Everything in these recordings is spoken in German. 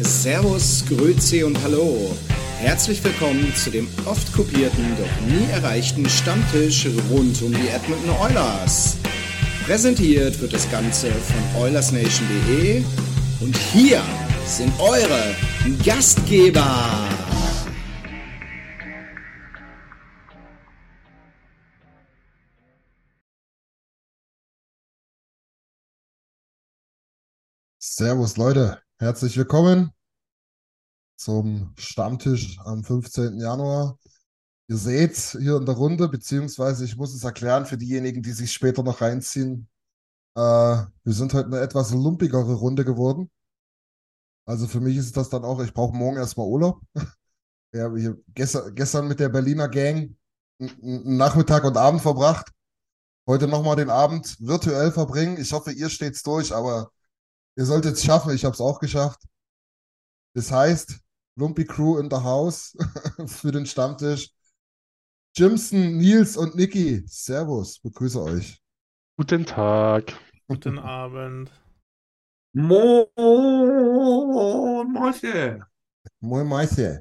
Servus, Grüezi und Hallo. Herzlich willkommen zu dem oft kopierten, doch nie erreichten Stammtisch rund um die Edmonton Oilers. Präsentiert wird das Ganze von OilersNation.de und hier sind eure Gastgeber. Servus Leute, herzlich willkommen zum Stammtisch am 15. Januar. Ihr seht hier in der Runde, beziehungsweise ich muss es erklären für diejenigen, die sich später noch reinziehen. Äh, wir sind heute eine etwas lumpigere Runde geworden. Also für mich ist das dann auch, ich brauche morgen erstmal Urlaub. Ja, gestern, gestern mit der Berliner Gang Nachmittag und Abend verbracht. Heute nochmal den Abend virtuell verbringen. Ich hoffe, ihr steht's durch, aber ihr solltet es schaffen. Ich habe es auch geschafft. Das heißt, Lumpy Crew in the House für den Stammtisch. Jimson, Nils und Niki, Servus, begrüße euch. Guten Tag. Guten Abend. Moin, Mäuse. Moin Meister.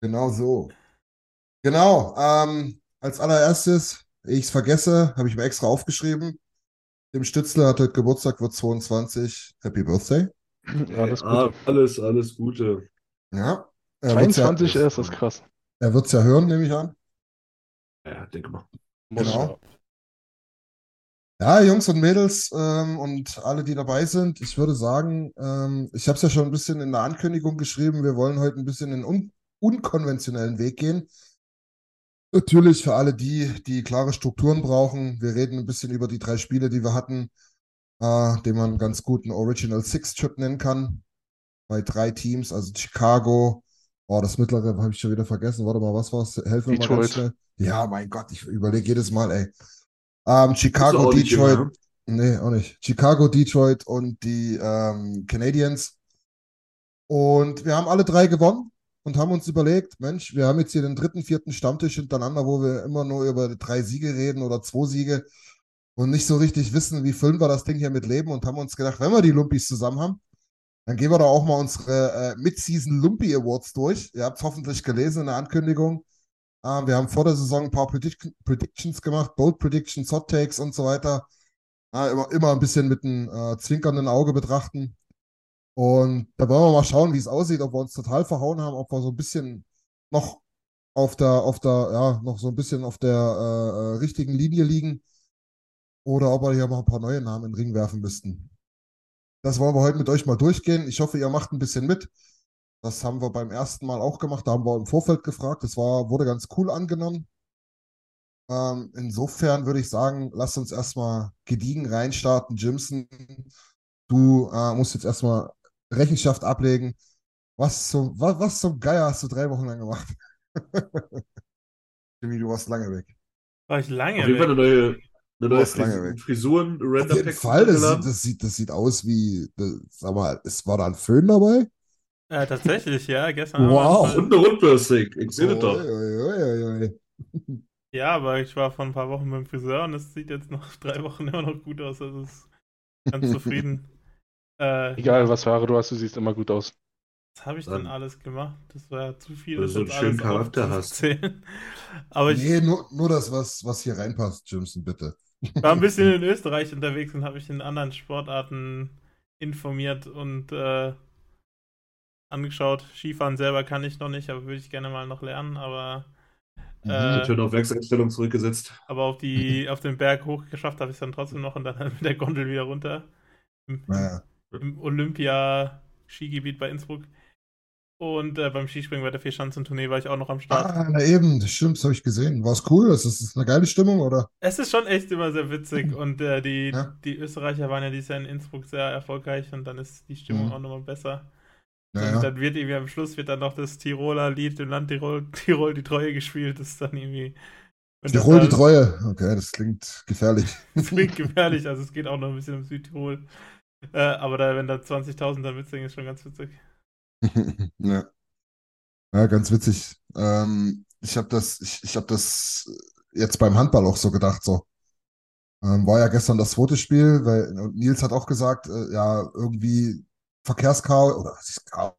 Genau so. Genau, ähm, als allererstes, ich es vergesse, habe ich mir extra aufgeschrieben. Dem Stützler hat heute Geburtstag, wird 22. Happy Birthday. Alles Ah, Gute. alles, alles Gute. Ja. Er wird's 23 ja, erst, das ist krass. er wird's ja hören, nehme ich an. Ja, denke mal. Genau. Ja, Jungs und Mädels ähm, und alle, die dabei sind, ich würde sagen, ähm, ich habe es ja schon ein bisschen in der Ankündigung geschrieben, wir wollen heute ein bisschen in un unkonventionellen Weg gehen. Natürlich für alle die, die klare Strukturen brauchen. Wir reden ein bisschen über die drei Spiele, die wir hatten, äh, den man ganz gut einen Original Six Trip nennen kann. Bei drei Teams, also Chicago. Oh, das mittlere habe ich schon wieder vergessen. Warte mal, was war's? Helfen wir mal ganz schnell. Ja, mein Gott, ich überlege jedes Mal, ey. Ähm, Chicago, Detroit. immer, Nee, auch nicht. Chicago, Detroit und die ähm, Canadiens. Und wir haben alle drei gewonnen und haben uns überlegt, Mensch, wir haben jetzt hier den dritten, vierten Stammtisch hintereinander, wo wir immer nur über drei Siege reden oder zwei Siege und nicht so richtig wissen, wie füllen wir das Ding hier mit Leben und haben uns gedacht, wenn wir die Lumpis zusammen haben, dann gehen wir doch auch mal unsere äh, Mid-Season Lumpy Awards durch. Ihr habt es hoffentlich gelesen in der Ankündigung. Äh, wir haben vor der Saison ein paar Predict Predictions gemacht, Bold Predictions, Hot Takes und so weiter. Äh, immer, immer ein bisschen mit einem äh, zwinkernden Auge betrachten. Und da wollen wir mal schauen, wie es aussieht, ob wir uns total verhauen haben, ob wir so ein bisschen noch auf der, auf der, ja, noch so ein bisschen auf der äh, äh, richtigen Linie liegen. Oder ob wir hier mal ein paar neue Namen in den Ring werfen müssten. Das wollen wir heute mit euch mal durchgehen. Ich hoffe, ihr macht ein bisschen mit. Das haben wir beim ersten Mal auch gemacht. Da haben wir im Vorfeld gefragt. Das war, wurde ganz cool angenommen. Ähm, insofern würde ich sagen, lasst uns erstmal gediegen reinstarten. Jimson, du äh, musst jetzt erstmal Rechenschaft ablegen. Was zum, was, was zum Geier hast du drei Wochen lang gemacht? Jimmy, du warst lange weg. War ich lange Auf jeden Fall weg? eine neue, eine neue Fris. Frisuren, Auf Render jeden Pack Fall, das sieht, das sieht, das sieht aus wie, das, sag mal, es war da ein Föhn dabei? Äh, tatsächlich, ja. Gestern haben wir Wow. Und eine Rundbürstig. Ich sehe das doch. Oi, oi, oi, oi. Ja, aber ich war vor ein paar Wochen beim Friseur und es sieht jetzt nach drei Wochen immer noch gut aus. Also ist ganz zufrieden. Äh, Egal, was für Haare du hast, du siehst immer gut aus. was habe ich Dann- denn alles gemacht? Das war ja zu viel, Weil das du so einen schönen alles Charakter hast. Aber ich, Nee, nur, nur das, was, was hier reinpasst, Jimson, bitte. War ein bisschen in Österreich unterwegs und habe mich in anderen Sportarten informiert und äh, angeschaut. Skifahren selber kann ich noch nicht, aber würde ich gerne mal noch lernen. Aber, Mhm. äh, Turn auf Werkseinstellung zurückgesetzt. aber auf, die, auf den Berg hochgeschafft habe ich es dann trotzdem noch und dann mit der Gondel wieder runter. Im, Naja. im Olympia-Skigebiet bei Innsbruck. Und äh, beim Skispringen bei der Vierschanzentournee war ich auch noch am Start. Ah, na eben, das stimmt, das habe ich gesehen. War es cool? Ist das eine geile Stimmung, oder? Es ist schon echt immer sehr witzig und äh, die, Ja. die Österreicher waren ja dieses Jahr in Innsbruck sehr erfolgreich und dann ist die Stimmung Mhm. auch nochmal besser. Naja. Und dann wird irgendwie am Schluss wird dann noch das Tiroler Lied im Land Tirol, Tirol die Treue gespielt. Das ist dann irgendwie. Tirol die Treue. Okay, das klingt gefährlich. Das klingt gefährlich, also es geht auch noch ein bisschen um Südtirol. Äh, aber da, wenn da 20.000 da mitsingen, ist schon ganz witzig. ja. ja, ganz witzig. Ähm, ich habe das, ich, ich habe das jetzt beim Handball auch so gedacht, so. Ähm, war ja gestern das zweite Spiel, weil und Nils hat auch gesagt, äh, ja, irgendwie Verkehrschaos oder was ist Chaos?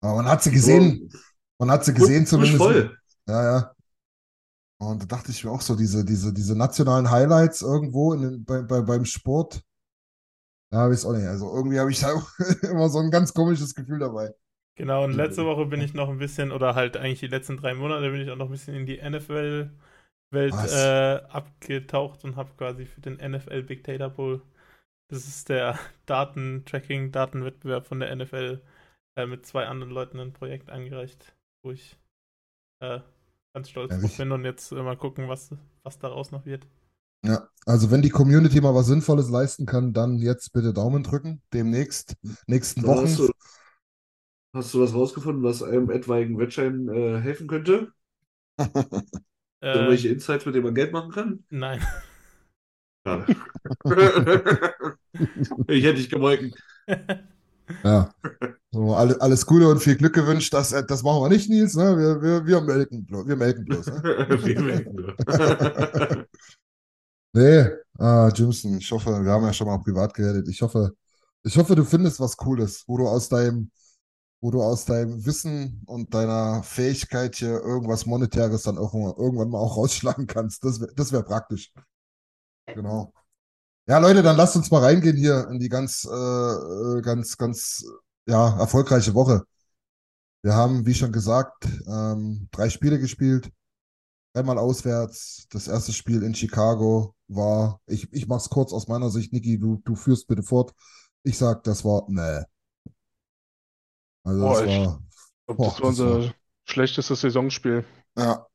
Aber man hat sie gesehen, man hat sie gesehen Busch zumindest. voll. Ja, ja. Und da dachte ich mir auch so, diese, diese, diese nationalen Highlights irgendwo in den, bei, bei, beim Sport. Ja, weiß auch nicht. Also irgendwie habe ich da immer so ein ganz komisches Gefühl dabei. Genau, und letzte Woche bin ich noch ein bisschen, oder halt eigentlich die letzten drei Monate bin ich auch noch ein bisschen in die NFL-Welt äh, abgetaucht und habe quasi für den NFL Big Data Bowl, das ist der Datentracking, Datenwettbewerb von der NFL, äh, mit zwei anderen Leuten ein Projekt eingereicht, wo ich äh, ganz stolz Ja, drauf ich- bin und jetzt äh, mal gucken, was, was daraus noch wird. Ja, also wenn die Community mal was Sinnvolles leisten kann, dann jetzt bitte Daumen drücken. Demnächst, nächsten Wochen. Hast du was rausgefunden, was einem etwaigen Wettschein äh, helfen könnte? Äh, Irgendwelche Insights, mit denen man Geld machen kann? nein. Schade. ich hätte dich gemolken. Ja. So, alle, alles Gute und viel Glück gewünscht. Das, äh, das machen wir nicht, Nils. Ne? Wir, wir, wir melken bloß. Wir melken bloß. Ne? Wir merken nur. Nee, ah, Jimson, ich hoffe, wir haben ja schon mal privat geredet. Ich hoffe, ich hoffe, du findest was Cooles, wo du aus deinem, wo du aus deinem Wissen und deiner Fähigkeit hier irgendwas Monetäres dann auch irgendwann mal auch rausschlagen kannst. Das wäre das wär praktisch. Genau. Ja, Leute, dann lasst uns mal reingehen hier in die ganz, äh, äh, ganz, ganz, ja, erfolgreiche Woche. Wir haben, wie schon gesagt, ähm, drei Spiele gespielt. Einmal auswärts. Das erste Spiel in Chicago war, ich, ich mach's kurz aus meiner Sicht, Niki, du, du führst bitte fort. Ich sag, das war, nee. Also Boah, das war, Ich glaub, Boah, das war das war- unser schlechtestes Saisonspiel. ja,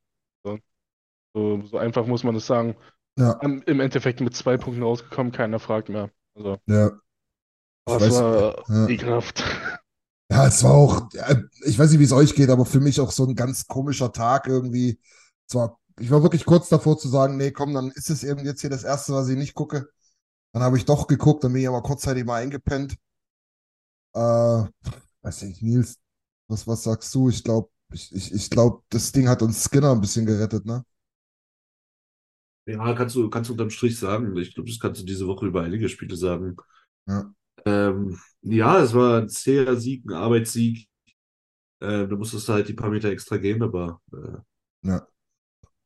So, so einfach muss man es sagen. ja, Im Endeffekt mit zwei Punkten rausgekommen, keiner fragt mehr. Also, ja. Ich das weiß- war ja. ekelhaft. Ja, es war auch, ja, ich weiß nicht, wie es euch geht, aber für mich auch so ein ganz komischer Tag irgendwie. Es war, ich war wirklich kurz davor zu sagen, nee, komm, dann ist es eben jetzt hier das erste, was ich nicht gucke. Dann habe ich doch geguckt, dann bin ich aber kurzzeitig mal eingepennt. Äh, weiß nicht, Nils, was, was sagst du? Ich glaube, ich, ich, ich glaube, das Ding hat uns Skinner ein bisschen gerettet, ne? Ja, kannst du, kannst du unterm Strich sagen. Ich glaube, das kannst du diese Woche über einige Spiele sagen. Ja. Ähm, ja, es war ein zäher Sieg, ein Arbeitssieg. Ähm, da musstest du halt die paar Meter extra gehen, aber äh, Ja.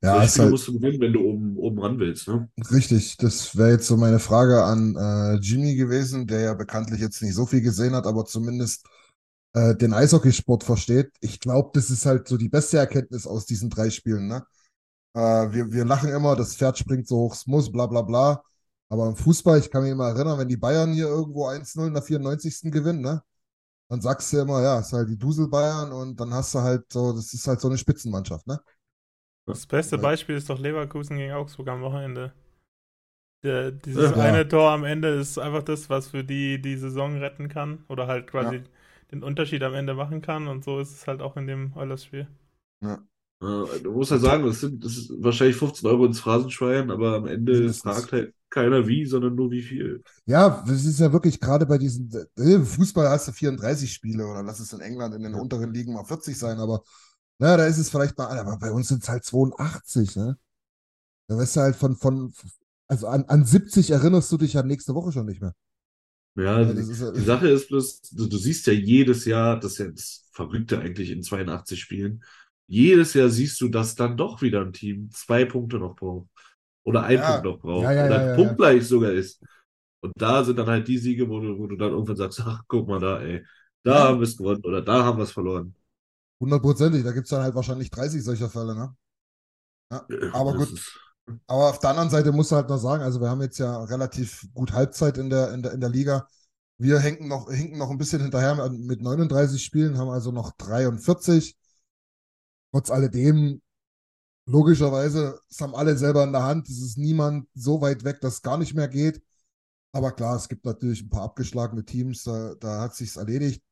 Ja, ist halt musst du gewinnen, wenn du oben, oben ran willst, ne? richtig. Das wäre jetzt so meine Frage an äh, Jimmy gewesen, der ja bekanntlich jetzt nicht so viel gesehen hat, aber zumindest äh, den Eishockeysport versteht. Ich glaube, das ist halt so die beste Erkenntnis aus diesen drei Spielen, ne? Äh, wir, wir lachen immer, das Pferd springt so hoch es muss, bla bla bla. Aber im Fußball, ich kann mich immer erinnern, wenn die Bayern hier irgendwo 1-0 in der 94. gewinnen, ne? Dann sagst du immer, ja, ist halt die Dusel Bayern und dann hast du halt so, das ist halt so eine Spitzenmannschaft, ne? Das beste Ja. Beispiel ist doch Leverkusen gegen Augsburg am Wochenende. Der, dieses Ja. eine Tor am Ende ist einfach das, was für die die Saison retten kann oder halt quasi Ja. Den Unterschied am Ende machen kann und so ist es halt auch in dem Oilers-Spiel. Äh, du musst halt sagen, das sind, das ist wahrscheinlich 15 Euro ins Phrasenschwein, aber am Ende Mindestens. fragt halt keiner wie, sondern nur wie viel. Ja, das ist ja wirklich gerade bei diesen, äh, im Fußball hast du 34 Spiele oder lass es in England in den unteren Ligen mal 40 sein, aber naja, da ist es vielleicht mal, aber bei uns sind es halt 82, ne? Da weißt du halt von, von, also an, an 70 erinnerst du dich ja nächste Woche schon nicht mehr. Ja, Ja, die, die Sache ist bloß, du, du siehst ja jedes Jahr, das ist ja das Verrückte eigentlich in 82 Spielen, jedes Jahr siehst du, dass dann doch wieder ein Team zwei Punkte noch braucht. oder ein Ja, Punkt noch braucht ja, ja, oder ja, punktgleich sogar ist. Und da sind dann halt die Siege, wo du, wo du dann irgendwann sagst, ach, guck mal da, ey, da haben wir es gewonnen oder da haben wir es verloren. Hundertprozentig. Da gibt es dann halt wahrscheinlich 30 solcher Fälle, ne? Ja, aber gut. ist- Aber auf der anderen Seite musst du halt noch sagen, also wir haben jetzt ja relativ gut Halbzeit in der, in der, in der Liga. Wir hinken noch, hinken noch ein bisschen hinterher mit 39 Spielen, haben also noch 43. Trotz alledem, logischerweise, es haben alle selber in der Hand. Es ist niemand so weit weg, dass es gar nicht mehr geht. Aber klar, es gibt natürlich ein paar abgeschlagene Teams, da, da hat sich's erledigt.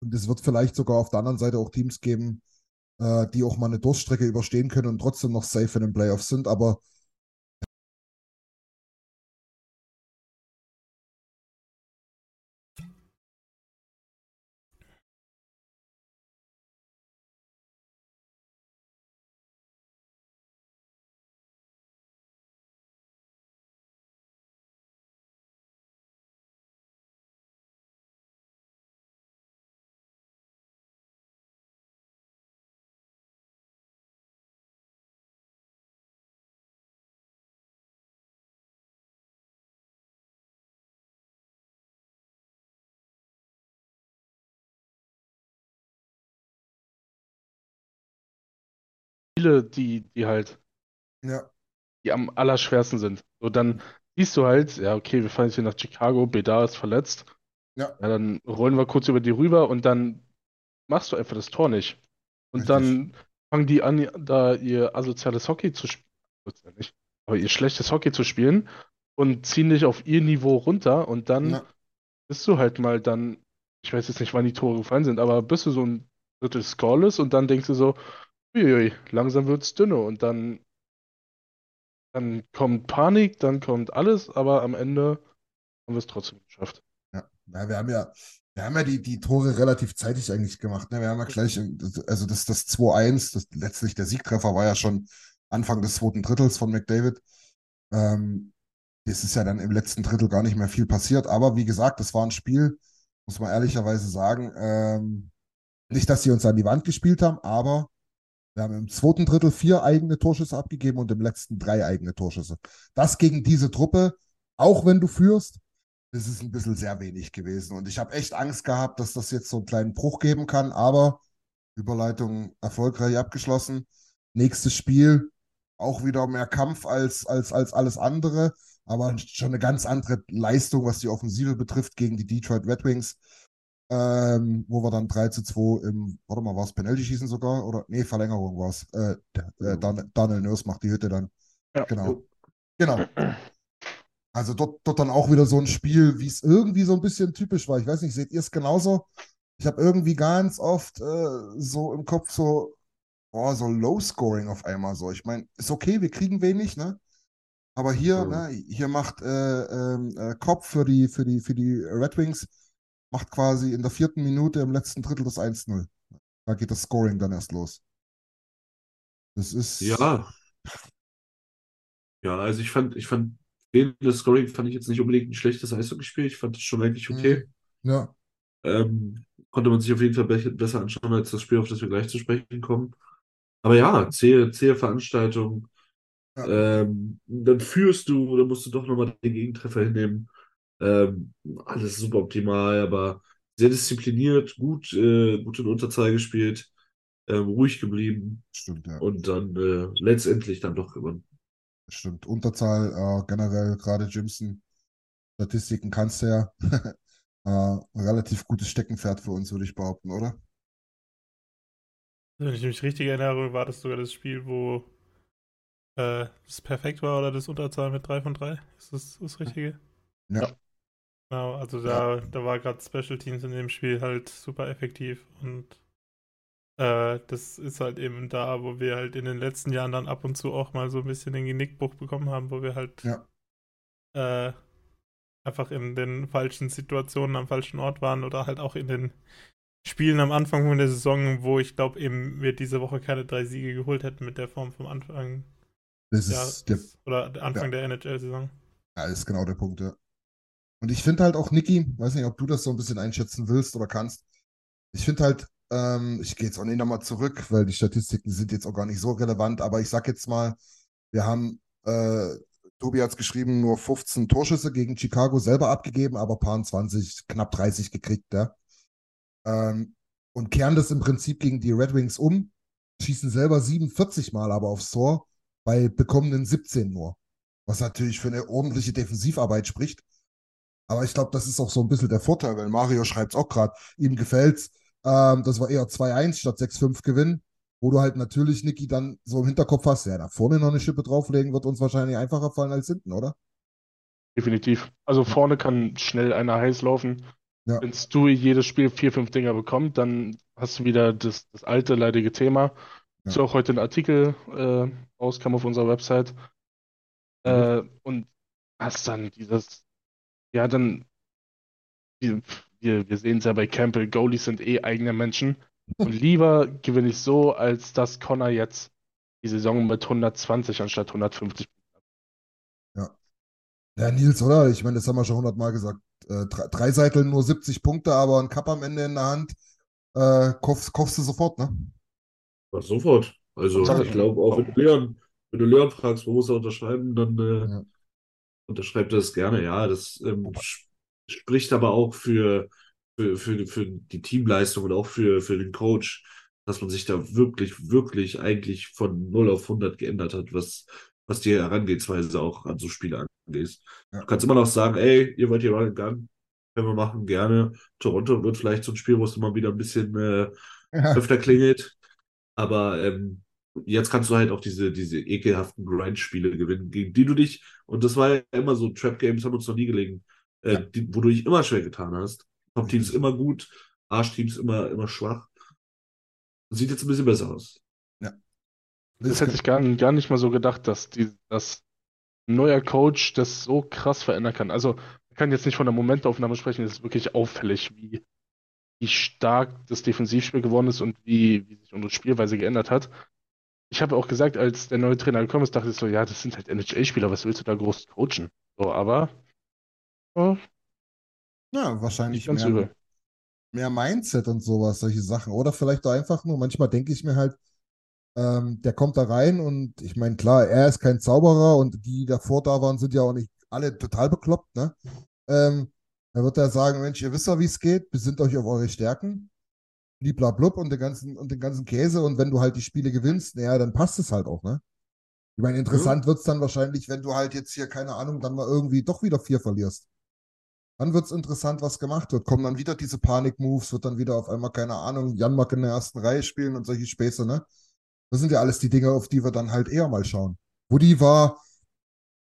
Und es wird vielleicht sogar auf der anderen Seite auch Teams geben, die auch mal eine Durststrecke überstehen können und trotzdem noch safe in den Playoffs sind. Aber Spiele, die, die halt, ja, die am allerschwersten sind. So, dann siehst du halt, ja, okay, wir fahren jetzt hier nach Chicago, Bedar ist verletzt. Ja. Ja, dann rollen wir kurz über die rüber und dann machst du einfach das Tor nicht. Und Richtig. dann fangen die an, da ihr asoziales Hockey zu spielen, aber ihr schlechtes Hockey zu spielen und ziehen dich auf ihr Niveau runter und dann ja, bist du halt mal dann, ich weiß jetzt nicht, wann die Tore gefallen sind, aber bist du so ein Drittel scoreless und dann denkst du so, uiui, langsam wird's dünne und dann, dann kommt Panik, dann kommt alles, aber am Ende haben wir es trotzdem geschafft. ja. ja wir haben ja, wir haben ja die, die Tore relativ zeitig eigentlich gemacht. Ne? Wir haben ja gleich, also das, das 2-1, das, letztlich der Siegtreffer war ja schon Anfang des zweiten Drittels von McDavid. Ähm, es ist ja dann im letzten Drittel gar nicht mehr viel passiert. Aber wie gesagt, das war ein Spiel, muss man ehrlicherweise sagen. Ähm, nicht, dass sie uns an die Wand gespielt haben, aber wir haben im zweiten Drittel vier eigene Torschüsse abgegeben und im letzten drei eigene Torschüsse. Das gegen diese Truppe, auch wenn du führst, das ist ein bisschen sehr wenig gewesen. Und ich habe echt Angst gehabt, dass das jetzt so einen kleinen Bruch geben kann, aber Überleitung erfolgreich abgeschlossen. Nächstes Spiel, auch wieder mehr Kampf als, als, als alles andere, aber schon eine ganz andere Leistung, was die Offensive betrifft, gegen die Detroit Red Wings. Ähm, wo wir dann 3 zu 2 im, warte mal, war es Penalty-Schießen sogar? Oder, nee, Verlängerung war es. Äh, äh, Dan- Daniel Nurse macht die Hütte dann. Ja. Genau. Genau. Also dort, dort dann auch wieder so ein Spiel, wie es irgendwie so ein bisschen typisch war. Ich weiß nicht, seht ihr es genauso? Ich habe irgendwie ganz oft äh, so im Kopf so, oh, so Low-Scoring auf einmal so. Ich meine, ist okay, wir kriegen wenig, ne? Aber hier, Mhm. ne, hier macht äh, ähm, äh, Kopf für die, für die, für die Red Wings, macht quasi in der vierten Minute im letzten Drittel das 1-0. Da geht das Scoring dann erst los. Das ist. Ja. Ja, also ich fand, ich fand, das Scoring fand ich jetzt nicht unbedingt ein schlechtes Eishockeyspiel. Ich fand es schon eigentlich okay. Ja, Ähm, konnte man sich auf jeden Fall be besser anschauen als das Spiel, auf das wir gleich zu sprechen kommen. Aber ja, zähe, zähe Veranstaltung. Ja. Ähm, dann führst du, dann musst du doch nochmal den Gegentreffer hinnehmen. Ähm, alles super optimal, aber sehr diszipliniert, gut, äh, gut in Unterzahl gespielt, ähm, ruhig geblieben stimmt, ja. und dann äh, letztendlich dann doch gewonnen. Stimmt. Unterzahl, äh, generell gerade Jimson. Statistiken kannst du ja. äh, relativ gutes Steckenpferd für uns, würde ich behaupten, oder? Wenn ich mich richtig erinnere, war das sogar das Spiel, wo äh, das perfekt war oder das Unterzahl mit 3 von 3. Ist das das Richtige? Ja. Genau, also da, da war gerade Special Teams in dem Spiel halt super effektiv und äh, das ist halt eben da, wo wir halt in den letzten Jahren dann ab und zu auch mal so ein bisschen den Genickbruch bekommen haben, wo wir halt Ja. äh, einfach in den falschen Situationen am falschen Ort waren oder halt auch in den Spielen am Anfang von der Saison, wo ich glaube eben wir diese Woche keine drei Siege geholt hätten mit der Form vom Anfang Das ja, ist der, oder der Anfang der NHL-Saison. ja, ist genau der Punkt, ja. Und ich finde halt auch, Niki, weiß nicht, ob du das so ein bisschen einschätzen willst oder kannst. Ich finde halt, ähm, ich gehe jetzt auch nicht nochmal zurück, weil die Statistiken sind jetzt auch gar nicht so relevant, aber ich sag jetzt mal, wir haben Äh, Tobi hat es geschrieben, nur 15 Torschüsse gegen Chicago selber abgegeben, aber paar 20, knapp 30 gekriegt, ja. Ähm, und kehren das im Prinzip gegen die Red Wings um, schießen selber 47 Mal aber aufs Tor, bei bekommenen 17 nur. Was natürlich für eine ordentliche Defensivarbeit spricht. Aber ich glaube, das ist auch so ein bisschen der Vorteil, weil Mario schreibt es auch gerade, ihm gefällt's. Ähm, das war eher 2-1 statt 6-5 Gewinn, wo du halt natürlich, Niki, dann so im Hinterkopf hast, ja, da vorne noch eine Schippe drauflegen, wird uns wahrscheinlich einfacher fallen als hinten, oder? Definitiv. Also vorne kann schnell einer heiß laufen. Ja. Wenn du jedes Spiel vier, fünf Dinger bekommst, dann hast du wieder das, das alte leidige Thema. Ja. So auch heute ein Artikel äh, rauskam auf unserer Website. Äh, und hast dann dieses, ja, dann, wir, wir, wir sehen es ja bei Campbell, Goalies sind eh eigene Menschen. Und lieber gewinne ich so, als dass Connor jetzt die Saison mit 120 anstatt 150. Ja, Nils, oder? Ich meine, das haben wir schon hundertmal gesagt. Äh, drei, drei Seiten nur 70 Punkte, aber ein Cup am Ende in der Hand, äh, kaufst, kaufst du sofort, ne? Ja, sofort. Also ich ich glaube auch, wenn du Leon, wenn du Leon fragst, wo muss er unterschreiben, dann äh, Ja. Unterschreibt er das gerne. Ja, das ähm, sp- spricht aber auch für, für, für, für die Teamleistung und auch für, für den Coach, dass man sich da wirklich, wirklich eigentlich von 0 auf 100 geändert hat, was, was die Herangehensweise auch an so Spiele angeht. Ja. Du kannst immer noch sagen, ey, ihr wollt hier and Gun, können wir machen, gerne. Toronto wird vielleicht so ein Spiel, wo es immer wieder ein bisschen äh, Ja. öfter klingelt. Aber ähm, jetzt kannst du halt auch diese, diese ekelhaften Grind-Spiele gewinnen, gegen die du dich, und das war ja immer so, Trap-Games haben uns noch nie gelegen, äh, Ja. die, wo du dich immer schwer getan hast. Top-Teams immer gut, Arsch-Teams immer, immer schwach. Sieht jetzt ein bisschen besser aus. Das hätte ich gar, gar nicht mal so gedacht, dass, die, dass ein neuer Coach das so krass verändern kann. Also, man kann jetzt nicht von der Momentaufnahme sprechen, es ist wirklich auffällig, wie, wie stark das Defensivspiel geworden ist und wie, wie sich unsere Spielweise geändert hat. Ich habe auch gesagt, als der neue Trainer gekommen ist, dachte ich so, ja, das sind halt NHL-Spieler, was willst du da groß coachen? So, aber oh, Ja, wahrscheinlich ganz mehr, übel. mehr Mindset und sowas, solche Sachen. Oder vielleicht auch einfach nur, manchmal denke ich mir halt, ähm, der kommt da rein und ich meine, klar, er ist kein Zauberer und die, die davor da waren, sind ja auch nicht alle total bekloppt, ne? Ähm, dann wird er sagen, Mensch, ihr wisst ja, wie es geht, besinnt euch auf eure Stärken, bliblablub und den ganzen, und den ganzen Käse und wenn du halt die Spiele gewinnst, naja, dann passt es halt auch, ne? Ich meine, interessant wird es dann wahrscheinlich, wenn du halt jetzt hier, keine Ahnung, dann mal irgendwie doch wieder vier verlierst. Dann wird es interessant, was gemacht wird. Kommen dann wieder diese Panik-Moves, wird dann wieder auf einmal, keine Ahnung, Janmark in der ersten Reihe spielen und solche Späße, ne? Das sind ja alles die Dinge, auf die wir dann halt eher mal schauen. Woody war,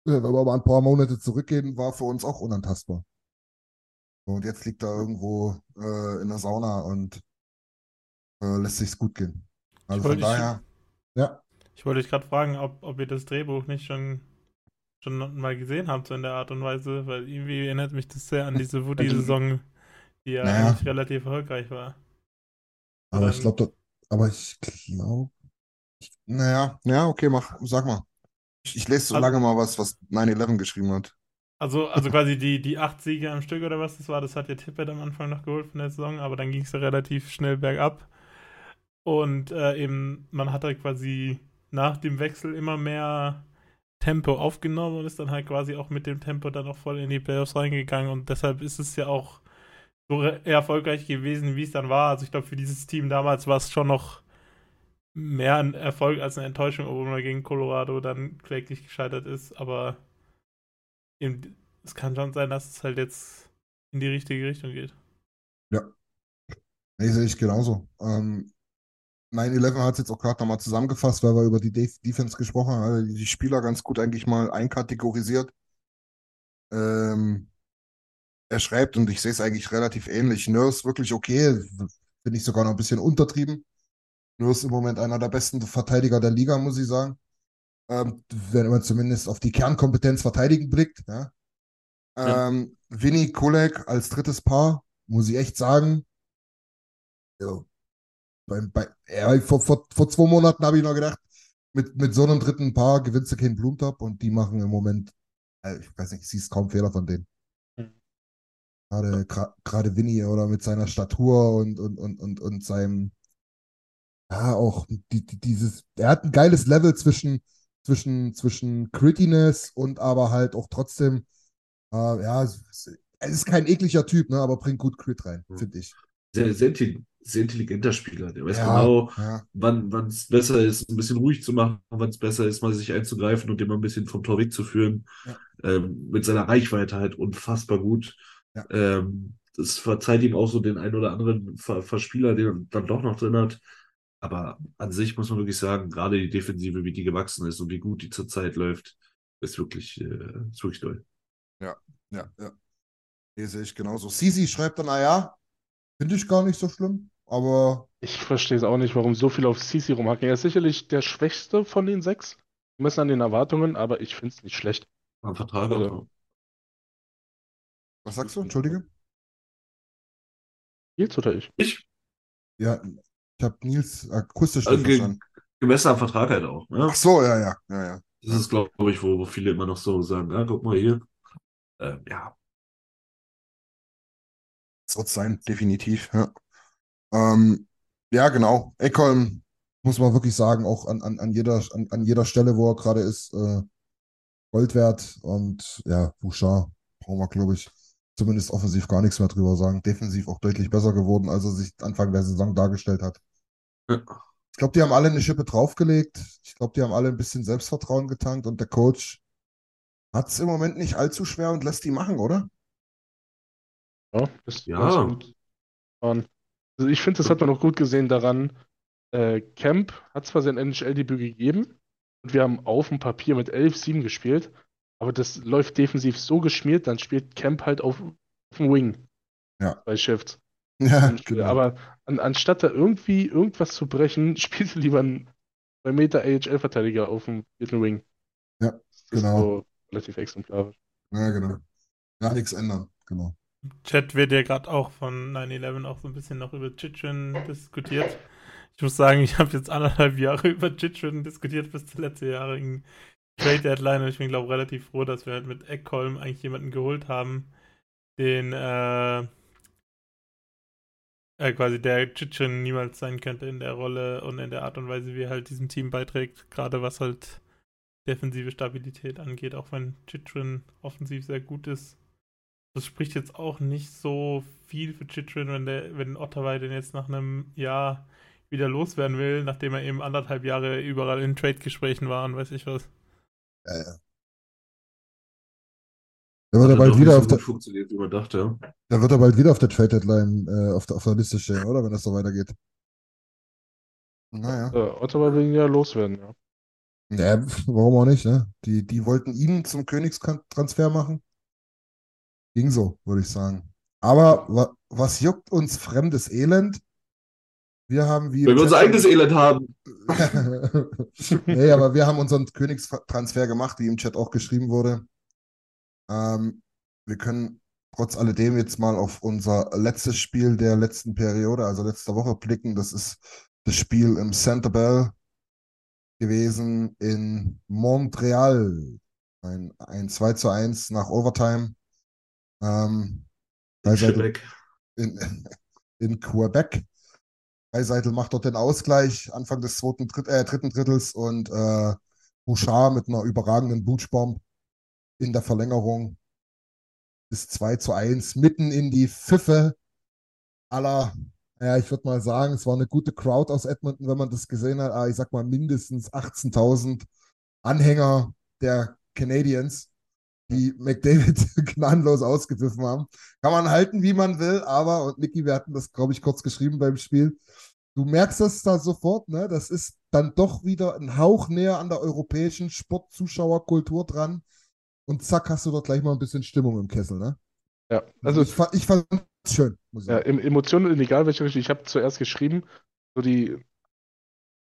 äh, wenn wir mal ein paar Monate zurückgehen, war für uns auch unantastbar. Und jetzt liegt er irgendwo äh, in der Sauna und äh, lässt sich's gut gehen. Also von wollte- ich- daher, ja, Ich wollte dich gerade fragen, ob, ob ihr das Drehbuch nicht schon, schon mal gesehen habt, so in der Art und Weise, weil irgendwie erinnert mich das sehr an diese Woody-Saison, die ja Naja. eigentlich relativ erfolgreich war. aber ich Ähm, glaube, aber ich glaube, naja, ja, okay, mach, sag mal. Ich, ich lese so Also- lange mal was, was 9-11 geschrieben hat. Also, also quasi die, die acht Siege am Stück oder was das war, das hat ja Tippett am Anfang noch geholt von der Saison, aber dann ging es ja relativ schnell bergab. Und äh, eben, man hat halt quasi nach dem Wechsel immer mehr Tempo aufgenommen und ist dann halt quasi auch mit dem Tempo dann auch voll in die Playoffs reingegangen und deshalb ist es ja auch so re- erfolgreich gewesen, wie es dann war. Also ich glaube, für dieses Team damals war es schon noch mehr ein Erfolg als eine Enttäuschung, obwohl man gegen Colorado dann kläglich gescheitert ist, aber eben, es kann schon sein, dass es halt jetzt in die richtige Richtung geht. Nee, sehe ich genauso. Ähm, 9-11 hat es jetzt auch gerade nochmal zusammengefasst, weil wir über die Def Defense gesprochen haben, also die Spieler ganz gut eigentlich mal einkategorisiert. Ähm, er schreibt, und ich sehe es eigentlich relativ ähnlich, Nurse wirklich okay, finde ich sogar noch ein bisschen untertrieben. Nurse im Moment einer der besten Verteidiger der Liga, muss ich sagen. Ähm, wenn man zumindest auf die Kernkompetenz verteidigen blickt. Ja. Ja. Ähm, Vinny Kolek als drittes Paar, muss ich echt sagen, ja, bei, bei, ja, vor, vor, vor zwei Monaten habe ich noch gedacht, mit, mit so einem dritten Paar gewinnst du keinen Blumentop und die machen im Moment, äh, ich weiß nicht, ich sehe kaum Fehler von denen. Mhm. Gerade, gerade Vinny oder mit seiner Statur und, und, und, und, und seinem, ja, auch die, die, dieses, er hat ein geiles Level zwischen, zwischen, zwischen Grittiness und aber halt auch trotzdem, äh, ja, es es ist kein ekliger Typ, ne, aber bringt gut Crit rein, Ja. finde ich. Sehr, sehr, intelli- sehr intelligenter Spieler. Der weiß Ja, genau, ja. wann es besser ist, ein bisschen ruhig zu machen, wann es besser ist, mal sich einzugreifen und den mal ein bisschen vom Tor wegzuführen. Ja. Ähm, mit seiner Reichweite halt unfassbar gut. Ja. Ähm, das verzeiht ihm auch so den einen oder anderen Ver Verspieler, den er dann doch noch drin hat. Aber an sich muss man wirklich sagen, gerade die Defensive, wie die gewachsen ist und wie gut die zurzeit läuft, ist wirklich, äh, ist wirklich toll. Ja, ja. Hier sehe ich genauso. Sisi schreibt dann, ah ja, finde ich gar nicht so schlimm, aber Ich verstehe es auch nicht, warum so viele auf CC rumhacken. Er ist sicherlich der schwächste von den sechs, gemessen an den Erwartungen, aber ich finde es nicht schlecht. Am Vertrag Also, auch. was sagst du? Entschuldige? Nils oder ich? Ich, Ja, ich habe Nils akustisch Also verstanden. gemessen am Vertrag halt auch. Ne? Ach so, ja, ja, ja, ja. Das ist, glaube ich, wo, wo viele immer noch so sagen, ja, guck mal hier. Ähm, ja, Das wird sein, definitiv. Ja, ähm, ja genau. Ekholm muss man wirklich sagen, auch an, an, an, jeder, an, an jeder Stelle, wo er gerade ist, äh, Gold wert. Und ja, Bouchard brauchen wir, glaube ich, zumindest offensiv gar nichts mehr drüber sagen. Defensiv auch deutlich besser geworden, als er sich Anfang der Saison dargestellt hat. Ja. Ich glaube, die haben alle eine Schippe draufgelegt. Ich glaube, die haben alle ein bisschen Selbstvertrauen getankt und der Coach hat es im Moment nicht allzu schwer und lässt die machen, oder? Ja, ist Ja. gut. Und also ich finde, das hat man auch gut gesehen daran. Äh, Camp hat zwar sein NHL-Debüt gegeben und wir haben auf dem Papier mit 11-7 gespielt, aber das läuft defensiv so geschmiert, dann spielt Camp halt auf, auf dem Wing Ja. bei Shifts. Ja, Und, genau. Aber an, anstatt da irgendwie irgendwas zu brechen, spielt er lieber einen 2 Meter AHL-Verteidiger auf dem vierten Wing. Ja, Das ist genau. so relativ exemplarisch. Ja, genau. Ja, nichts ändern. Genau. Chat wird ja gerade auch von 9-11 auch so ein bisschen noch über Chitrin diskutiert. Ich muss sagen, ich habe jetzt anderthalb Jahre über Chitrin diskutiert bis zur letztjährigen Trade Deadline und ich bin, glaube ich, relativ froh, dass wir halt mit Eckholm eigentlich jemanden geholt haben, den äh, äh, quasi der Chitrin niemals sein könnte in der Rolle und in der Art und Weise, wie er halt diesem Team beiträgt, gerade was halt defensive Stabilität angeht, auch wenn Chitrin offensiv sehr gut ist. Das spricht jetzt auch nicht so viel für Chitrin, wenn der, wenn Ottawa den jetzt nach einem Jahr wieder loswerden will, nachdem er eben anderthalb Jahre überall in Trade-Gesprächen war und weiß ich was. Ja, ja. Da wird er bald wieder auf der, dachte. Ja. da wird er bald wieder auf der Trade Deadline äh, auf, der, auf der Liste stehen, oder? Wenn das so weitergeht. Naja. Äh, Ottawa will ihn ja loswerden, ja. Ja, warum auch nicht, ne? Die, die wollten ihn zum Königstransfer machen. Ging so, würde ich sagen. Aber wa was juckt uns fremdes Elend? Wir haben wie Wenn wir unser eigenes Elend haben. nee, aber wir haben unseren Königstransfer gemacht, wie im Chat auch geschrieben wurde. Ähm, wir können trotz alledem jetzt mal auf unser letztes Spiel der letzten Periode, also letzter Woche, blicken. Das ist das Spiel im Center Bell gewesen in Montreal. Ein, ein 2 zu 1 nach Overtime. Ähm, Dreiseitel Quebec. in, in Quebec. Dreiseitel macht dort den Ausgleich Anfang des zweiten, Dritt, äh, dritten Drittels und äh, Bouchard mit einer überragenden Bootsbomb in der Verlängerung ist 2 zu 1 mitten in die Pfiffe aller, ja, ich würde mal sagen, es war eine gute Crowd aus Edmonton, wenn man das gesehen hat. Aber ich sag mal mindestens 18.000 Anhänger der Canadiens, die McDavid gnadenlos ausgepfiffen haben. Kann man halten, wie man will, aber, und Niki, wir hatten das, glaube ich, kurz geschrieben beim Spiel, du merkst das da sofort, ne? Das ist dann doch wieder ein Hauch näher an der europäischen Sportzuschauerkultur dran. Und zack, hast du dort gleich mal ein bisschen Stimmung im Kessel, ne? Ja, also ich, fa- ich fand es schön, muss ich Ja, Emotionen egal welche Richtung. Ich habe zuerst geschrieben, so die, ich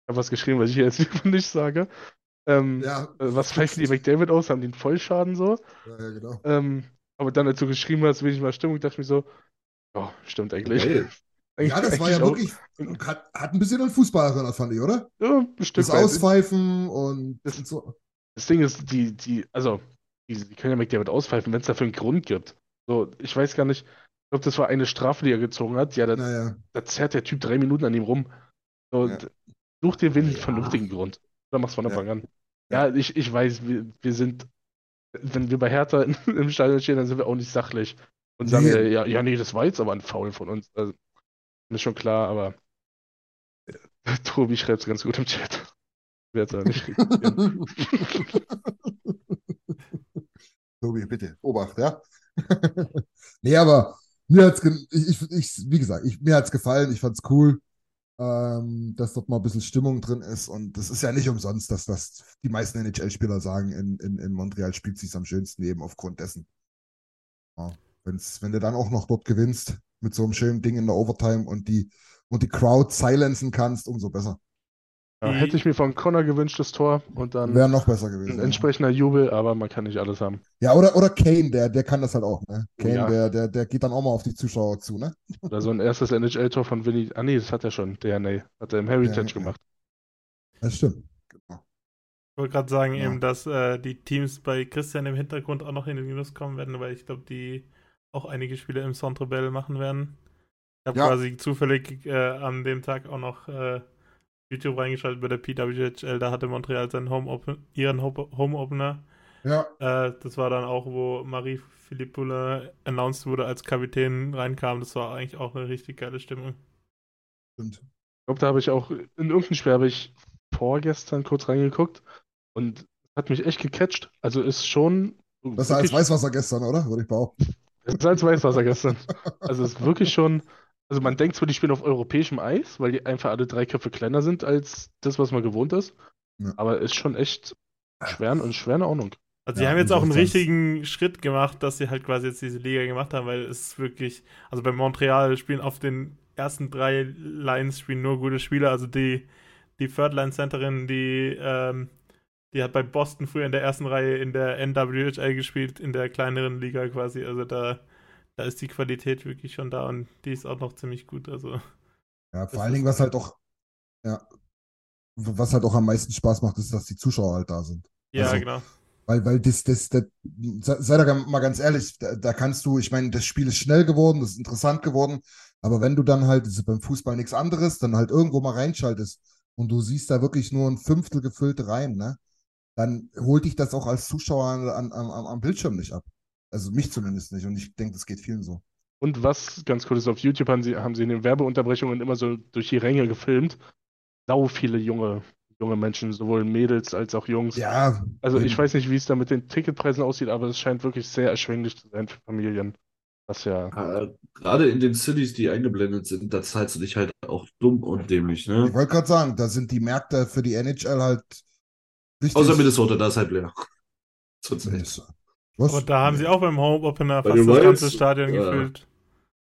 habe was geschrieben, was ich jetzt nicht sage. Ähm, Ja, äh, was pfeifen die McDavid aus? Haben einen Vollschaden so? ja, ja, genau. Ähm, aber dann, als du geschrieben hast, will ich mal Stimmung, dachte ich mir so, ja, stimmt eigentlich. Eigentlich- Ja, das war ja eigentlich wirklich, hat, hat ein bisschen an Fußball erinnert, fand ich, oder? auch, ja, ein Stück Das. Auspfeifen und, Das- und so. Das Ding ist, die, die, also, die, die können ja McDavid auspfeifen, wenn es dafür einen Grund gibt. So, ich weiß gar nicht, ich glaube, das war eine Strafe, die er gezogen hat. Ja, da, Naja, da zerrt der Typ drei Minuten an ihm rum. So, Ja. such dir wenigstens Ja. vernünftigen Grund. Oder mach's von Anfang an. Ja, ich, ich weiß, wir, wir sind, wenn wir bei Hertha im Stadion stehen, dann sind wir auch nicht sachlich und sagen, Nee. ja, ja, ja, nee, das war jetzt aber ein Foul von uns. Also, ist schon klar, aber Tobi schreibt es ganz gut im Chat. Werde es nicht. Tobi, bitte, Obacht, ja? nee, aber mir hat's, ich, ich, wie gesagt, ich, mir hat's gefallen, ich fand's cool, ähm, dass dort mal ein bisschen Stimmung drin ist und das ist ja nicht umsonst, dass das die meisten NHL-Spieler sagen, in, in, in Montreal spielt sich's am schönsten eben aufgrund dessen. Ja, wenn's, wenn du dann auch noch dort gewinnst mit so einem schönen Ding in der Overtime und die, und die Crowd silenzen kannst, umso besser. Ja, hätte ich mir von Connor gewünscht, das Tor und dann Wäre noch besser ein gewesen. ja. entsprechender Jubel, aber man kann nicht alles haben. Ja, oder, oder Kane, der, der kann das halt auch, ne? Kane, ja. der, der, der geht dann auch mal auf die Zuschauer zu, ne? Oder so ein erstes NHL-Tor von Vinny. Ah, nee, das hat er schon. Der, nee, hat er im Heritage Ja, ja. gemacht. Das stimmt. Genau. Ich wollte gerade sagen, Ja. eben, dass äh, die Teams bei Christian im Hintergrund auch noch in den Minus kommen werden, weil ich glaube, die auch einige Spiele im Centre Bell machen werden. Ich habe Ja. quasi zufällig äh, an dem Tag auch noch äh, YouTube reingeschaltet bei der PWHL. Da hatte Montreal seinen Home Open, ihren Ho- Home Opener. Ja, Äh, das war dann auch, wo Marie-Philippe Bulle announced wurde als Kapitän reinkam. Das war eigentlich auch eine richtig geile Stimmung. stimmt. Ich glaube, da habe ich auch, in irgendeinem Spiel habe ich vorgestern kurz reingeguckt und hat mich echt gecatcht. Also ist schon Besser als Weißwasser gestern, oder? Würde ich behaupten. Besser als Weißwasser gestern. Also ist wirklich schon, also man denkt zwar, die spielen auf europäischem Eis, weil die einfach alle drei Köpfe kleiner sind als das, was man gewohnt ist. Ja. Aber ist schon echt schwer und schwer in Ordnung. Also sie Ja, haben jetzt auch einen richtigen Schritt gemacht, dass sie halt quasi jetzt diese Liga gemacht haben, weil es wirklich, also bei Montreal spielen auf den ersten drei Lines spielen nur gute Spieler. Also die, die Third Line Centerin, die, ähm, die hat bei Boston früher in der ersten Reihe in der NWHL gespielt, in der kleineren Liga quasi. Also da, da ist die Qualität wirklich schon da und die ist auch noch ziemlich gut. Also Ja, vor allen Dingen, was halt auch, ja, was halt auch am meisten Spaß macht, ist, dass die Zuschauer halt da sind. ja, Also, genau. Weil, weil das, das, das, sei da mal ganz ehrlich, da, da kannst du, ich meine, das Spiel ist schnell geworden, das ist interessant geworden, aber wenn du dann halt, das ist beim Fußball nichts anderes, dann halt irgendwo mal reinschaltest und du siehst da wirklich nur ein Fünftel gefüllte Reihen, ne? Dann holt dich das auch als Zuschauer an, an, am, am Bildschirm nicht ab. Also mich zumindest nicht und ich denke, das geht vielen so. Und was ganz cool ist, auf YouTube haben sie, haben sie in den Werbeunterbrechungen immer so durch die Ränge gefilmt. Sau viele junge, junge Menschen, sowohl Mädels als auch Jungs. Ja, Also ich weiß nicht, wie es da mit den Ticketpreisen aussieht, aber es scheint wirklich sehr erschwinglich zu sein für Familien. Was ja. Äh, Gerade in den Cities, die eingeblendet sind, da zahlst du dich halt auch dumm und dämlich, Ich ne? wollte gerade sagen, da sind die Märkte für die NHL halt richtig. Außer Minnesota, da ist halt leer. Zurzeit. Minnesota. Was? Aber da haben sie auch beim Home Opener Bei fast das ganze Stadion ja. gefüllt.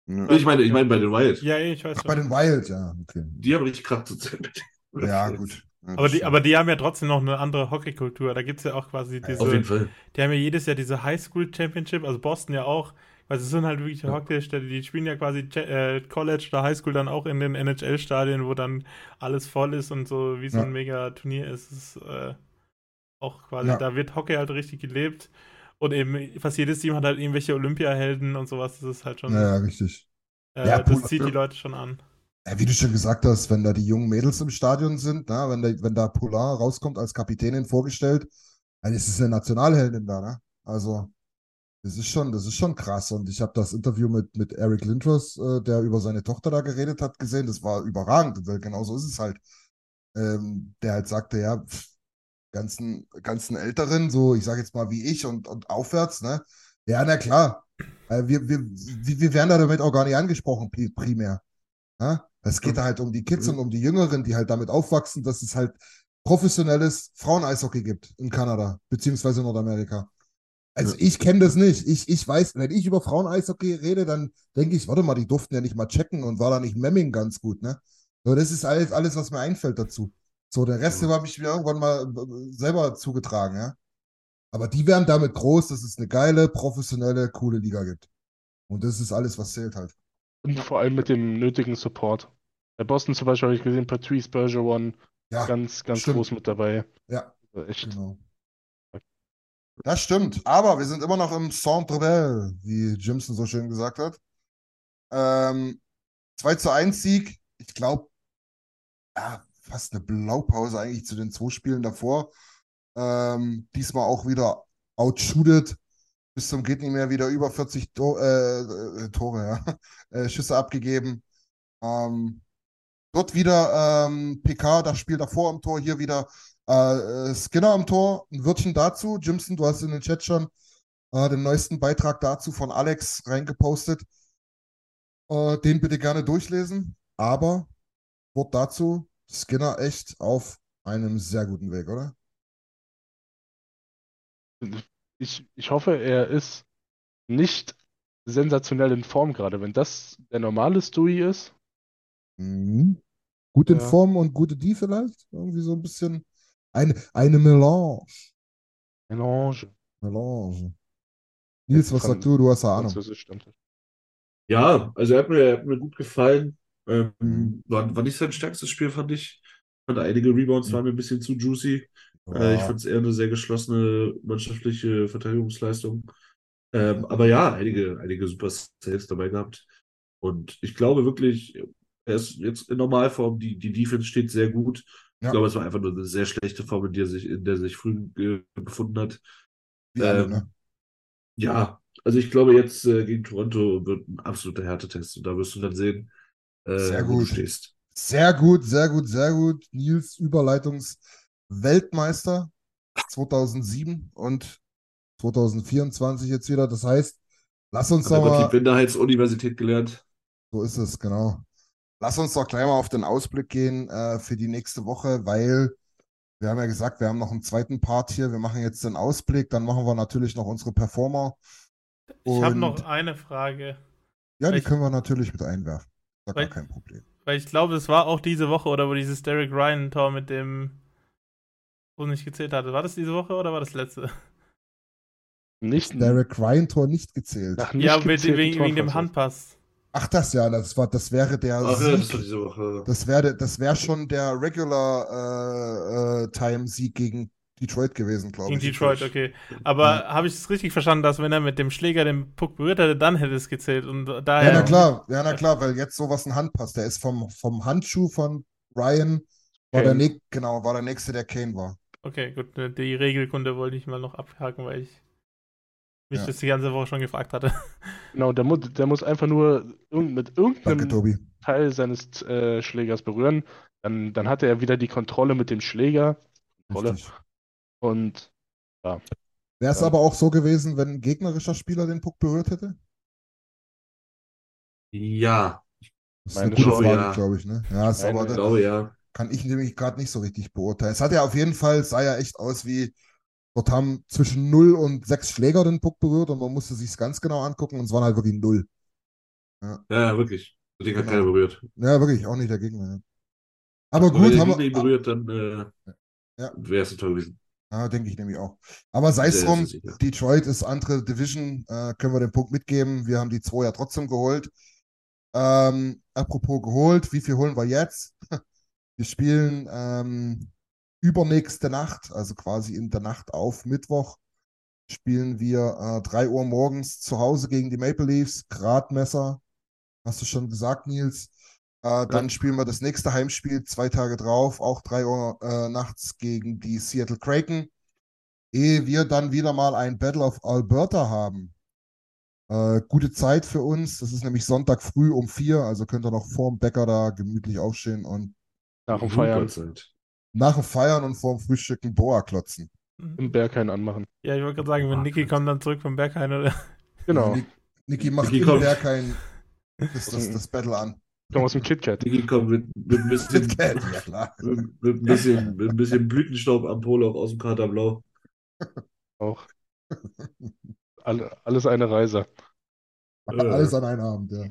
Ja. Ich meine, ich meine bei den Wild. Ja, ich weiß Ach, schon. bei den Wild, ja, okay. Die haben richtig Kraft zurzeit. Ja, gut. Ja, Aber die, aber die haben ja trotzdem noch eine andere Hockeykultur. Da gibt es ja auch quasi diese. Auf jeden Fall. Die haben ja jedes Jahr diese High School Championship, also Boston ja auch. Also es sind halt wirklich Hockeystädte, die spielen ja quasi äh, College oder High School dann auch in den NHL-Stadien, wo dann alles voll ist und so wie so Ja. ein mega Turnier ist. Es ist äh, auch quasi, Ja. da wird Hockey halt richtig gelebt. Und eben fast jedes Team hat halt irgendwelche Olympiahelden und sowas. Das ist halt schon, Ja, ja, richtig. äh, Ja, das zieht die Leute schon an. Ja, wie du schon gesagt hast, wenn da die jungen Mädels im Stadion sind, na, wenn, da, wenn da Polar rauskommt als Kapitänin vorgestellt, dann ist es eine Nationalheldin da, ne? Also, das ist schon, das ist schon krass. Und ich habe das Interview mit, mit Eric Lindros, äh, der über seine Tochter da geredet hat, gesehen. Das war überragend, weil genau so ist es halt. Ähm, der halt sagte, ja, pff, ganzen, ganzen Älteren, so ich sage jetzt mal wie ich und, und aufwärts, ne? Ja, na klar. Äh, wir, wir, wir werden da damit auch gar nicht angesprochen, pri- primär. Ja? Es geht da halt um die Kids und um die Jüngeren, die halt damit aufwachsen, dass es halt professionelles Frauen-Eishockey gibt in Kanada, beziehungsweise Nordamerika. Also ich kenne das nicht. Ich, ich weiß, wenn ich über Frauen-Eishockey rede, dann denke ich, warte mal, die durften ja nicht mal checken und war da nicht Memming ganz gut, ne? So, das ist alles, alles, was mir einfällt dazu. So, der Rest habe ich mir irgendwann mal äh, selber zugetragen, ja. Aber die werden damit groß, dass es eine geile, professionelle, coole Liga gibt. Und das ist alles, was zählt halt. Und vor allem mit dem nötigen Support. Bei Boston zum Beispiel habe ich gesehen, Patrice Bergeron Ja, ganz, ganz stimmt. groß mit dabei. ja, Also echt. genau. Das stimmt. Aber wir sind immer noch im Centre Bell, wie Jimson so schön gesagt hat. Ähm, 2 zu 1 Sieg. Ich glaube, ja, fast eine Blaupause eigentlich zu den zwei Spielen davor. Ähm, diesmal auch wieder outshootet. Bis zum geht nicht mehr wieder über 40 To äh, äh, Tore, ja. äh, Schüsse abgegeben. Ähm, dort wieder ähm, PK, das Spiel davor am Tor, hier wieder äh, Skinner am Tor. Ein Wörtchen dazu. Jimson, du hast in den Chat schon äh, den neuesten Beitrag dazu von Alex reingepostet. Äh, den bitte gerne durchlesen. Aber Wort dazu, Skinner echt auf einem sehr guten Weg, oder? Ich, ich hoffe, er ist nicht sensationell in Form gerade. Wenn das der normale Stewie ist, Mhm. Gut in Ja. Form und gute die vielleicht? Irgendwie so ein bisschen eine, eine Melange. Melange. Melange. Nils, was sagst du? Du hast ja Ahnung. Ja, also er hat mir, er hat mir gut gefallen. Ähm, Mhm. war, war nicht sein stärkstes Spiel, fand ich. Fand einige Rebounds waren mir ein bisschen zu juicy. Äh, ich Ja. fand es eher eine sehr geschlossene mannschaftliche Verteidigungsleistung. Ähm, aber ja, einige, einige super Saves dabei gehabt. Und ich glaube wirklich, er ist jetzt in Normalform, die, die Defense steht sehr gut. Ich Ja. glaube, es war einfach nur eine sehr schlechte Form, in der sich, in der sich früh äh, befunden hat. Alle, Ähm, ne? Ja, also ich glaube, jetzt äh, gegen Toronto wird ein absoluter Härtetest und da wirst du dann sehen, äh, Sehr wo du gut. stehst. Sehr gut, sehr gut, sehr gut. Nils, Überleitungs-Weltmeister 2007 und 2024 jetzt wieder. Das heißt, lass uns doch mal. Gottlieb-Winterheits-Universität gelernt. So ist es, genau. Lass uns doch gleich mal auf den Ausblick gehen äh, für die nächste Woche, weil wir haben ja gesagt, wir haben noch einen zweiten Part hier. Wir machen jetzt den Ausblick, dann machen wir natürlich noch unsere Performer. Ich habe noch eine Frage, Ja, die können wir natürlich mit einwerfen. Ja gar Weil- kein Problem. weil ich glaube, es war auch diese Woche, oder wo dieses Derek Ryan-Tor mit dem, wo nicht gezählt hatte. War das diese Woche oder war das letzte? Nicht Derek Ryan Tor nicht gezählt. nach nicht ja, mit, gezählten wegen, wegen dem. Handpass. Ach, das ja, das war, das wäre der Ach ja, das Sieg. war diese Woche. Das wäre, das wäre schon der Regular äh, äh, Time Sieg gegen Detroit gewesen, glaube ich. Detroit, okay. Aber habe ich es richtig verstanden, dass wenn er mit dem Schläger den Puck berührt hätte, dann hätte es gezählt und daher. Ja, na klar, ja, na klar, weil jetzt sowas ein Handpass. Der ist vom, vom Handschuh von Ryan, war der, Kane. genau, war der nächste, der Kane war. Okay, gut. ne, Die Regelkunde wollte ich mal noch abhaken, weil ich mich Ja. das die ganze Woche schon gefragt hatte. Genau, der, mu der muss einfach nur mit Danke, irgendeinem Tobi. Teil seines äh, Schlägers berühren. Dann, dann hatte er wieder die Kontrolle mit dem Schläger. Kontrolle. Richtig. Und Wäre es Ja. aber auch so gewesen, wenn ein gegnerischer Spieler den Puck berührt hätte? Ja, Das ist Meine eine gute Frage, ja. glaube ich, ne? Ja, ist Meine- aber glaube ja. kann ich nämlich gerade nicht so richtig beurteilen. Es hat ja auf jeden Fall, sah ja echt aus wie, dort haben zwischen 0 und 6 Schläger den Puck berührt und man musste sich ganz genau angucken und es waren halt wirklich 0. Ja, ja, wirklich. Das Ding hat Genau. keiner berührt. Ja, wirklich, auch nicht der Gegner. Ja. Aber Aber wenn gut, der haben Gegner ihn wir. berührt, dann äh, Ja. wäre es Tor gewesen. Ja, denke ich nämlich auch. Aber sei es drum. Detroit ist andere Division, äh, können wir den Punkt mitgeben. Wir haben die zwei ja trotzdem geholt. Ähm, apropos geholt, wie viel holen wir jetzt? Wir spielen ähm, übernächste Nacht, also quasi in der Nacht auf Mittwoch, spielen wir äh, 3 Uhr morgens zu Hause gegen die Maple Leafs, Gradmesser, hast du schon gesagt, Nils. Äh, dann spielen wir das nächste Heimspiel zwei Tage drauf, auch 3 Uhr äh, nachts gegen die Seattle Kraken. Ehe wir dann wieder mal ein Battle of Alberta haben. Äh, gute Zeit für uns. Das ist nämlich Sonntag früh um vier, also könnt ihr noch vorm Bäcker da gemütlich aufstehen und nach dem Feiern Zeit. nach dem Feiern und vorm Frühstücken Boa klotzen. im Berghain anmachen. Ja, ich wollte gerade sagen, wenn Ah, Niki kommt dann zurück vom Berghain, oder? Genau. Niki macht Niki im. Berghain das, das, das Battle an. Komm aus dem KitKat. Digi kommt mit, mit, ein bisschen, Mit Cat, ja klar. mit, mit, ein bisschen, mit ein bisschen Blütenstaub am Polo aus dem Katerblau. Auch. Alle, alles eine Reise. Alles an einem Abend, ja.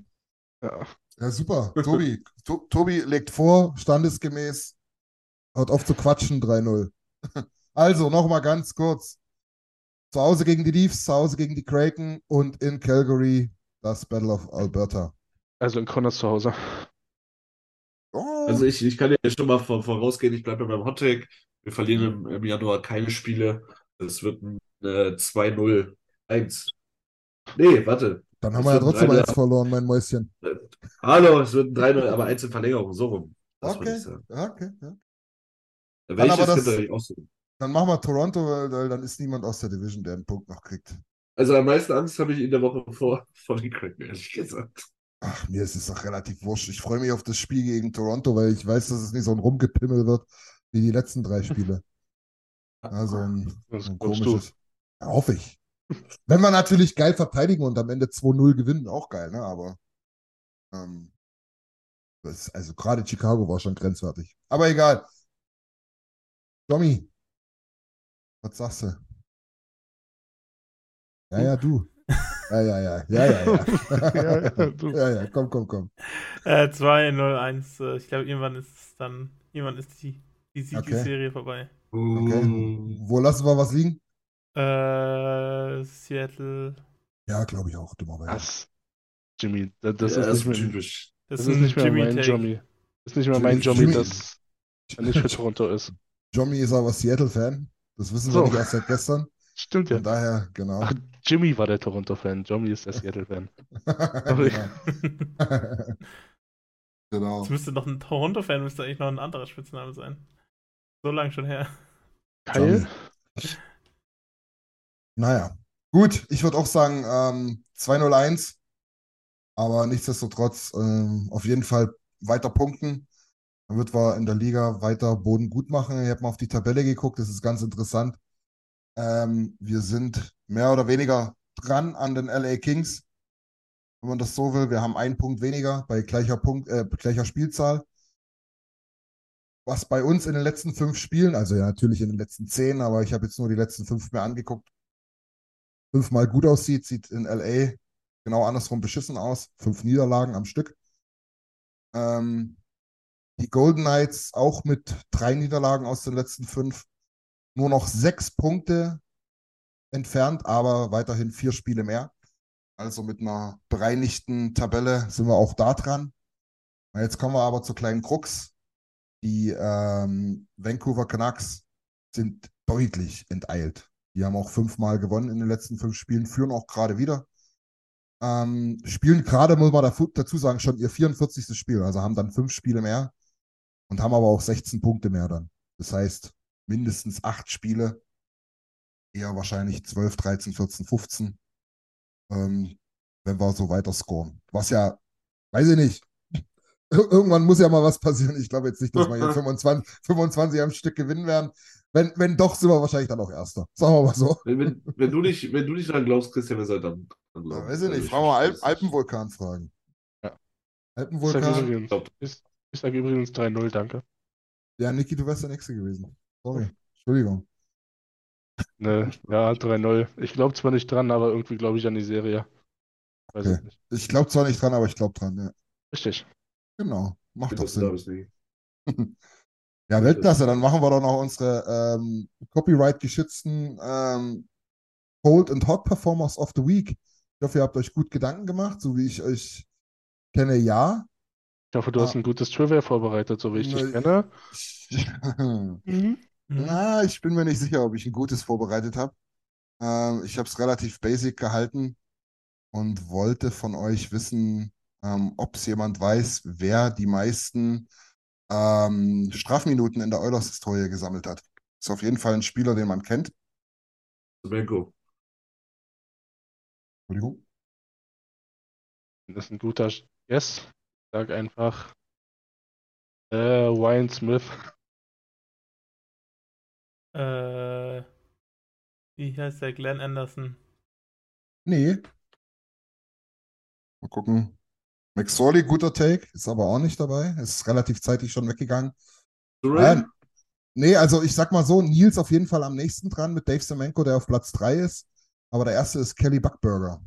Ja. Ja, super. Tobi, to Tobi legt vor, standesgemäß. Hört auf zu quatschen, 3-0. Also, nochmal ganz kurz. Zu Hause gegen die Leafs, zu Hause gegen die Kraken und in Calgary das Battle of Alberta. Also in Connors zu Hause. Oh, Also ich, ich kann ja schon mal vor, vorausgehen, ich bleibe beim Hottag. Wir verlieren im, im Januar keine Spiele. Es wird ein äh, 2-0. 1. Nee, warte. dann haben wir ja trotzdem 3-0. eins verloren, mein Mäuschen. Hallo, es wird ein 3-0, aber 1 in Verlängerung, so rum. Das Okay, ich sagen. okay. Ja. Ich aber das das- könnte, ich auch so. Dann machen wir Toronto, weil, weil dann ist niemand aus der Division, der einen Punkt noch kriegt. Also am meisten Angst habe ich in der Woche vor, vor den Kraken, ehrlich gesagt. Ach, mir ist es doch relativ wurscht. Ich freue mich auf das Spiel gegen Toronto, weil ich weiß, dass es nicht so ein Rumgepimmel wird wie die letzten drei Spiele. Also ein, ein komisches. Ja, hoffe ich. Wenn wir natürlich geil verteidigen und am Ende 2-0 gewinnen, auch geil, ne? Aber ähm, das also gerade Chicago war schon grenzwertig. Aber egal. Tommy, was sagst du? Ja, ja, du. Ja, ja, ja, ja, ja, ja. Ja, ja, ja, ja, komm, komm, komm. Äh, 2-0-1. Äh, ich glaube, irgendwann ist es dann, irgendwann ist die, die Okay. Siegesserie vorbei. Okay. Wo lassen wir was liegen? Äh, Seattle. Ja, glaube ich auch, dummerweise. Das, Jimmy, das, das ja, ist nicht mehr, typisch. Das, das ist nicht mehr mein Take. Jimmy. Das ist nicht mehr mein Jimmy- Jimmy, Jimmy- das nicht für Toronto ist. Johnny ist aber Seattle-Fan. Das wissen wir So. nicht erst seit gestern. Stimmt ja. Von daher, genau. Ach, Jimmy war der Toronto-Fan, Jimmy ist der Seattle-Fan. genau. genau. Es müsste doch ein Toronto-Fan, müsste eigentlich noch ein anderer Spitzname sein. So lange schon her. Kyle? Naja, gut. Ich würde auch sagen ähm, 2-0-1. Aber nichtsdestotrotz ähm, auf jeden Fall weiter punkten. Dann wird wir in der Liga weiter Boden gut machen. Ich habe mal auf die Tabelle geguckt, das ist ganz interessant. Ähm, wir sind mehr oder weniger dran an den LA Kings, wenn man das so will. Wir haben einen Punkt weniger bei gleicher, Punkt, äh, gleicher Spielzahl. Was bei uns in den letzten fünf Spielen, also ja natürlich in den letzten zehn, aber ich habe jetzt nur die letzten fünf mir angeguckt, fünfmal gut aussieht, sieht in LA genau andersrum beschissen aus. Fünf Niederlagen am Stück. Ähm, die Golden Knights auch mit drei Niederlagen aus den letzten fünf. Nur noch sechs Punkte entfernt, aber weiterhin vier Spiele mehr. Also mit einer bereinigten Tabelle sind wir auch da dran. Jetzt kommen wir aber zur kleinen Krux. Die ähm, Vancouver Canucks sind deutlich enteilt. Die haben auch fünfmal gewonnen in den letzten fünf Spielen, führen auch gerade wieder. Ähm, spielen gerade, muss man dazu sagen, schon ihr 44. Spiel. Also haben dann fünf Spiele mehr und haben aber auch 16 Punkte mehr dann. Das heißt, mindestens acht Spiele, eher wahrscheinlich 12, 13, 14, 15, ähm, wenn wir so weiter scoren. Was ja, weiß ich nicht. Ir- Irgendwann muss ja mal was passieren. Ich glaube jetzt nicht, dass wir hier 25, 25 am Stück gewinnen werden. Wenn, wenn doch, sind wir wahrscheinlich dann auch Erster. Sagen wir mal so. Wenn, wenn, wenn, du nicht, wenn du nicht dran glaubst, Christian, wer soll dann dran Ja, glauben? weiß ich Also nicht. Fragen wir Alp das- Alpenvulkan fragen. Ja. Ich sage Alpenvulkan. übrigens, ich, ich sag übrigens 3-0, danke. Ja, Niki, du wärst der Nächste gewesen. Sorry. Entschuldigung. Ne, ja, 3-0. Ich glaube zwar nicht dran, aber irgendwie glaube ich an die Serie. Weiß Okay. ich nicht. Ich glaube zwar nicht dran, aber ich glaube dran. Ja. Richtig. Genau. Macht doch Sinn. Ja, Weltklasse. Dann machen wir doch noch unsere ähm, Copyright-geschützten ähm, Cold and Hot Performers of the Week. Ich hoffe, ihr habt euch gut Gedanken gemacht, so wie ich euch kenne, ja. Ich hoffe, du Ah. hast ein gutes Trivia vorbereitet, so wie ich dich Ne, kenne. Mhm. Na, ich bin mir nicht sicher, ob ich ein gutes vorbereitet habe. Ähm, ich habe es relativ basic gehalten und wollte von euch wissen, ähm, ob es jemand weiß, wer die meisten ähm, Strafminuten in der Oilers-Historie gesammelt hat. Ist auf jeden Fall ein Spieler, den man kennt. Semenko. Entschuldigung. Das ist ein guter Yes. Ich sag einfach äh, Ryan Smith. Äh, wie heißt der? Glenn Anderson. Nee. Mal gucken. McSorley, guter Take, ist aber auch nicht dabei. Ist relativ zeitig schon weggegangen. Ja, nee, also ich sag mal so, Nils auf jeden Fall am nächsten dran mit Dave Semenko, der auf Platz 3 ist. Aber der erste ist Kelly Buckburger.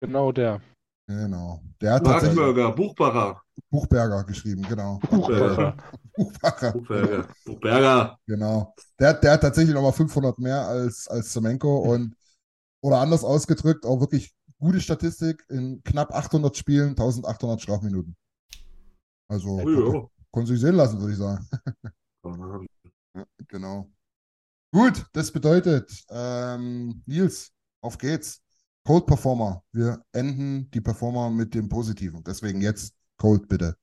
Genau der. Genau. Der hat Buchberger, Buchbacher. Buchberger geschrieben, genau. Buchberger. Buchberger, Buchberger. Buchberger. genau. Der, hat- der hat tatsächlich nochmal 500 mehr als, als Semenko und, oder anders ausgedrückt, auch wirklich gute Statistik in knapp 800 Spielen, 1800 Strafminuten. Also, Oh, konnte sich sehen lassen, würde ich sagen. Ja, genau. Gut, das bedeutet, ähm, Nils, auf geht's. Cold Performer. Wir enden die Performer mit dem Positiven. Deswegen jetzt Cold, bitte.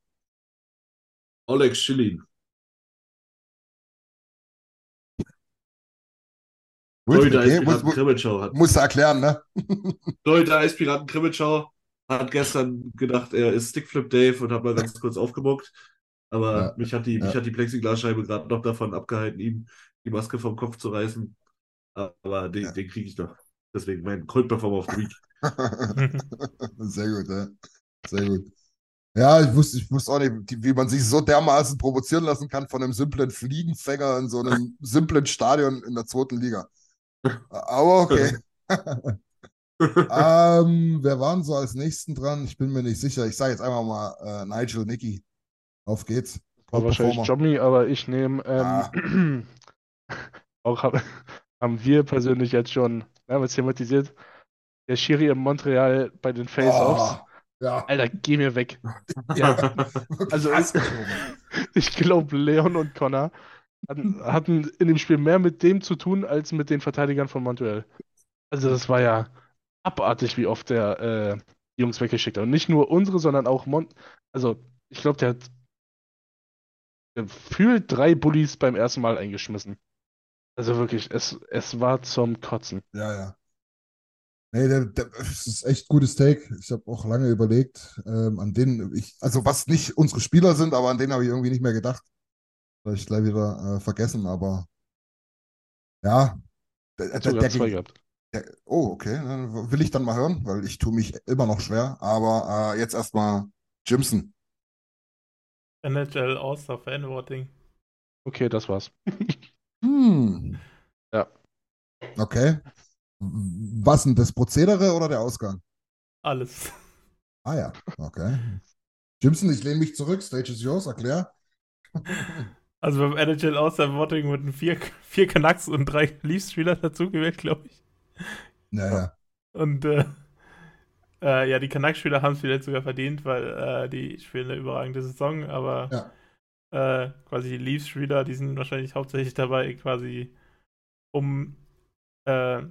Oleg Schilling. Torhüter okay, Eispiraten Krimitschau hat. musst du erklären, ne? Torhüter Eispiraten Krimitschau hat gestern gedacht, er ist Stickflip Dave und hat mal ganz kurz aufgemuckt. Aber Ja, mich hat die, mich ja. hat die Plexiglasscheibe gerade noch davon abgehalten, ihm die Maske vom Kopf zu reißen. Aber den, Ja. den kriege ich noch. Deswegen mein Cold-Performer of the Week. Sehr gut, ja. Sehr gut. Ja, ich wusste, ich wusste auch nicht, wie man sich so dermaßen provozieren lassen kann von einem simplen Fliegenfänger in so einem simplen Stadion in der zweiten Liga. Aber okay. Ähm, wer waren so als nächsten dran? Ich bin mir nicht sicher. Ich sage jetzt einfach mal äh, Nigel, Nicky. Auf geht's. War wahrscheinlich. Jommy, aber ich nehme Ah. ähm, auch hab, haben wir persönlich jetzt schon damals thematisiert. Der Schiri in Montreal bei den Face-Offs. Oh, ja. Alter, geh mir weg. Ja, also ich, glaube, Leon und Connor hatten, hatten in dem Spiel mehr mit dem zu tun, als mit den Verteidigern von Montreal. Also das war ja abartig, wie oft der äh, die Jungs weggeschickt hat. Und nicht nur unsere, sondern auch Mon Also ich glaube, der hat gefühlt drei Bullies beim ersten Mal eingeschmissen. Also wirklich, es, es war zum Kotzen. Ja, ja. Nee, der, der, das ist echt gutes Take. Ich habe auch lange überlegt, ähm, an denen ich, also was nicht unsere Spieler sind, aber an denen habe ich irgendwie nicht mehr gedacht. Habe ich gleich wieder äh, vergessen, aber ja. Der, der, der, gehabt. der, oh, okay. Dann will ich dann mal hören, weil ich tue mich immer noch schwer. Aber äh, jetzt erstmal Jimson. NHL All-Star Fan-Voting. Okay, das war's. Hm. Ja. Okay. Was denn, das Prozedere oder der Ausgang? Alles. Ah ja, okay. Jimson, ich lehne mich zurück. Stage is yours, erklär. Also beim NHL All-Star Voting wurden vier, vier Canucks und drei Leafs-Spieler dazugewählt, glaube ich. Naja. Und äh, äh, ja, die Canucks-Spieler haben es vielleicht sogar verdient, weil äh, die spielen eine überragende Saison, aber Ja. äh, quasi die Leafs-Spieler, die sind wahrscheinlich hauptsächlich dabei, quasi um äh,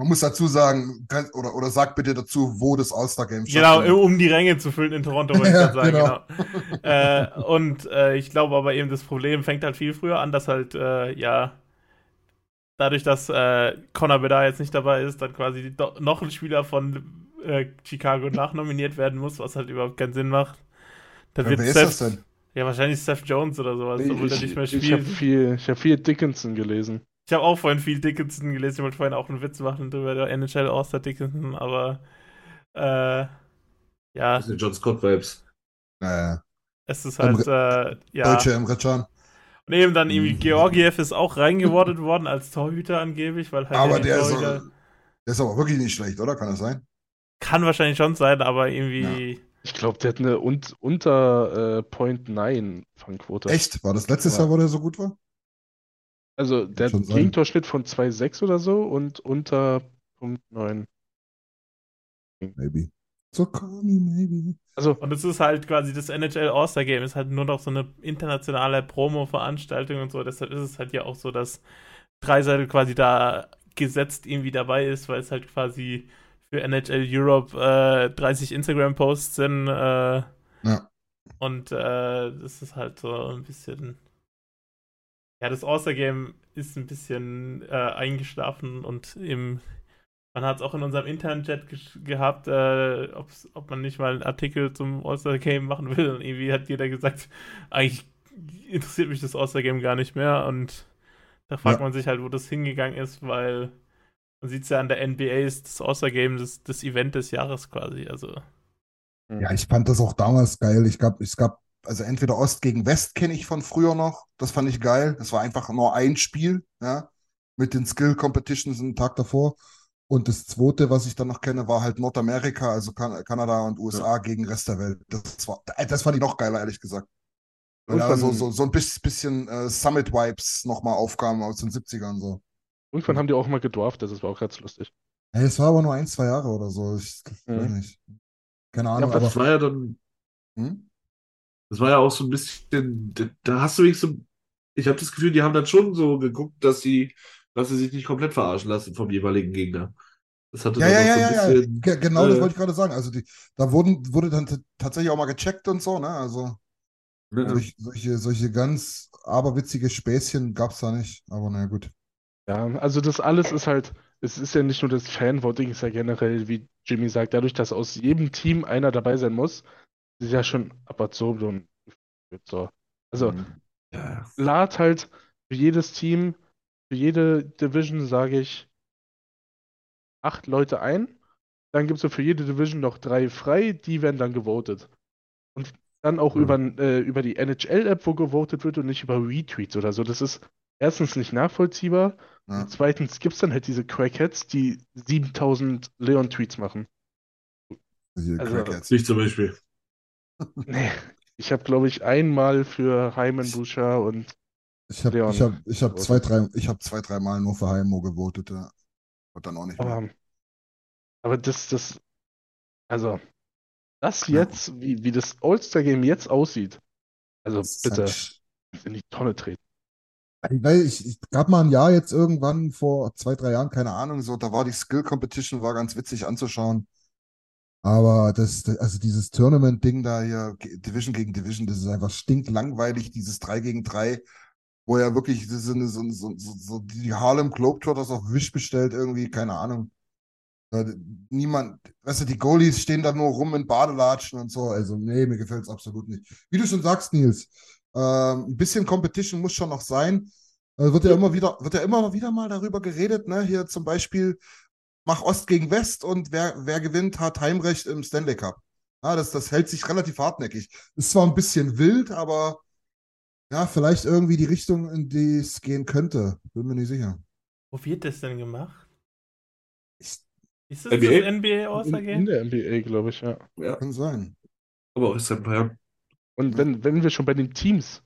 Man muss dazu sagen, oder, oder sag bitte dazu, wo das All-Star-Game Genau, stattfindet. um die Ränge zu füllen in Toronto, wollte ich Ja, gerade sagen, genau. genau. äh, und äh, ich glaube aber eben, das Problem fängt halt viel früher an, dass halt, äh, ja, dadurch, dass äh, Connor Bedard jetzt nicht dabei ist, dann quasi noch ein Spieler von äh, Chicago nachnominiert werden muss, was halt überhaupt keinen Sinn macht. Dann Ja, wer ist Seth, das denn? Ja, wahrscheinlich Seth Jones oder sowas, obwohl der nicht mehr ich ich habe spielt. viel, ich hab viel Dickinson gelesen. Ich habe auch vorhin viel Dickinson gelesen, ich wollte vorhin auch einen Witz machen drüber, der NHL All-Star Dickinson, aber äh, ja, Das sind John Scott-Vibes. Naja, es ist halt, äh, ja. Deutsche Emre Can. Und eben dann Mhm. irgendwie Georgiev ist auch reingewordet worden als Torhüter angeblich, weil halt Aber die der ist, Torhüter- der ist aber wirklich nicht schlecht, oder? Kann das sein? kann wahrscheinlich schon sein, aber irgendwie Ich glaube, der hat eine un unter äh, Point 9 Fangquote. Echt? War das letztes Ja. Jahr, wo der so gut war? Also der hat einen. Gegentorschnitt von 2,6 oder so und unter Punkt 9. Maybe. So call me, maybe. Also, und es ist halt quasi das NHL All-Star Game ist halt nur noch so eine internationale Promo-Veranstaltung und so, deshalb ist es halt ja auch so, dass Dreiseitel quasi da gesetzt irgendwie dabei ist, weil es halt quasi für NHL Europe äh, 30 Instagram-Posts sind äh, Ja. und äh, das ist halt so ein bisschen ja, das All-Star-Game ist ein bisschen äh, eingeschlafen und im man hat es auch in unserem internen Chat gehabt, äh, ob man nicht mal einen Artikel zum All-Star-Game machen will. Und irgendwie hat jeder gesagt, eigentlich interessiert mich das All-Star-Game gar nicht mehr. Und da fragt Ja. man sich halt, wo das hingegangen ist, weil man sieht es ja an der NBA, ist das All-Star-Game das, das Event des Jahres quasi. Also, Ja, ich fand das auch damals geil. Ich gab, es gab, also entweder Ost gegen West kenne ich von früher noch. Das fand ich geil. Das war einfach nur ein Spiel, ja, mit den Skill Competitions einen Tag davor. Und das zweite, was ich dann noch kenne, war halt Nordamerika, also kan Kanada und USA gegen Rest der Welt. Das war, äh, das fand ich noch geiler, ehrlich gesagt. Weil da so, Irgendwann- so, so ein bis- bisschen äh, Summit-Vibes nochmal aufkamen aus den 70ern. So. irgendwann haben die auch mal gedraftet, das war auch ganz lustig. Hey, es war aber nur ein, zwei Jahre oder so. Ich weiß Mhm. nicht. Keine Ahnung, Das aber. war ja dann, Hm? Das war ja auch so ein bisschen, da- hast du wirklich so, ich habe das Gefühl, die haben dann schon so geguckt, dass sie, dass sie sich nicht komplett verarschen lassen vom jeweiligen Gegner. Das hatte Ja, ja, auch ja, so ja, ein ja. bisschen, Ge- Genau, das äh, wollte ich gerade sagen. Also die, da wurden, wurde dann tatsächlich auch mal gecheckt und so, ne? Also ne, solch, solche, solche ganz aberwitzige Späßchen gab es da nicht. Aber naja, gut. Ja, also das alles ist halt, es ist ja nicht nur das Fanvoting, es ist ja generell, wie Jimmy sagt, dadurch, dass aus jedem Team einer dabei sein muss, ist ja schon ab absurdum. So. Also, Mhm. Ja, lad halt für jedes Team, für jede Division, sage ich, acht Leute ein. Dann gibt es für jede Division noch drei frei, die werden dann gewotet. Und dann auch Ja. über, äh, über die NHL-App, wo gewotet wird und nicht über Retweets oder so. Das ist erstens nicht nachvollziehbar. Ja. Und zweitens gibt es dann halt diese Crackheads, die 7000 Leon-Tweets machen. Hier, Also- Crackheads. ich zum Beispiel. Nee, ich habe, glaube ich, einmal für Hyman Boucher und Ich habe ich hab, ich hab zwei, drei, ich zwei, drei Mal nur für Heimo gewotet. Ja. Und dann auch nicht mehr. Aber, aber das, das, also, das Ja. jetzt, wie, wie das All-Star-Game jetzt aussieht, also bitte halt in die Tonne treten. Weil ich, ich gab mal ein Jahr jetzt irgendwann vor zwei, drei Jahren, keine Ahnung, so, da war die Skill Competition, war ganz witzig anzuschauen. Aber das, also dieses Tournament-Ding da hier, Division gegen Division, das ist einfach stinklangweilig, dieses 3 gegen 3, wo ja wirklich das eine, so, so, so, so die Harlem Globetrotters auf Wish bestellt, irgendwie, keine Ahnung. Niemand, weißt du, die Goalies stehen da nur rum in Badelatschen und so. Also, nee, mir gefällt es absolut nicht. Wie du schon sagst, Nils, ähm, ein bisschen Competition muss schon noch sein. Äh, wird ja immer wieder, wird ja immer wieder mal darüber geredet, ne? Hier zum Beispiel, mach Ost gegen West und wer, wer gewinnt, hat Heimrecht im Stanley Cup. Ja, das, das hält sich relativ hartnäckig. Ist zwar ein bisschen wild, aber ja, vielleicht irgendwie die Richtung, in die es gehen könnte. Bin mir nicht sicher. Wo wird das denn gemacht? Ich- Ist das NBA? das NBA In, All-Star in Game? der NBA, glaube ich, ja. Ja, Kann sein. aber auch ist ja. Und wenn, wenn wir schon bei den Teams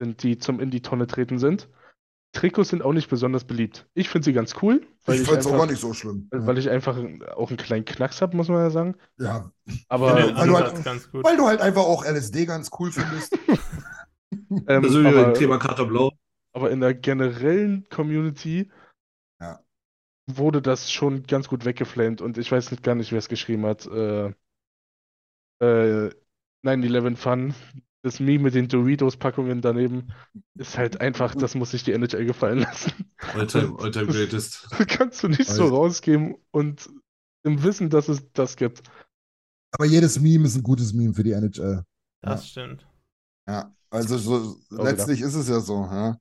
sind, die zum in die Tonne treten sind, Trikots sind auch nicht besonders beliebt. Ich finde sie ganz cool, weil ich ich fand es auch einfach, gar nicht so schlimm. weil ich einfach auch einen kleinen Knacks habe, muss man ja sagen. Ja, Aber, den weil du halt- ganz gut. weil du halt einfach auch LSD ganz cool findest. ähm, Also wie aber, Thema Kater Blau. aber in der generellen Community Ja. wurde das schon ganz gut weggeflamed und ich weiß nicht, gar nicht, wer es geschrieben hat. Äh, äh, 9-11 Fun, das Meme mit den Doritos-Packungen daneben, ist halt einfach, das muss sich die NHL gefallen lassen. Alltime, Alltime Greatest. Das kannst du nicht so rausgeben und im Wissen, dass es das gibt. Aber jedes Meme ist ein gutes Meme für die NHL. Das stimmt. Ja, also so, letztlich ist es ja so. Ja.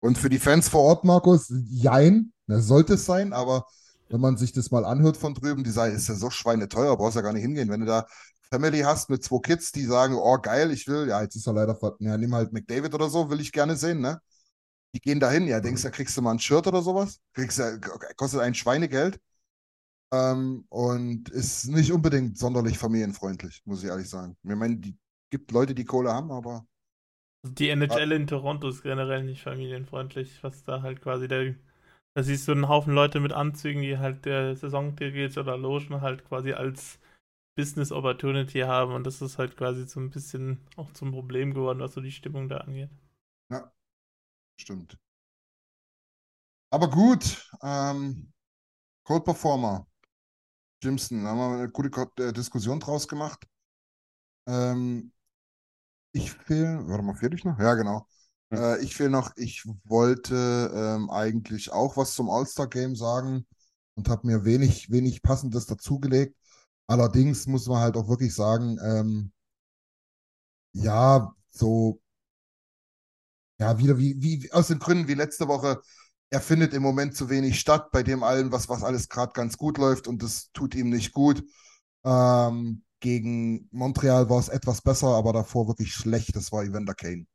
Und für die Fans vor Ort, Markus, jein, das sollte es sein, aber wenn man sich das mal anhört von drüben, die sagen, ist ja so schweineteuer, brauchst ja gar nicht hingehen. Wenn du da Family hast mit zwei Kids, die sagen, oh geil, ich will, ja, jetzt ist er leider, ja, nimm halt McDavid oder so, will ich gerne sehen, ne? Die gehen dahin, ja, denkst du, da kriegst du mal ein Shirt oder sowas? Kriegst du, kostet ein Schweinegeld. Ähm, und ist nicht unbedingt sonderlich familienfreundlich, muss ich ehrlich sagen. Ich meine, die gibt Leute, die Kohle haben, aber Die NHL in Toronto ist generell nicht familienfreundlich, was da halt quasi der. Da siehst du einen Haufen Leute mit Anzügen, die halt der Saisontickets oder Logen halt quasi als Business Opportunity haben und das ist halt quasi so ein bisschen auch zum Problem geworden, was so die Stimmung da angeht. Stimmt. Aber gut, ähm, Cold Performer, Jimson, da haben wir eine gute äh, Diskussion draus gemacht. Ähm, ich fehl, warte mal, fehl ich noch? Ja, genau. Ja. Äh, ich fehl noch, ich wollte ähm, eigentlich auch was zum All-Star-Game sagen und habe mir wenig, wenig Passendes dazugelegt. Allerdings muss man halt auch wirklich sagen, ähm, ja, so ja, wieder wie, wie aus den Gründen wie letzte Woche. Er findet im Moment zu wenig statt, bei dem allen, was, was alles gerade ganz gut läuft und das tut ihm nicht gut. Ähm, gegen Montreal war es etwas besser, aber davor wirklich schlecht. Das war Evander Kane.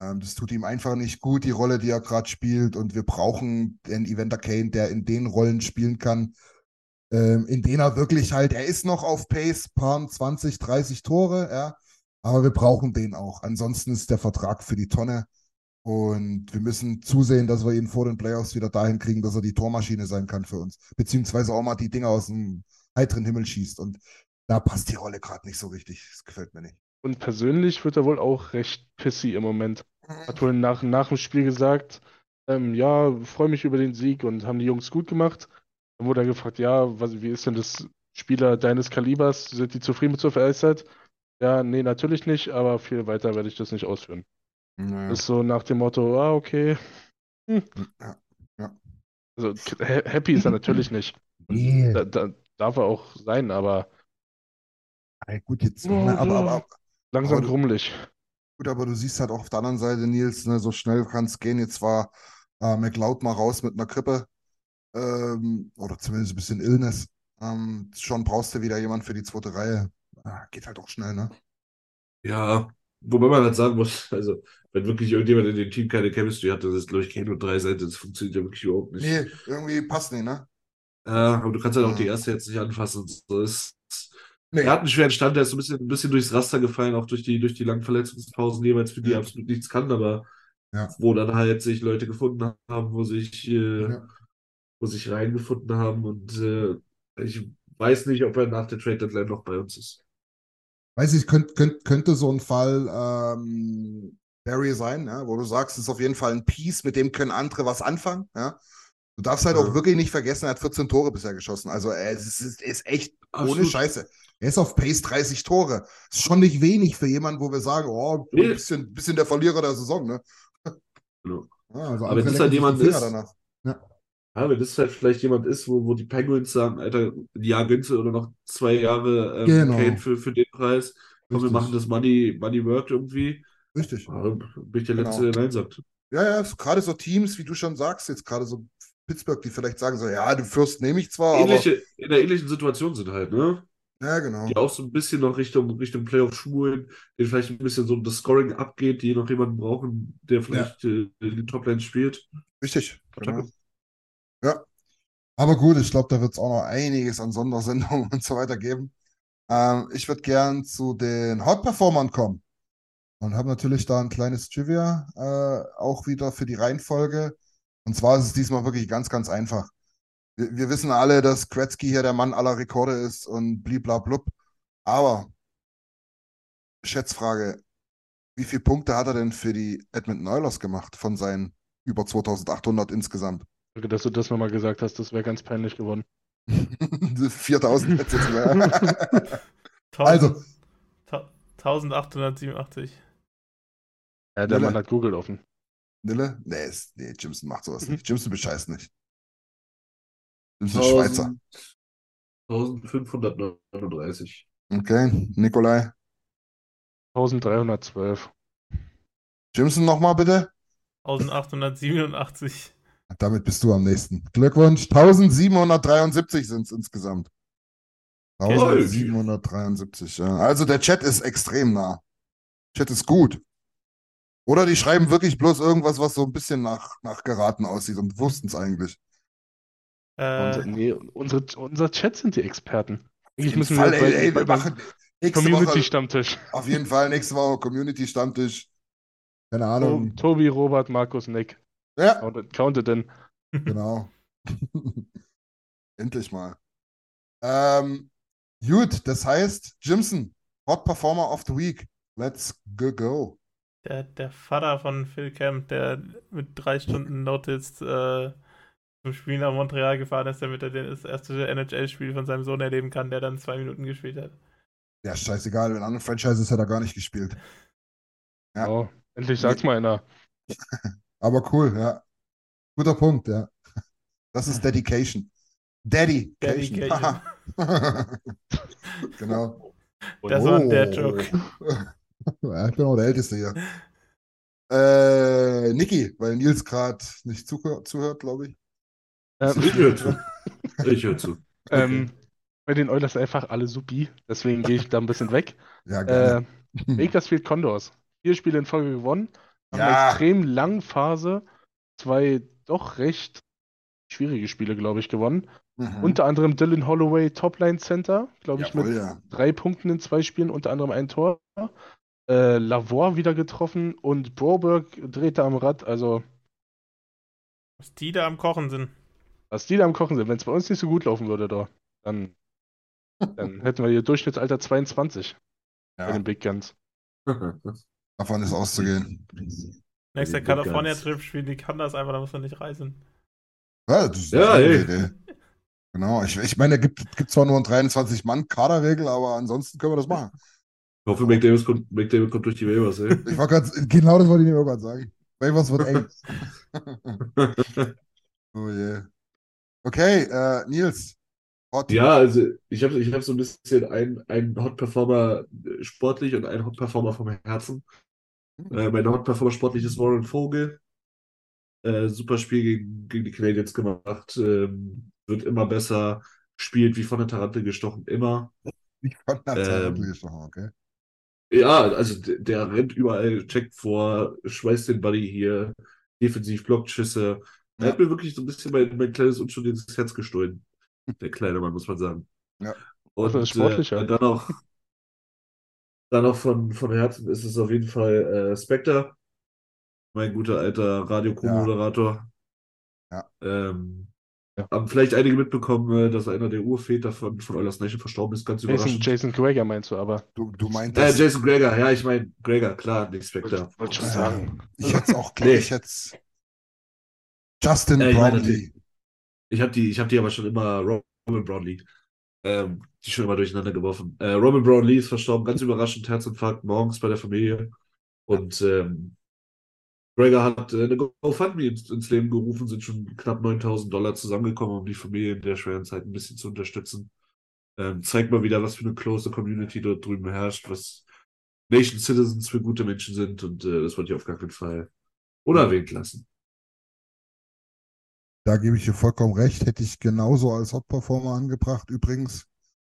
Ähm, das tut ihm einfach nicht gut, die Rolle, die er gerade spielt. Und wir brauchen den Evander Kane, der in den Rollen spielen kann, ähm, in denen er wirklich halt, er ist noch auf Pace, paar 20, 30 Tore, ja. Aber wir brauchen den auch. Ansonsten ist der Vertrag für die Tonne. Und wir müssen zusehen, dass wir ihn vor den Playoffs wieder dahin kriegen, dass er die Tormaschine sein kann für uns. Beziehungsweise auch mal die Dinger aus dem heiteren Himmel schießt. Und da passt die Rolle gerade nicht so richtig. Das gefällt mir nicht. Und persönlich wird er wohl auch recht pissy im Moment. Hat wohl nach, nach dem Spiel gesagt, ähm, ja, freue mich über den Sieg und haben die Jungs gut gemacht. Dann wurde er gefragt, ja, was, wie ist denn das Spieler deines Kalibers? Sind die zufrieden mit so viel Eiszeit? Ja, nee, natürlich nicht, aber viel weiter werde ich das nicht ausführen. Naja. Das ist so nach dem Motto, ah, okay. Ja, ja. Also ha- happy ist er natürlich nicht. Nee. da, da darf er auch sein, aber Ey, gut, jetzt, Oh, ne, aber, aber, langsam Aber du- grummelig. gut, aber du siehst halt auch auf der anderen Seite, Nils, ne, so schnell kann es gehen. Jetzt war äh, McLeod mal raus mit einer Grippe ähm, oder zumindest ein bisschen Illness. Ähm, schon brauchst du wieder jemand für die zweite Reihe. Ah, geht halt auch schnell, ne? Ja, wobei man halt sagen muss, also, wenn wirklich irgendjemand in dem Team keine Chemistry hat, das ist, glaube ich, Kane und drei Seiten, das funktioniert ja wirklich überhaupt nicht. Nee, irgendwie passt nicht, ne? Ja, aber du kannst halt auch die erste jetzt nicht anfassen. So ist, Nee. er hat einen schweren Stand, der ist ein bisschen, ein bisschen durchs Raster gefallen, auch durch die, durch die langen Verletzungspausen jeweils, für die Ja. absolut nichts kann, aber Ja. wo dann halt sich Leute gefunden haben, wo sich, äh, Ja. Wo sich reingefunden haben und äh, ich weiß nicht, ob er nach der Trade Deadline noch bei uns ist. Weiß ich, könnt, könnt, könnte so ein Fall ähm, Barry sein, ja, wo du sagst, es ist auf jeden Fall ein Piece, mit dem können andere was anfangen. Ja. Du darfst halt Ja. auch wirklich nicht vergessen, er hat 14 Tore bisher geschossen. Also er ist, ist, ist echt ohne Absolut. Scheiße. Er ist auf Pace 30 Tore. Ist schon nicht wenig für jemanden, wo wir sagen, oh, Nee. ein bisschen, bisschen der Verlierer der Saison, ne? Genau. Ja, also Aber wenn das halt jemand ist- danach. Ja, wenn das halt vielleicht jemand ist, wo, wo die Penguins sagen, Alter, ein Jahr du oder noch zwei Jahre ähm, Genau. Kane für, für den Preis, komm, wir Richtig. machen das Money, Money Work irgendwie, Richtig. ja, bin ich der Genau. Letzte, der Nein sagt. Ja, ja, gerade so Teams, wie du schon sagst, jetzt gerade so Pittsburgh, die vielleicht sagen so, ja, du Fürst nehme ich zwar, Ähnliche, in der ähnlichen Situation sind halt, ne? aber ja, genau. Die auch so ein bisschen noch Richtung, Richtung Playoff schmulen, denen vielleicht ein bisschen so das Scoring abgeht, die noch jemanden brauchen, der vielleicht äh, in den Toplines spielt. Richtig. Genau. Ja. Aber gut, ich glaube, da wird es auch noch einiges an Sondersendungen und so weiter geben. Ähm, ich würde gern zu den Hot-Performern kommen. Und habe natürlich da ein kleines Trivia äh, auch wieder für die Reihenfolge. Und zwar ist es diesmal wirklich ganz, ganz einfach. Wir, wir wissen alle, dass Gretzky hier der Mann aller Rekorde ist und bliblablub. Aber Schätzfrage, wie viele Punkte hat er denn für die Edmonton Oilers gemacht von seinen über 2800 insgesamt? Danke, dass du das nochmal gesagt hast, das wäre ganz peinlich geworden. 4000 jetzt jetzt mehr. Also, Ta- 1887. Ja, der Wille. Mann hat Google offen. Nille? Nee, ist, nee, Jimson macht sowas Mhm. nicht. Jimson bescheißt nicht. Jimson ist Schweizer. 1539. Okay, Nikolai. 1312. Jimson nochmal bitte. 1887. Damit bist du am nächsten. Glückwunsch. 1773 sind es insgesamt. Okay. 1773, ja. Also der Chat ist extrem nah. Chat ist gut. Oder die schreiben wirklich bloß irgendwas, was so ein bisschen nach, nach geraten aussieht und wussten es eigentlich. Unser, Äh, nee, unsere, unser Chat sind die Experten. Eigentlich Auf müssen jeden wir Fall, ey, ey, wir machen nächste Woche, Community-Stammtisch. auf jeden Fall nächste Woche Community-Stammtisch. Keine Ahnung. Tobi, Robert, Markus, Nick. Ja, Counted, counted in. genau. Endlich mal. Ähm, gut, das heißt, Jimson, Hot Performer of the Week. Let's go, go. der, der Vater von Phil Kemp, der mit drei Stunden Notice äh, zum Spiel nach Montreal gefahren ist, damit er das erste NHL-Spiel von seinem Sohn erleben kann, der dann zwei Minuten gespielt hat. Ja, scheißegal, in anderen Franchises hat er gar nicht gespielt. Ja. Oh, endlich sag's mal einer. Aber cool, ja. Guter Punkt, ja. Das ist Dedication. Dedication. Dedication. genau. Das war ein Dad Oh. Joke. Ich bin auch der Älteste hier. Äh, Niki, weil Nils gerade nicht zuhört, zuhört glaube ich. Ähm, Ich höre zu. Ich höre zu. ähm, bei den Oilers einfach alle supi, deswegen gehe ich da ein bisschen weg. Ja, Äh, gerne. Bakersfield Condors. Vier Spiele in Folge gewonnen. Haben Ja. eine extrem langen Phase. Zwei doch recht schwierige Spiele, glaube ich, gewonnen. Mhm. Unter anderem Dylan Holloway, Topline Center, glaube ich, Jawohl, mit ja. drei Punkten in zwei Spielen, unter anderem ein Tor. Äh, Lavor wieder getroffen und Broberg drehte am Rad. Also, Was die da am Kochen sind. was die da am Kochen sind, wenn es bei uns nicht so gut laufen würde, da, dann, dann hätten wir hier Durchschnittsalter 22 bei ja. den Big Guns. Davon ist auszugehen. Nächster California-Trip spielen die kann das einfach, da muss man nicht reisen. Ja, das ist Ja, eine ey. Idee. Genau, ich, ich meine, es gibt, gibt zwar nur ein 23-Mann-Kaderregel, aber ansonsten können wir das machen. Ich hoffe, McDavid kommt, McDavid kommt durch die Waivers, ey. Ich war gerade, genau das wollte ich mir irgendwann sagen. Waivers wird eng. Oh je. Okay, äh, Nils. Hot. Ja, also ich habe ich hab so ein bisschen einen, einen Hot-Performer äh, sportlich und einen Hot-Performer vom Herzen. Äh, mein Hot-Performer sportlich ist Warren Vogel. Äh, super Spiel gegen, gegen die Canadiens gemacht. Ähm, wird immer besser. Spielt wie von der Tarante gestochen, immer. Ich fand das Ähm, wirklich schon, okay. Ja, also der, der rennt überall, checkt vor, schweißt den Buddy hier, defensiv blockt Schüsse. Er Ja. hat mir wirklich so ein bisschen mein, mein kleines unschuldiges Herz gestohlen. Der kleine Mann, muss man sagen. Ja. Und Das ist sportlicher. äh, dann auch, dann auch von, von Herzen ist es auf jeden Fall äh, Spectre, mein guter alter Radio-Co-Moderator. Ja. Ähm, Ja. Haben vielleicht einige mitbekommen, äh, dass einer der Urväter von, von Eulers Nation verstorben ist, ganz Jason, überraschend. Jason Gregor meinst du aber. Du, du Äh, meintest, Jason Gregor, ja, ich meine Gregor, klar, nicht Spectre. Wollte schon äh, sagen. ich hätte es auch, Nee. ich hätte Justin Äh, ich meine Brownlee. Ich habe die, ich hab die aber schon immer Robin Brownlee. Ähm, die schon immer durcheinander geworfen. Äh, Robin Brownlee ist verstorben, ganz überraschend, Herzinfarkt morgens bei der Familie. Und ähm, Gregor hat äh, eine GoFundMe ins, ins Leben gerufen, sind schon knapp 9000 Dollar zusammengekommen, um die Familie in der schweren Zeit ein bisschen zu unterstützen. Ähm, zeigt mal wieder, was für eine close Community dort drüben herrscht, was Nation Citizens für gute Menschen sind und äh, das wollte ich auf gar keinen Fall unerwähnt lassen. Da gebe ich dir vollkommen recht. Hätte ich genauso als Hot-Performer angebracht, übrigens.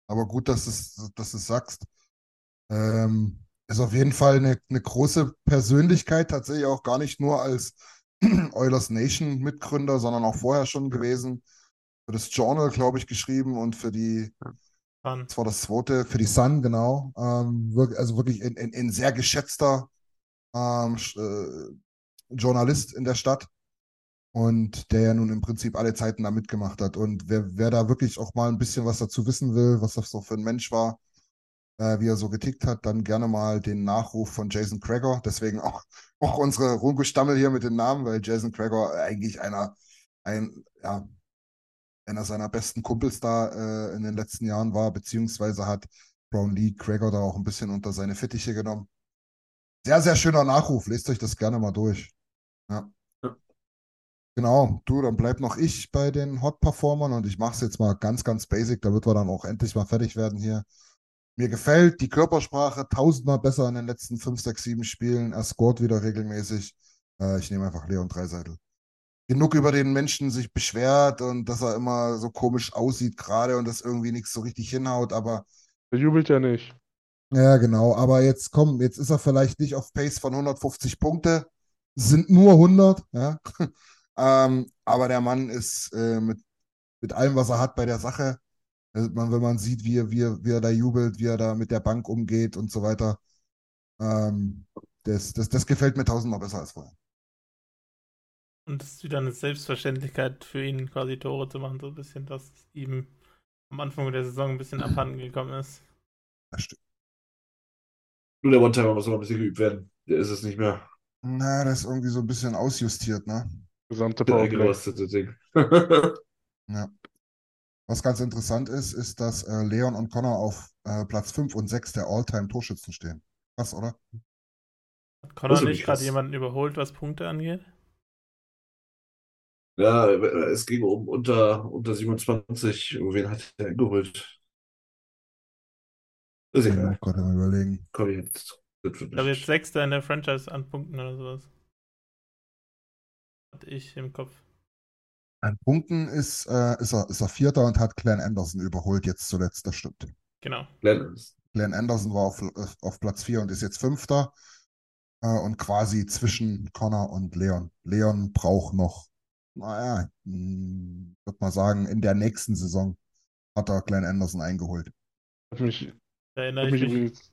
Aber gut, dass du es, dass du es sagst. Ähm, ist auf jeden Fall eine, eine große Persönlichkeit, tatsächlich auch gar nicht nur als Oilers Nation Mitgründer, sondern auch vorher schon gewesen. Für das Journal, glaube ich, geschrieben und für die, Fun. das war das zweite, für die Sun, genau. Ähm, also wirklich ein, ein, ein sehr geschätzter ähm, äh, Journalist in der Stadt und der ja nun im Prinzip alle Zeiten da mitgemacht hat. Und wer, wer da wirklich auch mal ein bisschen was dazu wissen will, was das so für ein Mensch war, äh, wie er so getickt hat, dann gerne mal den Nachruf von Jason Crager. Deswegen auch, auch unsere Rungo-Stammel hier mit den Namen, weil Jason Crager eigentlich einer, ein, ja, einer seiner besten Kumpels da äh, in den letzten Jahren war, beziehungsweise hat Brown Lee Crager da auch ein bisschen unter seine Fittiche genommen. Sehr, sehr schöner Nachruf. Lest euch das gerne mal durch. Ja. Genau, du, dann bleib noch ich bei den Hot-Performern und ich mache es jetzt mal ganz, ganz basic, damit wir dann auch endlich mal fertig werden hier. Mir gefällt die Körpersprache tausendmal besser in den letzten fünf, sechs, sieben Spielen. Er scoret wieder regelmäßig. Äh, ich nehme einfach Leon Dreiseitel. Genug über den Menschen sich beschwert und dass er immer so komisch aussieht gerade und das irgendwie nichts so richtig hinhaut, aber Der jubelt ja nicht. ja, genau. Aber jetzt komm, jetzt ist er vielleicht nicht auf Pace von 150 Punkte, sind nur 100, ja. Ähm, aber der Mann ist äh, mit, mit allem, was er hat bei der Sache, also man, wenn man sieht, wie er, wie, er, wie er da jubelt, wie er da mit der Bank umgeht und so weiter, ähm, das, das, das gefällt mir tausendmal besser als vorher. Und es ist wieder eine Selbstverständlichkeit für ihn, quasi Tore zu machen, so ein bisschen, dass ihm am Anfang der Saison ein bisschen abhanden gekommen ist. Das stimmt. Nur der One-Timer muss noch ein bisschen geübt werden. Der ist es nicht mehr. Na, das ist irgendwie so ein bisschen ausjustiert, ne? Gesamte Powerplay. Ding. Ja. Was ganz interessant ist, ist, dass äh, Leon und Connor auf äh, Platz 5 und 6 der All-Time-Torschützen stehen. Krass, oder? Hat Connor nicht gerade jemanden überholt, was Punkte angeht? Ja, es ging um unter, unter 27. Wen hat er geholt? Ist Ich egal. auch gerade am überlegen. Komm jetzt. Ich glaube, jetzt. Sechster in der Franchise an Punkten oder sowas. Hatte ich im Kopf. An Punkten ist, äh, ist, er, ist er Vierter und hat Glenn Anderson überholt jetzt zuletzt, das stimmt. Genau. Lennon. Glenn Anderson war auf, auf Platz 4 und ist jetzt Fünfter äh, und quasi zwischen Connor und Leon. Leon braucht noch, naja, hm, würde mal sagen, in der nächsten Saison hat er Glenn Anderson eingeholt. Hat mich, erinnere mich ich mich. übrigens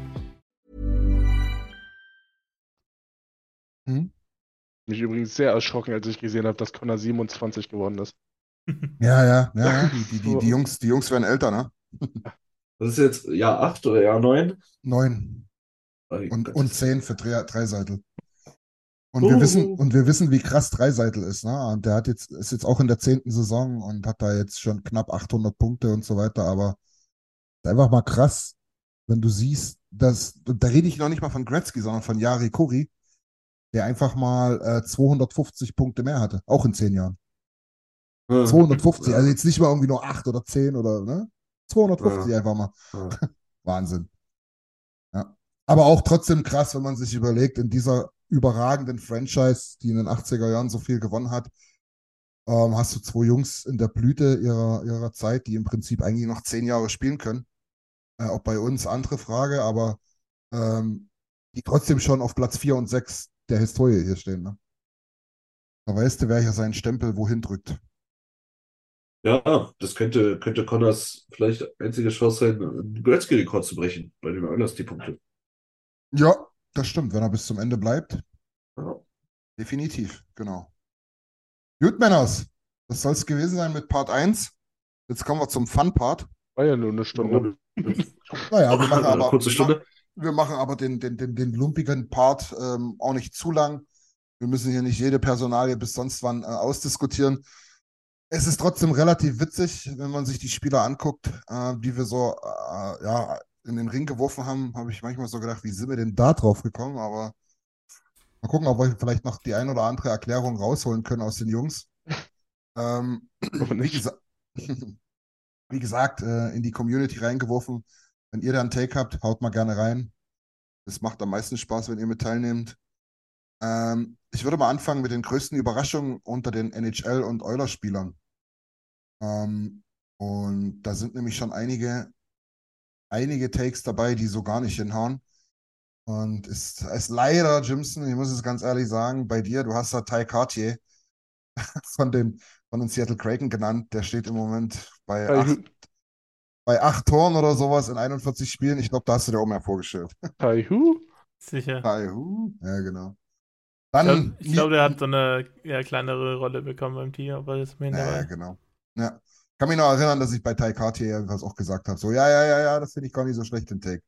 Mich übrigens sehr erschrocken, als ich gesehen habe, dass Connor 27 geworden ist. Ja, ja, ja, ja. Die, die, die, die Jungs, die Jungs werden älter, ne? Das ist jetzt Jahr 8 oder Jahr 9? Neun und, und zehn für drei, Dreiseitel. Und Oh. wir wissen, und wir wissen, wie krass Dreiseitel ist, ne? Und der hat jetzt, ist jetzt auch in der zehnten Saison und hat da jetzt schon knapp 800 Punkte und so weiter, aber ist einfach mal krass, wenn du siehst, dass, da rede ich noch nicht mal von Gretzky, sondern von Jari Kuri, der einfach mal äh, 250 Punkte mehr hatte, auch in zehn Jahren. Ja. 250, Ja. also jetzt nicht mal irgendwie nur 8 oder 10 oder, ne? 250 Ja. einfach mal. Ja. Wahnsinn. Ja. Aber auch trotzdem krass, wenn man sich überlegt, in dieser überragenden Franchise, die in den 80er Jahren so viel gewonnen hat, ähm, hast du zwei Jungs in der Blüte ihrer, ihrer Zeit, die im Prinzip eigentlich noch zehn Jahre spielen können. Äh, auch bei uns andere Frage, aber ähm, die trotzdem schon auf Platz 4 und 6 der Historie hier stehen. Ne? Da weißt du, wer hier seinen Stempel wohin drückt. Ja, das könnte, könnte Connors vielleicht einzige Chance sein, einen Gretzky-Rekord zu brechen bei den Oilers, die Punkte. Ja, das stimmt, wenn er bis zum Ende bleibt. Ja. Definitiv, genau. Gut, Männers, das soll es gewesen sein mit Part 1. Jetzt kommen wir zum Fun-Part. War ja nur eine Stunde. Naja, wir machen aber, kurze Stunde. Wir machen aber den, den, den, den lumpigen Part ähm, auch nicht zu lang. Wir müssen hier nicht jede Personalie bis sonst wann äh, ausdiskutieren. Es ist trotzdem relativ witzig, wenn man sich die Spieler anguckt, äh, die wir so äh, ja, in den Ring geworfen haben, habe ich manchmal so gedacht, wie sind wir denn da drauf gekommen? Aber mal gucken, ob wir vielleicht noch die ein oder andere Erklärung rausholen können aus den Jungs. Ähm, wie, gesa wie gesagt, äh, in die Community reingeworfen. Wenn ihr da einen Take habt, haut mal gerne rein. Das macht am meisten Spaß, wenn ihr mit teilnehmt. Ähm, ich würde mal anfangen mit den größten Überraschungen unter den NHL- und Oilers-Spielern. Ähm, und da sind nämlich schon einige, einige Takes dabei, die so gar nicht hinhauen. Und ist, ist leider, Jimson, ich muss es ganz ehrlich sagen, bei dir, du hast da Ty Cartier von den, von den Seattle Kraken genannt. Der steht im Moment bei bei acht Toren oder sowas in 41 Spielen. Ich glaube, da hast du dir auch mehr vorgestellt. Tai Hu? Sicher. Ty Hu? Ja, genau. Ich glaube, Dann, ich glaub, der hat so eine eher kleinere Rolle bekommen beim Team, aber das ist mir Ja, ja, dabei. genau. Ja. Kann mich noch erinnern, dass ich bei Ty Cartier irgendwas auch gesagt habe. So, ja, ja, ja, ja, das finde ich gar nicht so schlecht, den Take.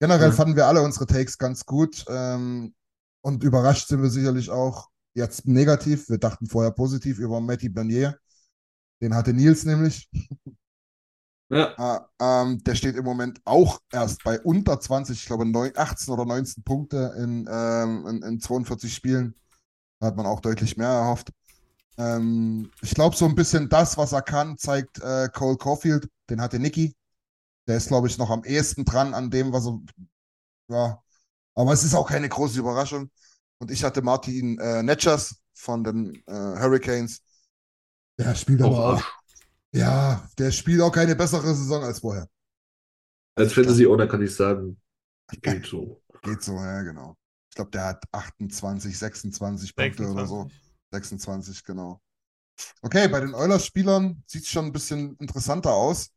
Generell Mhm. fanden wir alle unsere Takes ganz gut. Ähm, und überrascht sind wir sicherlich auch jetzt negativ. Wir dachten vorher positiv über Matty Bernier. Den hatte Nils nämlich. Ja, Äh, ähm, der steht im Moment auch erst bei unter 20, ich glaube neun- 18 oder 19 Punkte in, ähm, in, in 42 Spielen. Da hat man auch deutlich mehr erhofft. Ähm, ich glaube, so ein bisschen das, was er kann, zeigt äh, Cole Caulfield. Den hatte Nicky. Der ist, glaube ich, noch am ehesten dran an dem, was er. Ja. Aber es ist auch keine große Überraschung. Und ich hatte Martin äh, Netschers von den äh, Hurricanes. Der spielt aber auch auch. Ja, der spielt auch keine bessere Saison als vorher. als Fantasy-Owner kann ich sagen, geht so. Geht so, ja, genau. Ich glaube, der hat 28, 26 Punkte oder so. 26. 26, genau. Okay, bei den Oilers-Spielern sieht es schon ein bisschen interessanter aus.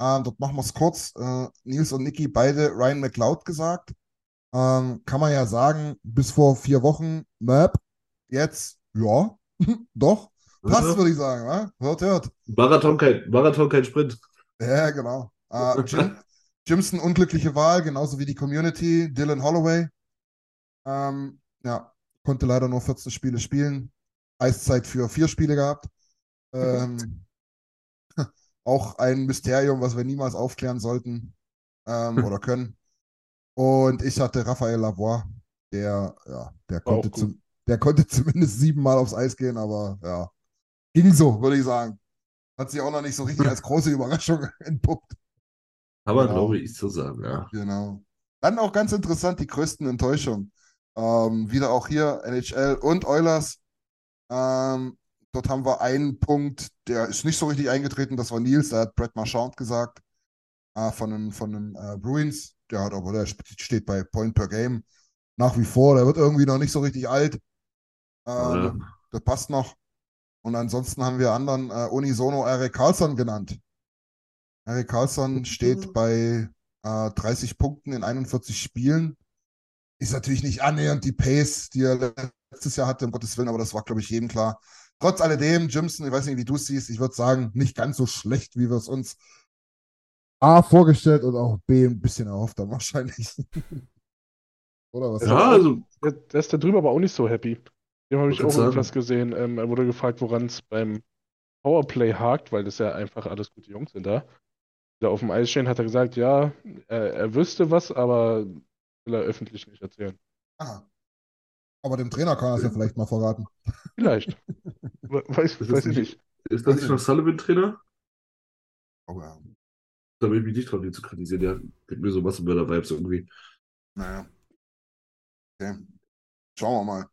Ähm, dort machen wir es kurz. Äh, Nils und Niki beide Ryan McLeod gesagt. Ähm, kann man ja sagen, bis vor vier Wochen, Map, jetzt, ja, doch, passt, würde ich sagen. wa? Hört, hört. Marathon kein, Marathon kein Sprint. Ja, genau. Äh, Jim, Jimson, unglückliche Wahl, genauso wie die Community. Dylan Holloway. Ähm, ja, konnte leider nur 14 Spiele spielen. Eiszeit für vier Spiele gehabt. Ähm, auch ein Mysterium, was wir niemals aufklären sollten ähm, oder können. Und ich hatte Raphael Lavoie, der, ja, der konnte, zum, der konnte zumindest siebenmal aufs Eis gehen, aber ja, ging so, würde ich sagen. Hat sich auch noch nicht so richtig als große Überraschung entpuppt. Aber Genau. glaube ich so sagen, ja. Genau. Dann auch ganz interessant, die größten Enttäuschungen. Ähm, wieder auch hier NHL und Oilers. Ähm, dort haben wir einen Punkt, der ist nicht so richtig eingetreten, das war Nils, der hat Brett Marchand gesagt, äh, von den, von den äh, Bruins. Der hat aber, der steht bei Point per Game nach wie vor, der wird irgendwie noch nicht so richtig alt. Ähm, Das passt noch. Und ansonsten haben wir anderen äh, Unisono Eric Carlson genannt. Eric Carlson steht bei äh, 30 Punkten in 41 Spielen. Ist natürlich nicht annähernd die Pace, die er letztes Jahr hatte, um Gottes Willen, aber das war, glaube ich, jedem klar. Trotz alledem, Jimson, ich weiß nicht, wie du es siehst, ich würde sagen, nicht ganz so schlecht, wie wir es uns A vorgestellt und auch B ein bisschen erhofft haben, wahrscheinlich. Oder was? Ja, du? also, Der, der ist da drüben aber auch nicht so happy. Dem habe ich auch sagen. irgendwas gesehen. Ähm, er wurde gefragt, woran es beim Powerplay hakt, weil das ja einfach alles gute Jungs sind da. Da auf dem Eis stehen, hat er gesagt, ja, er, er wüsste was, aber will er öffentlich nicht erzählen. Aha. Aber dem Trainer kann er es ja vielleicht mal verraten. Vielleicht. We- Weiß, Ist das weiß ich nicht- nicht. ist das nicht noch Sullivan-Trainer? Oh, ja. Da bin ich mich nicht drauf, den zu kritisieren. Der gibt mir so Massenmörder-Vibes irgendwie. Naja. Okay. Schauen wir mal.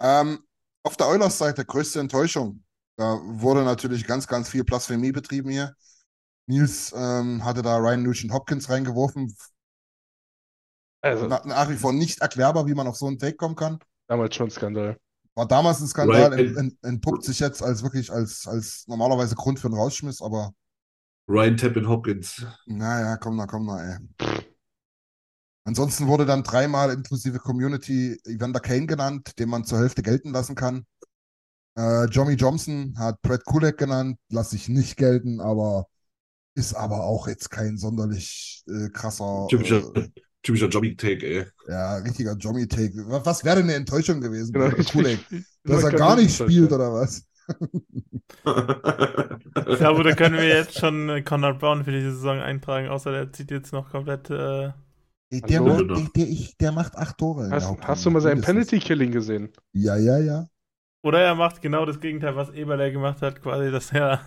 Ähm, auf der Oilers-Seite größte Enttäuschung. Da wurde natürlich ganz, ganz viel Blasphemie betrieben hier. Nils ähm, hatte da Ryan Nugent Hopkins reingeworfen. Also, Na, nach wie vor nicht erklärbar, wie man auf so einen Take kommen kann. damals schon Skandal. War damals ein Skandal, Ryan- ent, ent, entpuppt sich jetzt als wirklich als, als normalerweise Grund für einen Rausschmiss, aber Ryan Tappin Hopkins. naja, komm da, komm da, ey. Ansonsten wurde dann dreimal inklusive Community Evander Kane genannt, den man zur Hälfte gelten lassen kann. Äh, Johnny Johnson hat Brad Kulak genannt, lasse ich nicht gelten, aber ist aber auch jetzt kein sonderlich äh, krasser, Typischer, äh, typischer Jobbing-Take, ey. ja, richtiger Johnny-Take. Was, was wäre denn eine Enttäuschung gewesen Genau, Kulak? ich- ich- Dass er gar nicht spielt, oder was? Ich glaube, da können wir jetzt schon äh, Conrad Brown für diese Saison eintragen, außer der zieht jetzt noch komplett. Äh, Der, macht, der, der, ich, der macht acht Tore. Hast, hast du mal sein. Penalty-Killing gesehen? Ja, ja, ja. oder er macht genau das Gegenteil, was Eberle gemacht hat, quasi, dass er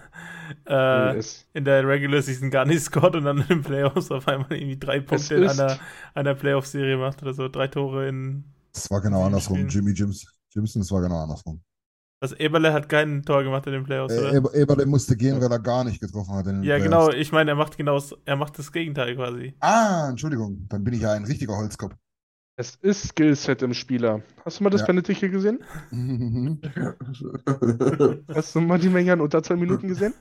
äh, in der Regular Season gar nicht scored und dann in den Playoffs auf einmal irgendwie drei Punkte in einer, einer Playoff-Serie macht oder so. Drei Tore in. Das war genau andersrum. Spielen. Jimmy Jims, Jimson, das war genau andersrum. Das Eberle hat kein Tor gemacht in den Playoffs, Äh, oder? Eber, Eberle musste gehen, weil er gar nicht getroffen hat. In den ja, Playoffs. genau. Ich meine, er macht genau, das- er macht das Gegenteil quasi. Ah, Entschuldigung. Dann bin ich ja ein richtiger Holzkopf. Es ist Skillset im Spieler. Hast du mal das Ja. Penalty-Kill gesehen? Mhm. Hast du mal die Menge an unter zwei Minuten gesehen?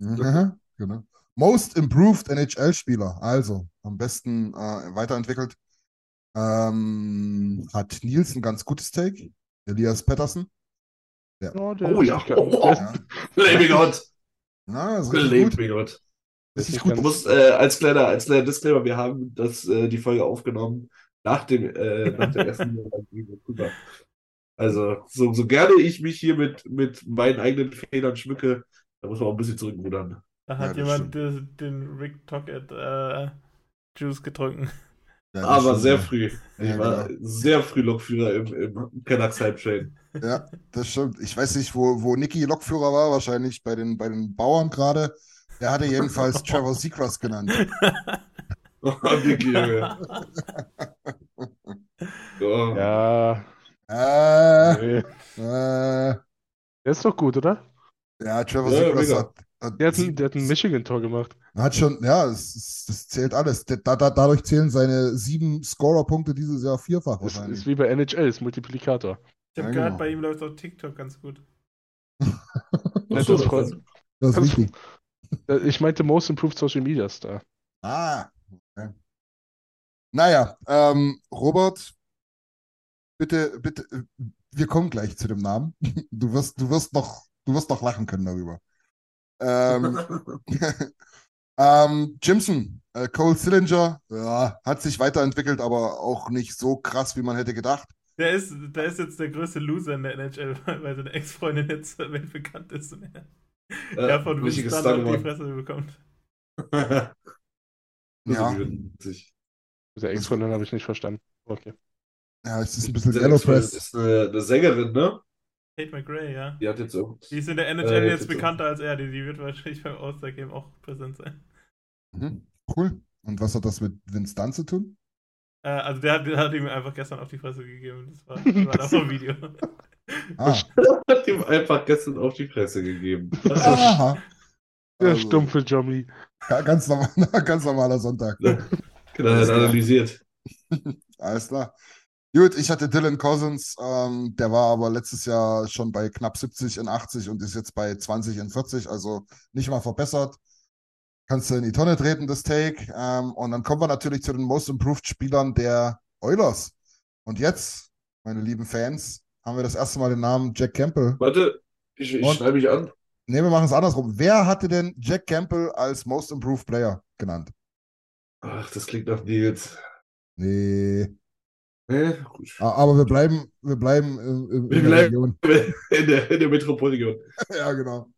Mhm, genau. Most Improved NHL-Spieler. Also, am besten äh, weiterentwickelt. Ähm, hat Nils ein ganz gutes Take. Elias Pettersson. Ja, der Oh ist ja. Oh, Ja, Blaming God. ja ist richtig Blaming gut. me God. der ist gut. Du ganz- musst äh, als kleiner, als kleiner Disclaimer, wir haben das, äh, die Folge aufgenommen nach dem, äh, nach der ersten Vancouver. Also, so, so gerne ich mich hier mit, mit meinen eigenen Fehlern schmücke, da muss man auch ein bisschen zurückrudern. Da Ja, hat das jemand den, den Rick Tockett äh, Juice getrunken. Ja, Aber sehr ja. früh. Ich Ja, war genau. sehr früh Lokführer im, im Canucks Hype Train. Ja, das stimmt. Ich weiß nicht, wo, wo Niki Lokführer war, wahrscheinlich bei den, bei den Bauern gerade. Der hatte jedenfalls Trevor Seacrest genannt. Oh, Vicky, Junge. Oh. Ja, Äh, nee. äh, der ist doch gut, oder? ja, Trevor Ja, Seacrest hat, Der hat ein, der hat ein Michigan-Tor gemacht. hat schon, ja, das, das zählt alles. Da, da, dadurch zählen seine sieben Scorer-Punkte dieses Jahr vierfach Das wahrscheinlich. ist wie bei NHL, ist Multiplikator. Ich habe Ja, gehört, genau. bei ihm läuft auf TikTok ganz gut. Ja, Ach so, das Das ist das- wichtig. Äh, Ich meinte Most Improved Social Media Star. Ah, okay. Naja, ähm, Robert, bitte, bitte, äh, wir kommen gleich zu dem Namen. Du wirst, du wirst noch, du wirst noch lachen können darüber. Ähm, ähm, Jimson, äh, Cole Sillinger, ja, hat sich weiterentwickelt, aber auch nicht so krass, wie man hätte gedacht. Der ist, der ist jetzt der größte Loser in der NHL, weil seine Ex-Freundin jetzt weltbekannt ist und er, Ja, er von Dunn auf die Fresse bekommt. Ja. Der Ex-Freundin habe ich nicht verstanden. Okay. Ja, es ist ein bisschen Yellow Press. ist eine, eine Sängerin, ne? Kate McRae, ja. Die hat jetzt auch. Die ist in der NHL Äh, jetzt jetzt bekannter als er, die, die wird wahrscheinlich beim All-Star-Game auch präsent sein. Mhm. Cool. Und was hat das mit Vince Dunn zu tun? Äh, also der hat, der hat ihm einfach gestern auf die Fresse gegeben. Das war, das war das auf Video. Ah, Hat ihm einfach gestern auf die Fresse gegeben. aha. Der Also, stumpfe Jommy. ja, ganz, normal, ganz normaler Sonntag. Genau, hat analysiert. Alles klar. Gut, ich hatte Dylan Cousins, ähm, der war aber letztes Jahr schon bei knapp 70 in 80 und ist jetzt bei 20 in 40, also nicht mal verbessert. Kannst du in die Tonne treten, das Take. Ähm, und dann kommen wir natürlich zu den Most Improved Spielern der Oilers. Und jetzt, meine lieben Fans, haben wir das erste Mal den Namen Jack Campbell. Warte, ich, ich schreibe mich an. Ne, wir machen es andersrum. Wer hatte denn Jack Campbell als Most Improved Player genannt? Ach, das klingt nach Nils. Nee. Nee, gut. A- Aber wir bleiben, wir bleiben in, in, Wir in der bleiben- Region. In der, in der Metropolregion. Ja, genau.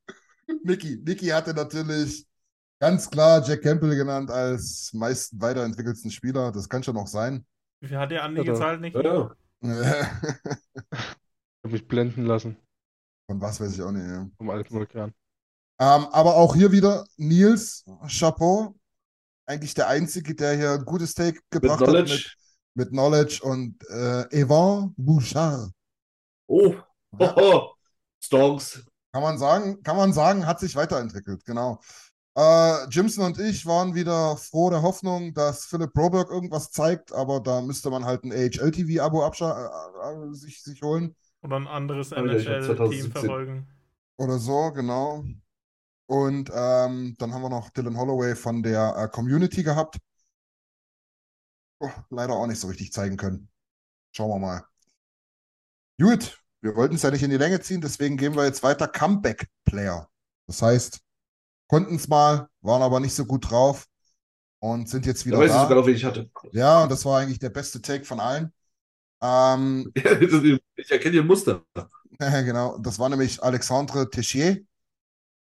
Niki. Niki hatte natürlich ganz klar Jack Campbell genannt als meist weiterentwickelsten Spieler. Das kann schon noch sein. Wie viel hat der Andi gezahlt, nicht? Ja, Hab mich blenden lassen Von was weiß ich auch nicht. Ja. vom alten Vulkan. Ähm, aber auch hier wieder Nils, Chapeau. Eigentlich der Einzige, der hier ein gutes Take mit gebracht hat Knowledge. mit, mit Knowledge und äh, Evan Bouchard. Oh, Ja. hoho. Stonks. Kann man sagen, kann man sagen, hat sich weiterentwickelt, genau. Äh, Jimson und ich waren wieder froh der Hoffnung, dass Philipp Broberg irgendwas zeigt, aber da müsste man halt ein AHL-TV-Abo äh, äh, sich, sich holen Oder ein anderes NHL-Team 2017. verfolgen. oder so, genau. Und ähm, dann haben wir noch Dylan Holloway von der äh, Community gehabt. Oh, leider auch nicht so richtig zeigen können. Schauen wir mal. Gut, wir wollten es ja nicht in die Länge ziehen, deswegen gehen wir jetzt weiter. Comeback-Player. Das heißt, konnten es mal, waren aber nicht so gut drauf und sind jetzt Da wieder weiß ich da. sogar noch, wen ich hatte. Ja, und das war eigentlich der beste Take von allen. Ähm, Ich erkenne ihr Muster. genau, das war nämlich Alexandre Teichier,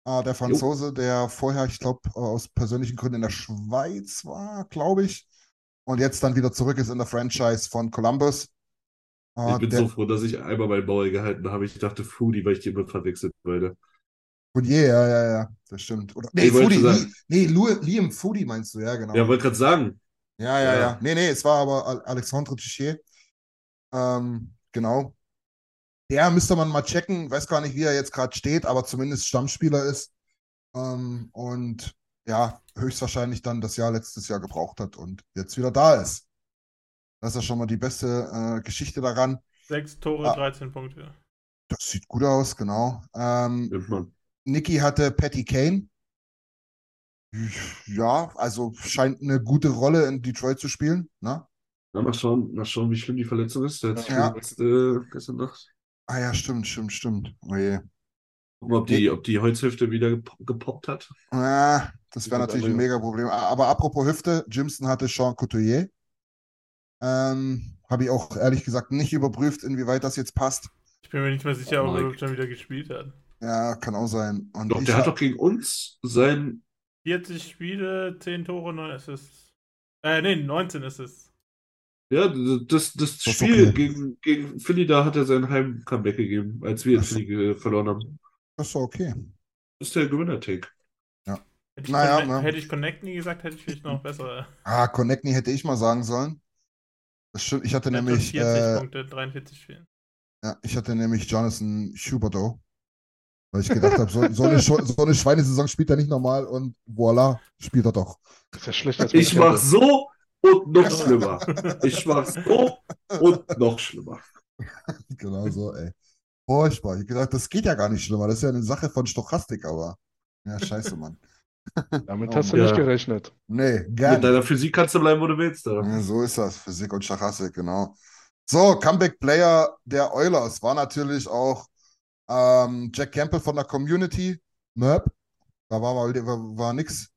äh, der Franzose, der vorher, ich glaube, aus persönlichen Gründen in der Schweiz war, glaube ich, und jetzt dann wieder zurück ist in der Franchise von Columbus. Äh, Ich bin der so froh, dass ich einmal meinen Bauer gehalten habe. Ich dachte Foodie, weil ich die immer verwechselt beide. Fourier, ja, ja, ja, das stimmt. Oder, nee, Foodie, Li- nee, Liam Foodie meinst du, ja, genau. Ja, wollte gerade sagen. Ja, ja, Ja. ja. Nee, nee, es war aber Al- Alexandre Teichier. Ähm, genau. Der müsste man mal checken. Weiß gar nicht, wie er jetzt gerade steht, aber zumindest Stammspieler ist. Ähm, und ja, höchstwahrscheinlich dann das Jahr letztes Jahr gebraucht hat und jetzt wieder da ist. Das ist ja schon mal die beste äh, Geschichte daran. Sechs Tore, Ah. 13 Punkte. Das sieht gut aus, genau. Ähm. Niki hatte Patty Kane. Ja, also scheint eine gute Rolle in Detroit zu spielen. Ne? Na, mal schauen, mal schauen, wie schlimm die Verletzung ist. Der hat sich Ja. verletzt, äh, gestern Nacht. Ah ja, stimmt, stimmt, stimmt. Oh je. Ob die, ob die Holzhüfte wieder gep- gepoppt hat. Ah, das wäre Das natürlich ein mega Problem. Aber apropos Hüfte, Jimson hatte Sean Couturier. Ähm, Habe ich auch ehrlich gesagt nicht überprüft, inwieweit das jetzt passt. Ich bin mir nicht mehr sicher, Oh, ob er schon wieder gespielt hat. Ja, kann auch sein. Und Doch, der hat ha- doch gegen uns sein. 40 Spiele, 10 Tore, 9 Assists. Äh, nee, 19 Assists. Ja, das, das ist Spiel okay. gegen, gegen Philly, da hat er sein Heim-Comeback gegeben, als wir in. Philly äh, verloren haben. Das ist doch okay. Das ist der Gewinner-Take. Hätte ich, Naja, Connect, ne. hätte ich Connect nie gesagt, hätte ich vielleicht noch besser. Ah, Connectney hätte ich mal sagen sollen. Das stimmt. Ich hatte nämlich, 40 äh, Punkte, 43 Spielen. ja, ich hatte nämlich Jonathan Schuberto. Weil ich gedacht habe, so, so, eine, so eine Schweinesaison spielt er nicht normal und voilà, spielt er doch. Das ist ja schlechter als Ich mach so und noch schlimmer. Ich mach so und noch schlimmer. Genau so, ey. Furchtbar. Ich hab gedacht, das geht ja gar nicht schlimmer. Das ist ja eine Sache von Stochastik, aber. Ja, scheiße, Mann. Damit Oh hast du Mann. nicht Ja. gerechnet. Nee, gar Mit deiner Physik kannst du bleiben, wo du willst. Ja, so ist das. Physik und Stochastik, genau. So, Comeback-Player der Oilers war natürlich auch ähm, Jack Campbell von der Community. Möp. Da war, mal, war, war nix.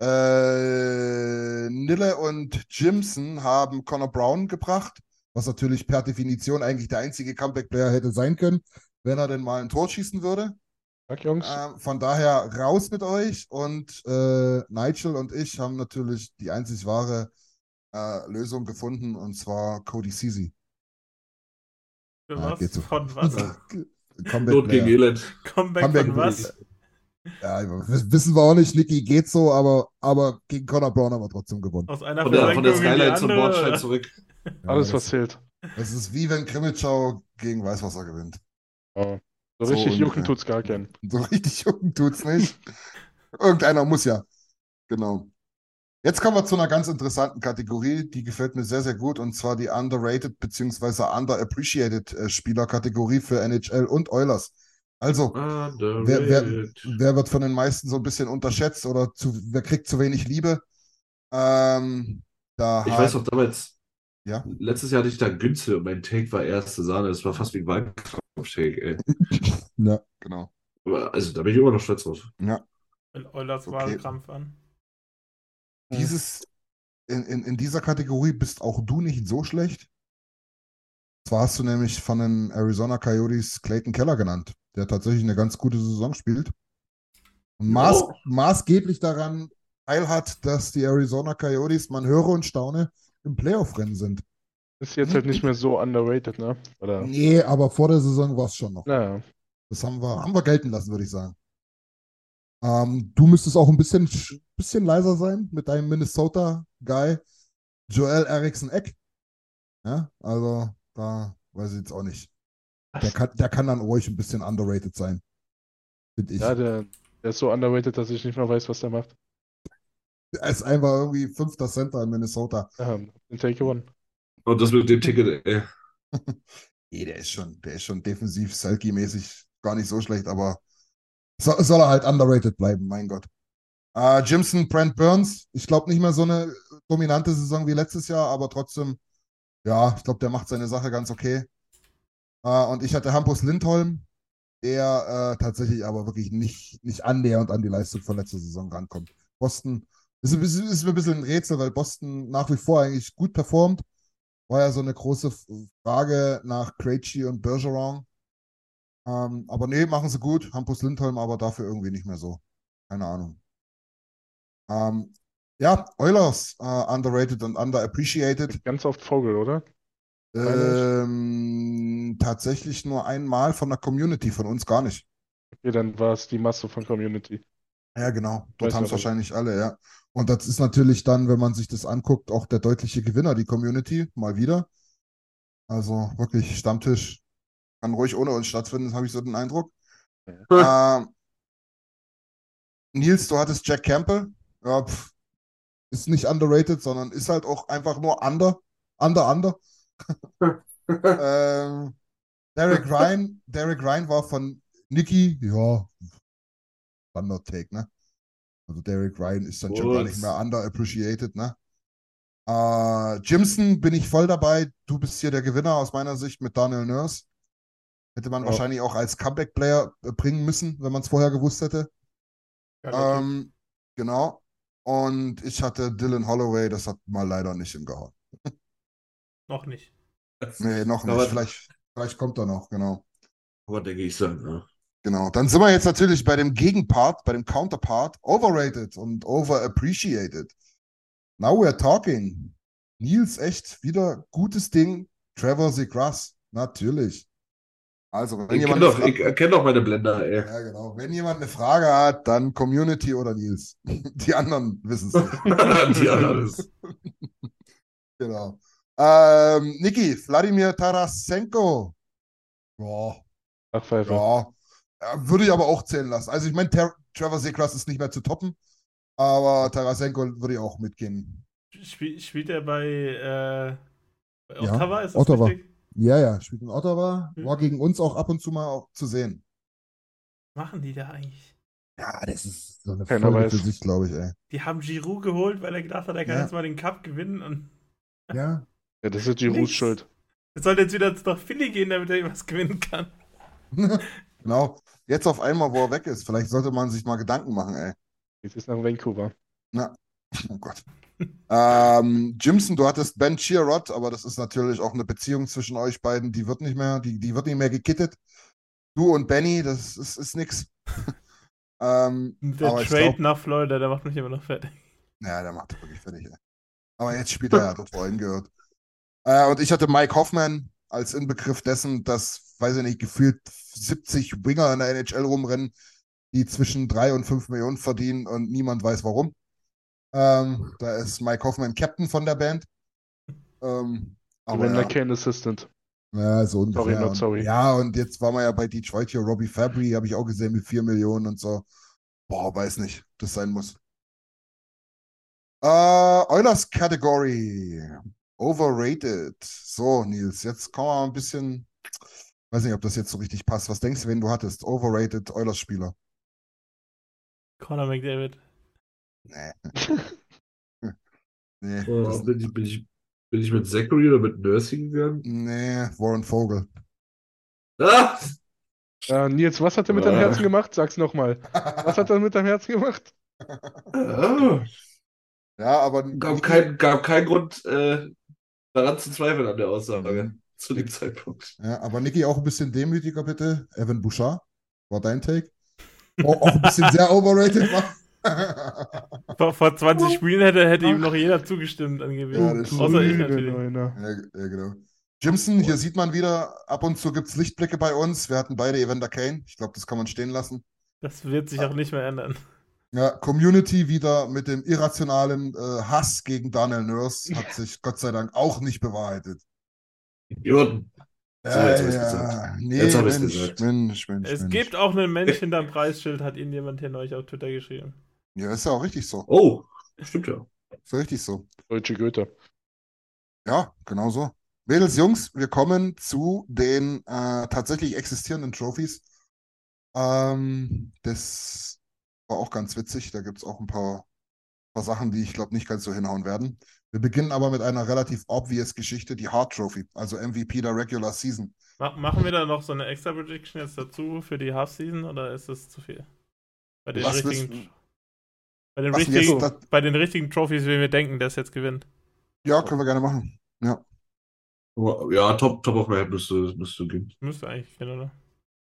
Äh, Nille und Jimson haben Connor Brown gebracht. Was natürlich per Definition eigentlich der einzige Comeback-Player hätte sein können, wenn er denn mal ein Tor schießen würde. Sag, Jungs. Ähm, von daher raus mit euch und äh, Nigel und ich haben natürlich die einzig wahre äh, Lösung gefunden und zwar Cody Ceci. Für Ah, was? Von was? Comeback Not gegen. Elend. Comeback, Comeback von was? Ja, wissen wir auch nicht, Nicky geht so, aber, aber gegen Conor Brown haben wir trotzdem gewonnen. Aus einer Von der, von der Skyline zum Bordstein zurück. Ja, Alles, das, was zählt. das ist wie wenn Krimitschau gegen Weißwasser gewinnt. Ja. So So richtig jucken tut's gar keinen. So richtig jucken tut's nicht. Irgendeiner muss ja. Genau. Jetzt kommen wir zu einer ganz interessanten Kategorie, die gefällt mir sehr, sehr gut, und zwar die underrated bzw. underappreciated äh, Spielerkategorie für NHL und Oilers. Also, wer, wer, Underrated. wer wird von den meisten so ein bisschen unterschätzt oder zu, wer kriegt zu wenig Liebe? Ähm, da Ich hat- weiß noch damals, Ja. letztes Jahr hatte ich da Günzel und mein Take war erste Sahne. Das war fast wie ein Wahlkampf-Take, ey. Ja, genau. Also da bin ich immer noch stolz drauf. Ja. Will Eulers Okay. Wahlkampf an. Dieses, in, in, in dieser Kategorie bist auch du nicht so schlecht. Zwar hast du nämlich von den Arizona Coyotes Clayton Keller genannt, der tatsächlich eine ganz gute Saison spielt. Und maß, Ja. maßgeblich daran teilhat, dass die Arizona Coyotes, man höre und staune, im Playoff-Rennen sind. Ist jetzt halt nicht mehr so underrated, ne? Oder? Nee, aber vor der Saison war es schon noch. Naja. Das haben wir, haben wir gelten lassen, würde ich sagen. Ähm, du müsstest auch ein bisschen, sch- bisschen leiser sein mit deinem Minnesota-Guy, Joel Eriksson Eck. Ja, also da weiß ich jetzt auch nicht. Der kann, der kann dann ruhig ein bisschen underrated sein. Finde ich. Ja, der, der ist so underrated, dass ich nicht mehr weiß, was der macht. Er ist einfach irgendwie fünfter Center in Minnesota. Ja, den Take gewonnen. Und das mit dem Ticket, ey. Nee, der ist schon, der ist schon defensiv, Selkie-mäßig gar nicht so schlecht, aber so, soll er halt underrated bleiben, mein Gott. Äh, Jimson, Brent Burns, ich glaube nicht mehr so eine dominante Saison wie letztes Jahr, aber trotzdem, ja, ich glaube, der macht seine Sache ganz okay. Äh, und ich hatte Hampus Lindholm, der äh, tatsächlich aber wirklich nicht, nicht annähernd an die Leistung von letzter Saison rankommt. Boston ist, bisschen- ist mir ein bisschen ein Rätsel, weil Boston nach wie vor eigentlich gut performt. War ja so eine große Frage nach Krejci und Bergeron. Ähm, aber nee, machen sie gut. Hampus Lindholm aber dafür irgendwie nicht mehr so. Keine Ahnung. Ähm, ja, Oilers, äh, underrated und underappreciated. Ganz oft Vogel, oder? Ähm, tatsächlich nur einmal von der Community, von uns gar nicht. Okay, dann war es die Masse von Community. Ja, genau. Dort haben es wahrscheinlich alle, ja. Und das ist natürlich dann, wenn man sich das anguckt, auch der deutliche Gewinner, die Community, mal wieder. Also wirklich Stammtisch kann ruhig ohne uns stattfinden, habe ich so den Eindruck. Ähm, Nils, du hattest Jack Campbell. Ja, pf, ist nicht underrated, sondern ist halt auch einfach nur under, under, under. ähm, Derek Ryan, Derek Ryan war von Nicky, ja, Standard Take, ne? Also Derek Ryan ist dann schon gar nicht Gut. mehr underappreciated, ne? Äh, Jimson bin ich voll dabei. Du bist hier der Gewinner aus meiner Sicht mit Daniel Nurse. Hätte man Ja. wahrscheinlich auch als Comeback-Player äh, bringen müssen, wenn man es vorher gewusst hätte. Ähm, genau. Und ich hatte Dylan Holloway, das hat mal leider nicht hingehauen. Noch nicht. Nee, noch nicht. Aber- Vielleicht, vielleicht kommt er noch, genau. Aber denke ich sagen, ja. Genau. Dann sind wir jetzt natürlich bei dem Gegenpart, bei dem Counterpart, overrated und overappreciated. Now we're talking. Nils, echt wieder gutes Ding. Trevor Seagrass, natürlich. Also, wenn Ich jemand kenne eine doch, ich kenn doch meine Blender, ey. ja, genau. Wenn jemand eine Frage hat, dann Community oder Nils. Die anderen wissen es nicht. Die anderen ist. Genau. Ähm, Niki, Wladimir Tarasenko. Ja, Ach, Pfeife. ja. Ja, Würde ich aber auch zählen lassen. Also ich meine, Ter Trevor Seacrest ist nicht mehr zu toppen, aber Tarasenko würde ich auch mitgehen. Spiel, spielt er bei, äh, bei Ja, Ottawa? Ist das Ottawa. richtig? Ja, ja, spielt in Ottawa, Hm. war gegen uns auch ab und zu mal auch zu sehen. Was machen die da eigentlich? Ja, das ist so eine Keiner Folge weiß. für sich, glaube ich, ey. Die haben Giroud geholt, weil er gedacht hat, er kann Ja. jetzt mal den Cup gewinnen und Ja. Ja, das ist Girouds. Schuld. er soll jetzt wieder nach Philly gehen, damit er was gewinnen kann. genau. Jetzt auf einmal, wo er weg ist. Vielleicht sollte man sich mal Gedanken machen, ey. Jetzt ist nach Vancouver. Na, oh Gott. Ähm, Jimson, du hattest Ben Chirot, aber das ist natürlich auch eine Beziehung zwischen euch beiden, die wird nicht mehr, die, die wird nicht mehr gekittet. Du und Benny, das ist, ist nix. ähm, Der Trade glaub, nach Florida, der macht mich immer noch fertig. ja, der macht wirklich fertig. Ey. Aber jetzt spielt er ja dort, wo er hingehört. Äh, und ich hatte Mike Hoffman als Inbegriff dessen, dass, weiß ich nicht, gefühlt 70 Winger in der NHL rumrennen, die zwischen 3 und 5 Millionen verdienen und niemand weiß warum. Ähm, da ist Mike Hoffman Captain von der Band. Ähm, aber Amanda ja, Kane Assistant. ja, so ungefähr. Sorry, not Und- sorry. Ja, und jetzt waren wir ja bei Detroit hier. Robbie Fabry habe ich auch gesehen mit 4 Millionen und so. Boah, weiß nicht, das sein muss. Äh, Oilers Category. Overrated. So, Nils, jetzt kommen wir mal ein bisschen. Weiß nicht, ob das jetzt so richtig passt. Was denkst du, wen du hattest? Overrated Oilers-Spieler. Conor McDavid. Nee. nee, Oh, bin, ich, bin, ich, bin ich mit Zachary oder mit Nursing gegangen? nee, Warren Vogel. Ah! Äh, Nils, was hat er mit deinem Ah. Herzen gemacht? Sag's nochmal. Was hat er mit deinem Herzen gemacht? Ah. Ja, aber Gab keinen gab keinen Grund, äh, daran zu zweifeln an der Aussage Mhm. zu dem Zeitpunkt. Ja, aber Niki, auch ein bisschen demütiger bitte. Evan Bouchard, war dein Take? Oh, auch ein bisschen sehr overrated war. Vor, vor 20 Spielen hätte, hätte ihm noch jeder zugestimmt angeblich. Ja, Außer ich natürlich. Ja, ja, genau. Jimson, hier sieht man wieder, ab und zu gibt es Lichtblicke bei uns. Wir hatten beide Evander Kane. Ich glaube, das kann man stehen lassen. Das wird sich auch nicht mehr ändern. Ja, Community wieder mit dem irrationalen äh, Hass gegen Daniel Nurse hat sich Gott sei Dank auch nicht bewahrheitet. Idioten. So, Ja, jetzt hab ich's ja. gesagt. Nee, Jetzt hab ich's Mensch, gesagt. Mensch, Mensch, Es Mensch. gibt auch einen Mensch hinterm Preisschild, hat Ihnen jemand hier neulich auf Twitter geschrieben. Ja, ist ja auch richtig so. Oh, stimmt ja. Ist ja richtig so. Deutsche Goethe. Ja, genau so. Mädels, Jungs, wir kommen zu den äh, tatsächlich existierenden Trophies. Ähm, das war auch ganz witzig. Da gibt es auch ein paar, paar Sachen, die ich glaube nicht ganz so hinhauen werden. Wir beginnen aber mit einer relativ obvious Geschichte, die Hart Trophy, also MVP der Regular Season. Ma machen wir da noch so eine extra Prediction jetzt dazu für die Half-Season oder ist das zu viel? Bei den Was richtigen, bei den richtigen, jetzt bei den richtigen Trophies, wen wir denken, der es jetzt gewinnt. Ja, können wir gerne machen. Ja, Ja, top, top of my head müsste, müsste gehen. Müsste eigentlich gehen, oder?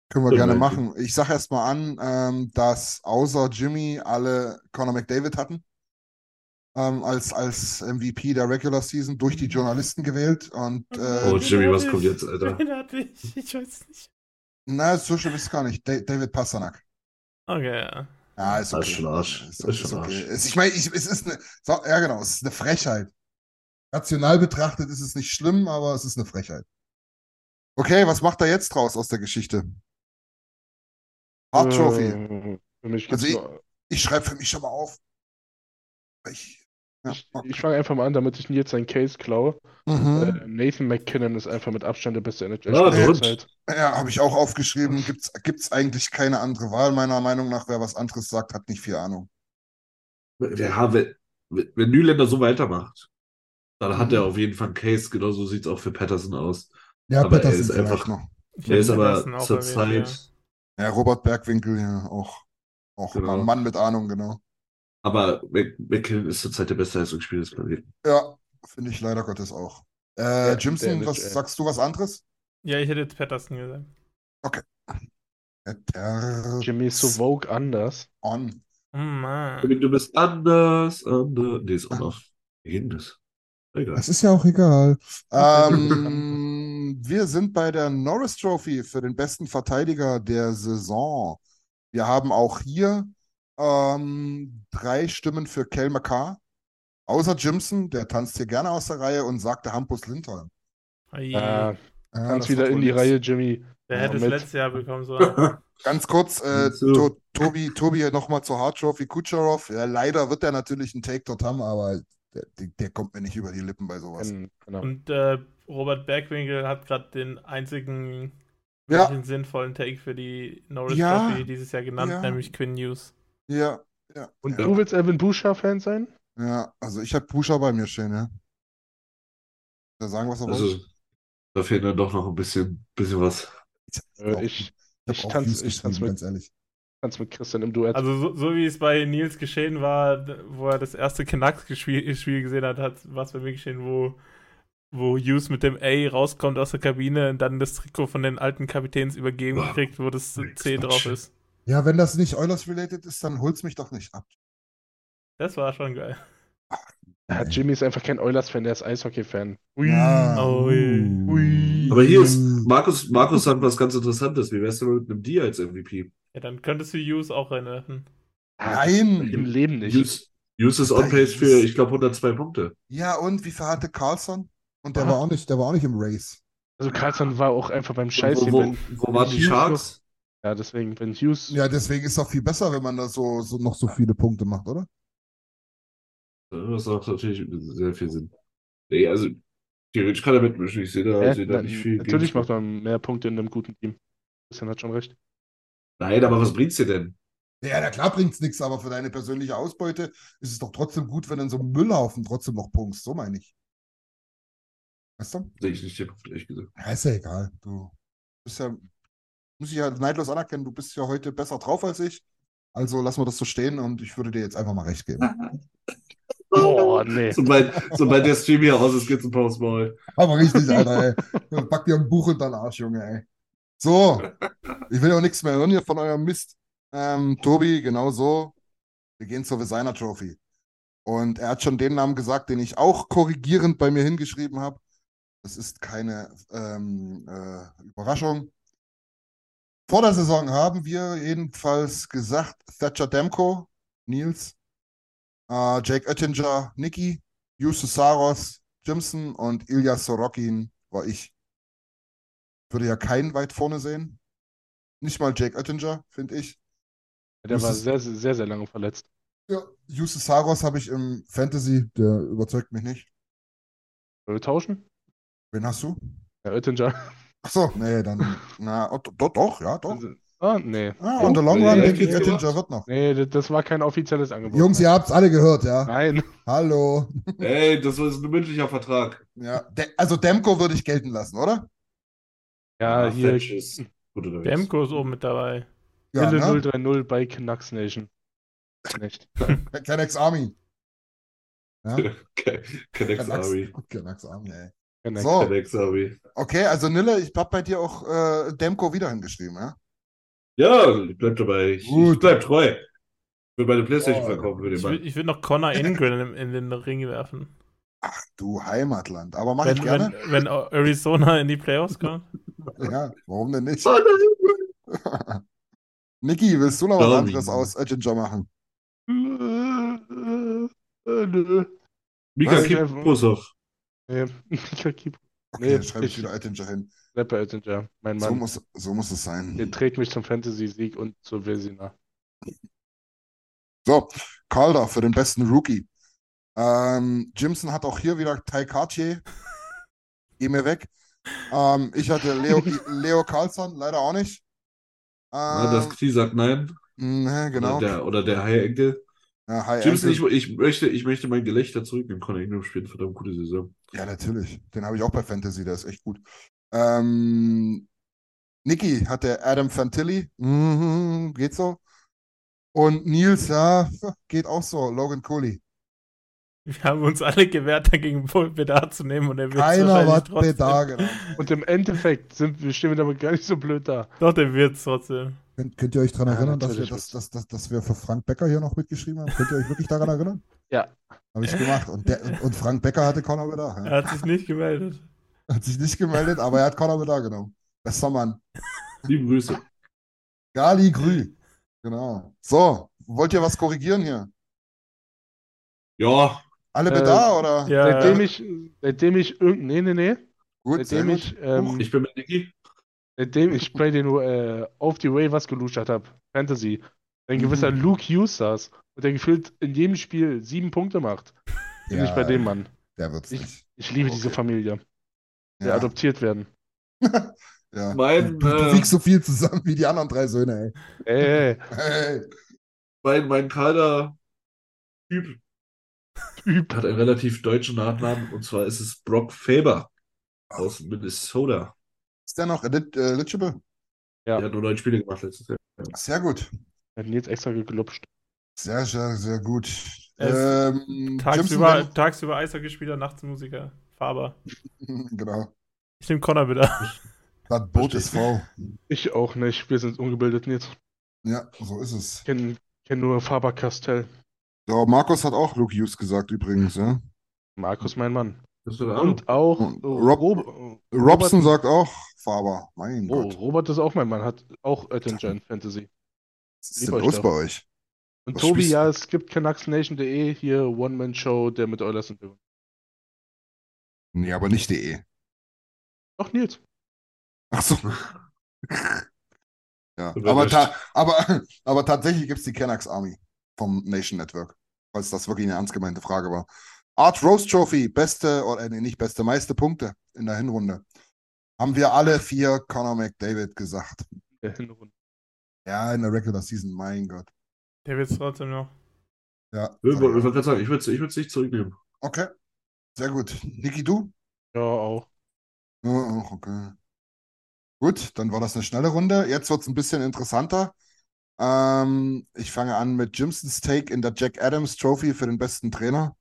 Können wir gerne machen. Ich sage erst mal an, ähm, dass außer Jimmy alle Conor McDavid hatten. Ähm, als, als MVP der Regular Season durch die Journalisten gewählt. Und äh, Oh, Jimmy, was kommt jetzt, Alter? Ich? Weiß nicht. na, so schlimm ist es gar nicht. Da David Pasternak. Okay, ja. Ja, ist Das okay. ist schon Arsch. Ist, Das ist ist schon okay. Arsch. Ich meine, ich, es ist eine, ja genau, es ist eine Frechheit. Rational betrachtet ist es nicht schlimm, aber es ist eine Frechheit. Okay, was macht er jetzt draus aus der Geschichte? Hard Trophy. Äh, für mich gibt's Also ich- nur, Ich schreibe für mich schon mal auf. Ich, ja, ich, okay. ich fange einfach mal an, damit ich jetzt seinen Case klaue. Mhm. Äh, Nathan McKinnon ist einfach mit Abstand der beste gut. Zeit. Ja, habe ich auch aufgeschrieben. Gibt's, gibt's eigentlich keine andere Wahl, meiner Meinung nach. Wer was anderes sagt, hat nicht viel Ahnung. Ja, wenn, wenn Nylander so weitermacht, dann hat Mhm. er auf jeden Fall einen Case. Genauso sieht es auch für Patterson aus. Ja, Aber er Patterson ist einfach- noch. Ich Er ist aber Patterson Ja, Robert Bergwinkel, ja, auch, auch Genau. ein Mann mit Ahnung, genau. Aber Mc- McKinnon ist zurzeit der beste Leistungsspieler des Planeten. Ja, finde ich leider Gottes auch. Äh, Jimson, der was NHL. sagst du was anderes? Ja, ich hätte jetzt Patterson gesagt. Petter Jimmy ist so Vogue anders. on. Oh Mann. Du bist anders, anders. Nee, ist auch noch. Wie geht denn das? Egal. Das ist ja auch egal. Ähm, wir sind bei der Norris Trophy für den besten Verteidiger der Saison. Wir haben auch hier ähm, drei Stimmen für Kel McCarr. Außer Jimson, der tanzt hier gerne aus der Reihe und sagte Hampus Lindholm. Ei, Äh, Ja, das wieder in die. Reihe, Jimmy. der Ja, hätte es letztes Jahr bekommen sollen. Ganz kurz, äh, So. to Tobi, Tobi nochmal zur Hard Trophy Kucherov. Ja, leider wird er natürlich einen Take dort haben, aber der, der, kommt mir nicht über die Lippen bei sowas. Kann- Genau. Und äh, Robert Bergwinkel hat gerade den einzigen Ja, sinnvollen Take für die Norris Ja. Trophy dieses Jahr genannt, Ja. nämlich Quinn News. ja, ja. Und ja. du willst Evan Bouchard-Fan sein? Ja, also ich habe Pusha bei mir stehen, ja. Da sagen, was er Also, wollte. da fehlt dann doch noch ein bisschen, bisschen was. Äh, ich hab ich Views ich tanz geschrieben, mit- ganz ehrlich. Kannst mit Christian im Duett. Also so, so wie es bei Nils geschehen war, wo er das erste Canucks-Spiel Spiel gesehen hat, hat war es bei mir geschehen, wo, wo Hughes mit dem A rauskommt aus der Kabine und dann das Trikot von den alten Kapitäns übergeben Wow. kriegt, wo das C drauf ist. Ja, wenn das nicht Oilers-related ist, dann holt's mich doch nicht ab. Das war schon geil. ja, Jimmy ist einfach kein Oilers-Fan, der ist Eishockey-Fan. Ui. Ja. Oh, ui. Ui. Aber hier ist Markus, Markus sagt was ganz Interessantes. Wie wär's denn mit einem D als MVP? Ja, dann könntest du Hughes auch reinwerfen. Nein! Im Leben nicht. Hughes, Hughes ist on pace für, ich glaube, 102 Punkte. Ja, und wie viel hatte Carlson? Und der Ah. war auch nicht, der war auch nicht im Race. Also Carlson war auch einfach beim Scheiß. wo, wo, wo waren die Sharks? Ja, deswegen, wenn Hughes. Ja, deswegen ist es auch viel besser, wenn man da so, so noch so viele Punkte macht, oder? Das macht natürlich sehr viel Sinn. Nee, also theoretisch kann er mitmischen. Ich sehe da, Hä? sehe da nicht viel. natürlich macht man mehr Punkte in einem guten Team. Christian hat schon recht. Nein, aber was bringt's dir denn? Ja, na klar bringt's nichts, aber für deine persönliche Ausbeute ist es doch trotzdem gut, wenn du in so einem Müllhaufen trotzdem noch punkst. So meine ich. Weißt du? Sehe ich nicht, ehrlich gesagt. Ja, ist ja egal. Du bist ja, muss ich ja neidlos anerkennen, du bist ja heute besser drauf als ich. Also lassen wir das so stehen und ich würde dir jetzt einfach mal recht geben. Oh, nee. Sobald, sobald der Stream hier aus ist, geht's ein Maul. Aber richtig, Alter, ey. Pack dir ein Buch in deinen Arsch, Junge, ey. So, ich will auch nichts mehr hören hier von eurem Mist. Ähm, Tobi, genau so. Wir gehen zur Designer Trophy. Und er hat schon den Namen gesagt, den ich auch korrigierend bei mir hingeschrieben habe. Das ist keine ähm, äh, Überraschung. Vor der Saison haben wir jedenfalls gesagt, Thatcher Demko, Nils, äh, Jake Oettinger, Nicky, Justus Saros, Jimson und Ilya Sorokin war ich. Würde ja keinen weit vorne sehen. Nicht mal Jake Oettinger, finde ich. Der war Justus- sehr, sehr, sehr, sehr lange verletzt. Ja, Justus Saros habe ich im Fantasy, der überzeugt mich nicht. Wollen wir tauschen? Wen hast du? Ja, Oettinger. Ach so, nee, dann, na, oh, doch, doch, ja, doch. Ah, nee. Ah, on the long run, nee, denke ich, nee, Oettinger wird noch. Nee, das, war kein offizielles Angebot. Jungs, ihr habt's alle gehört, ja? Nein. Hallo. Ey, das jetzt ein mündlicher Vertrag. Ja, De also Demko würde ich gelten lassen, oder? Ja, hier. Fetch ist gut unterwegs. Demko ist oben mit dabei. Ja, ne? 030 bei Canucks Nation. Nicht. Canucks Army. Ja? Canucks Canucks, Army. Canucks Army, ey. Canucks. So, Canucks Army. okay, also Nille, ich hab bei dir auch äh, Demko wieder hingeschrieben, ja? Ja, ich bleib dabei. Ich, ich bleib treu. Ich will meine Playstation Oh. verkaufen für den Ich Mann. will, ich will noch Connor Ingrid in, in den Ring werfen. Du Heimatland. Aber mach Wenn, ich gerne. wenn, wenn Arizona in die Playoffs kommt. Ja, warum denn nicht? Niki, willst du noch was anderes aus Oettinger machen? Mika? Kiprusov. Nee, Mika. Okay, Nee, dann schreibe ich ich- wieder Oettinger hin. Rapper Oettinger, mein So Mann. muss, so muss es sein. Der trägt mich zum Fantasy-Sieg und zur Versina. So, Calder für den besten Rookie. Ähm, Jimson hat auch hier wieder Ty Cartier. Geh mir weg. Ähm, ich hatte Leo, Leo Carlson, leider auch nicht. Ah, das Ähm, Knie sagt nein. ne, genau. Oder der, oder der High Enkel. Ja, High Jimson, ich, ich, möchte, ich möchte mein Gelächter zurücknehmen. Conor Ingram spielt verdammt gute Saison. Ja, natürlich. Den habe ich auch bei Fantasy, der ist echt gut. Ähm, Niki hatte Adam Fantilli. Mhm, geht so. Und Nils, ja, geht auch so. Logan Cooley. Wir haben uns alle gewehrt, dagegen Bedar zu nehmen und er wird Keiner war trotzdem. Bedar, genau. Und im Endeffekt sind wir stehen wir damit gar nicht so blöd da. Doch, der wird's trotzdem. Könnt, könnt ihr euch daran Ja, erinnern, dass wir, das, das, das, dass wir für Frank Becker hier noch mitgeschrieben haben? Könnt ihr euch wirklich daran erinnern? Ja. Habe ich gemacht. Und, der, und Frank Becker hatte Conor Bedar. Ja. Er hat sich nicht gemeldet. Hat sich nicht gemeldet, aber er hat Conor Bedar genommen. Bester Mann. Liebe Grüße. Gali Grü. Genau. So, wollt ihr was korrigieren hier? Ja, Alle Äh, Bedar oder? Ja, Seitdem ich, seitdem ich irgend, nee, nee, nee. Gut, Seitdem gut. ich, ähm, ich bin mit Niki. seitdem ich bei den äh, auf die Waivers geluschert habe, Fantasy, ein gewisser Mhm. Luke Hughes saß und der gefühlt in jedem Spiel sieben Punkte macht. Bin ich bei dem Mann. Der wird's Ich, nicht. ich liebe diese Okay. Familie. Der Ja. adoptiert werden. ja. Mein, Du, du äh, wiegst so viel zusammen wie die anderen drei Söhne, Ey, ey. Hey. mein, mein Kader-Typ hat einen relativ deutschen Nachnamen und zwar ist es Brock Faber aus Minnesota. Ist der noch äh, eligible? Ja. Der hat nur neun Spiele gemacht letztes Jahr. Sehr gut. Hat Nils extra geglupscht. Sehr, sehr, sehr gut. Ähm, Tagsüber, Jimson, tagsüber Eishockeyspieler, nachts Musiker. Faber. genau. Ich nehme Connor bitte. Das Boot ist V. Ich auch nicht. Wir sind ungebildet, Nils. Ja, so ist es. Kenn, kenn nur Faber-Castell. Ja, Markus hat auch Luke Hughes gesagt übrigens, ja. Markus, mein Mann. Und auch Und Rob- Rob- Robson Robert, sagt auch Faber. Mein oh, Gott. Robert ist auch mein Mann, hat auch Attention Fantasy. Was ist lieb denn los bei euch? Und Was Tobi, ja, es gibt CanucksNation.de, hier One-Man-Show, der mit Oilers Interview. Nee, aber nicht DE. Doch, Nils. Ach so. Ja, aber, ta aber, aber tatsächlich gibt es die Canucks Army vom Nation Network, falls das wirklich eine ernst gemeinte Frage war. Art Rose Trophy, beste, oder nee, nicht beste, meiste Punkte in der Hinrunde. Haben wir alle vier Conor McDavid gesagt. Der Hinrunde. Ja, in der Regular Season, mein Gott. Der wird es trotzdem noch. Ja. Ich gerade sagen, ich würde es nicht zurücknehmen. Okay, sehr gut. Niki, du? Ja, auch. Ja, auch okay. Gut, dann war das eine schnelle Runde. Jetzt wird es ein bisschen interessanter. Ähm, ich fange an mit Jimsons Take in der Jack Adams Trophy für den besten Trainer.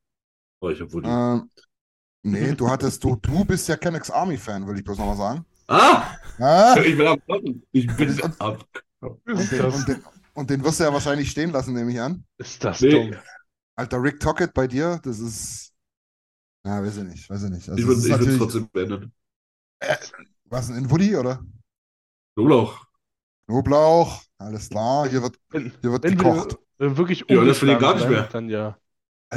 Oh, ich hab wohl die. Ähm, nee, du hattest, du, du bist ja Canucks Army-Fan, will ich bloß nochmal sagen. Ah! Ah, Ich bin am Blocken. Ich bin und, Ist den, das, und, den, und den wirst du ja wahrscheinlich stehen lassen, nehme ich an. ist das Nee. dumm? Alter, Rick Tockett bei dir, das ist. Ja, weiß ich nicht, weiß ich nicht. Also, Ich es würde natürlich. trotzdem beenden. Was denn, in Woody, oder? Knoblauch. Knoblauch, alles klar, hier wird, hier wird wenn gekocht. wir äh, wirklich Oilers verlieren ungeschlagen gar nicht mehr. dann ja.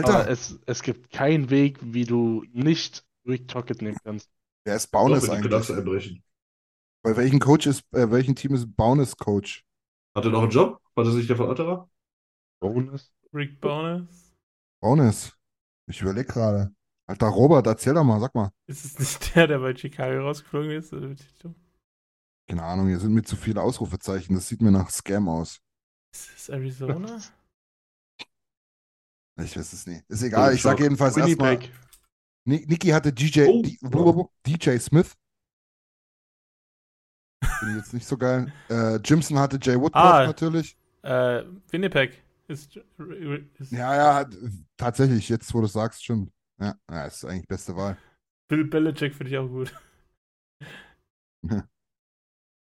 Aber Alter, es, es gibt keinen Weg, wie du nicht Rick Tockett nehmen kannst. wer ist Doch, Baunes Canucks eigentlich? einbrechen. Bei welchem Coach ist, äh, welchem Team ist Baunes Coach? Hat er noch einen Job? War das nicht der von Otterer? Bonus? Rick Bonus. Baunes. Ich überlege gerade. Alter Robert, erzähl doch mal, sag mal. Ist es nicht der, der bei Chicago rausgeflogen ist? Oder wird die dumm? Keine Ahnung, hier sind mir zu viele Ausrufezeichen. Das sieht mir nach Scam aus. Ist es Arizona? Ich weiß es nicht. Ist egal, ich sag jedenfalls erstmal. Niki hatte DJ, Oh. D- DJ Smith. Finde ich jetzt nicht so geil. Äh, Jimson hatte Jay Woodcroft Ah. natürlich. äh, Winnipeg. Ist, ist Ja, ja, tatsächlich, jetzt wo du sagst, stimmt. Ja, ja, ist eigentlich beste Wahl. Bill Belichick finde ich auch gut.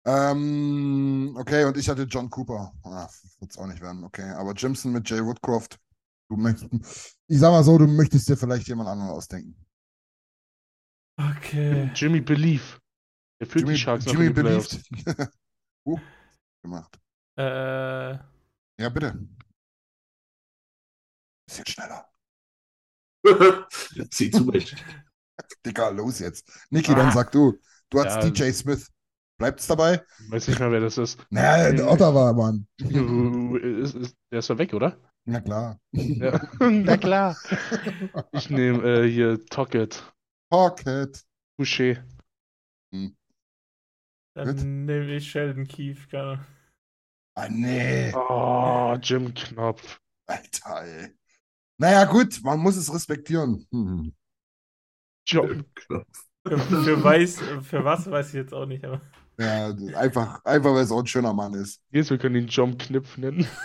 Ähm, okay, und ich hatte John Cooper. Ah, Wird es auch nicht werden, okay. Aber Jimson mit Jay Woodcroft. Du möchtest, ich sag mal so, du möchtest dir vielleicht jemand anderen ausdenken. Okay. Jimmy Belief. Der führt Jimmy, die Sharks Jimmy believed. uh, gemacht. Äh, Ja, bitte. Bisschen schneller. Sieh zu. Digga, los jetzt. Niki, dann sag du. Du hattest Ja. DJ Smith. Bleibt's dabei? Weiß nicht mehr, wer das ist. Naja, der Ottawa, Mann. der ist doch weg, oder? Na klar. Ja. Na klar. Ich nehme äh, hier Tocket. Pocket. Touché. dann Gut. nehme ich Sheldon Ahnung. Ah, nee. Oh, Jim Knopf. Alter, ey. Naja, gut, man muss es respektieren. Hm. Jim. Für, für, weiß, für was weiß ich jetzt auch nicht, aber. Ja, einfach, einfach weil es auch ein schöner Mann ist. Jetzt, wir können ihn Jom Knipf nennen.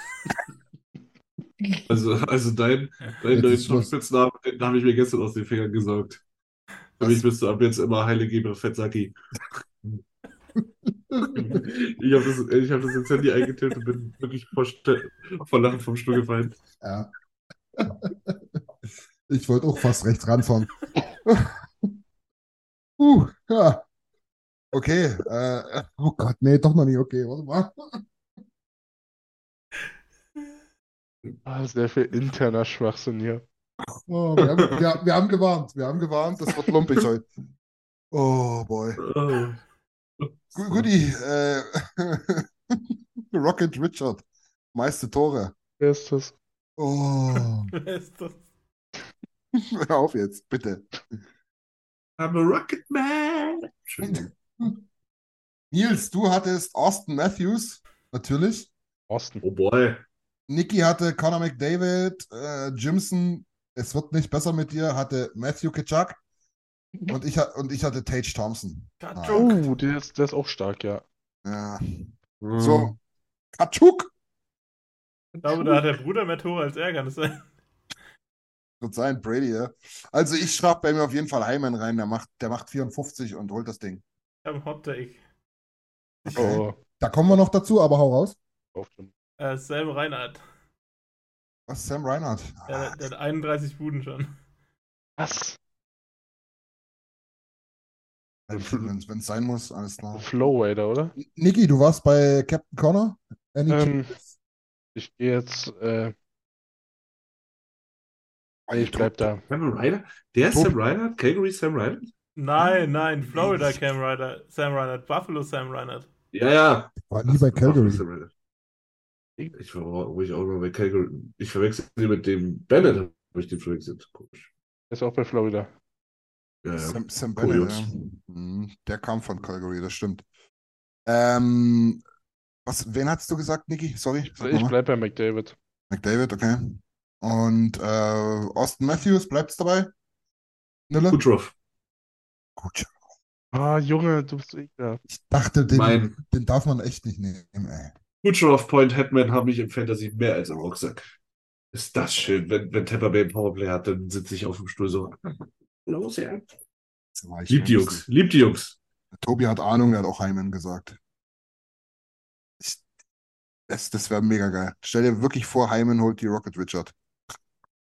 Also, also dein, dein Schluss. Spitznamen, den habe ich mir gestern aus den Fingern gesaugt. Für mich bist du ab jetzt immer Heilige Fetzaki. Ich habe das, ich hab das ins Handy eingetippt und bin wirklich vor, vor Lachen vom Stuhl gefallen. Ja. Ich wollte auch fast rechts ranfahren. uh, ja. Okay. Äh, oh Gott, nee, doch noch nicht okay. Warte mal. Ah, sehr viel interner Schwachsinn hier. Oh, wir, haben, wir, wir haben gewarnt. Wir haben gewarnt. Das wird lumpig heute. Oh, boy. Oh. Guti, äh, Rocket Richard. Meiste Tore. Wer ist das? Oh, Wer ist das? hör auf jetzt, bitte. I'm a Rocket Man. Entschuldigung. Nils, du hattest Austin Matthews, natürlich. Austin. Oh boy. Niki hatte Conor McDavid, äh, Jimson, es wird nicht besser mit dir, hatte Matthew Kitchuk und ich, und ich hatte Tage Thompson. Ah, Oh, der ist, der ist auch stark, ja. ja. Hm. So, Kachuk. Ich glaube, da hat der Bruder mehr Tore als er, kann das sein? Wird sein, Brady, ja. Also ich schreibe bei mir auf jeden Fall Hyman rein, der macht, der macht 54 und holt das Ding. Ich habe einen Hot Take. Oh, Da kommen wir noch dazu, aber hau raus. Äh, Sam Reinhardt. Was, Sam Reinhardt? Der, der hat 31 Buden schon. Was? Wenn es sein muss, alles klar. Flowwader, oder? Niki, du warst bei Captain Connor? Any Ähm? Ich gehe jetzt. Äh, ich bleib da. Sam Ryder? Der ist. Sam Ryder? Calgary Sam Ryder? Nein, nein, Florida Cam Ryder, Sam Reinhardt, Buffalo Sam Reinhardt. Ja, ja. War nie bei Calgary. Sam Ryder. Ich war ruhig auch mal bei Calgary. Ich verwechsel ihn mit dem Bennett, habe ich den verwechselt. Komisch. Ist auch bei Florida. Ja, ja. Sam, Sam Bennett, ja. Mhm, Der kam von Calgary, das stimmt. Ähm, was, wen hast du gesagt, Niki? Sorry. sag ich nochmal. bleib bei McDavid. McDavid, okay. Und äh, Austin Matthews, bleibt's dabei? Nille? Gut. Ah, Junge, du bist ekelhaft. Ich dachte, den, Mein- den darf man echt nicht nehmen, ey. Kucherov, Point, Hetman haben mich im Fantasy mehr als im Rucksack. Ist das schön. Wenn, wenn Tampa Bay ein Powerplay hat, dann sitze ich auf dem Stuhl so. Los, ja. Ich Liebt die Jungs. Liebt die Jungs. Tobi hat Ahnung, er hat auch Hyman gesagt. Ich, das das wäre mega geil. Stell dir wirklich vor, Hyman holt die Rocket Richard.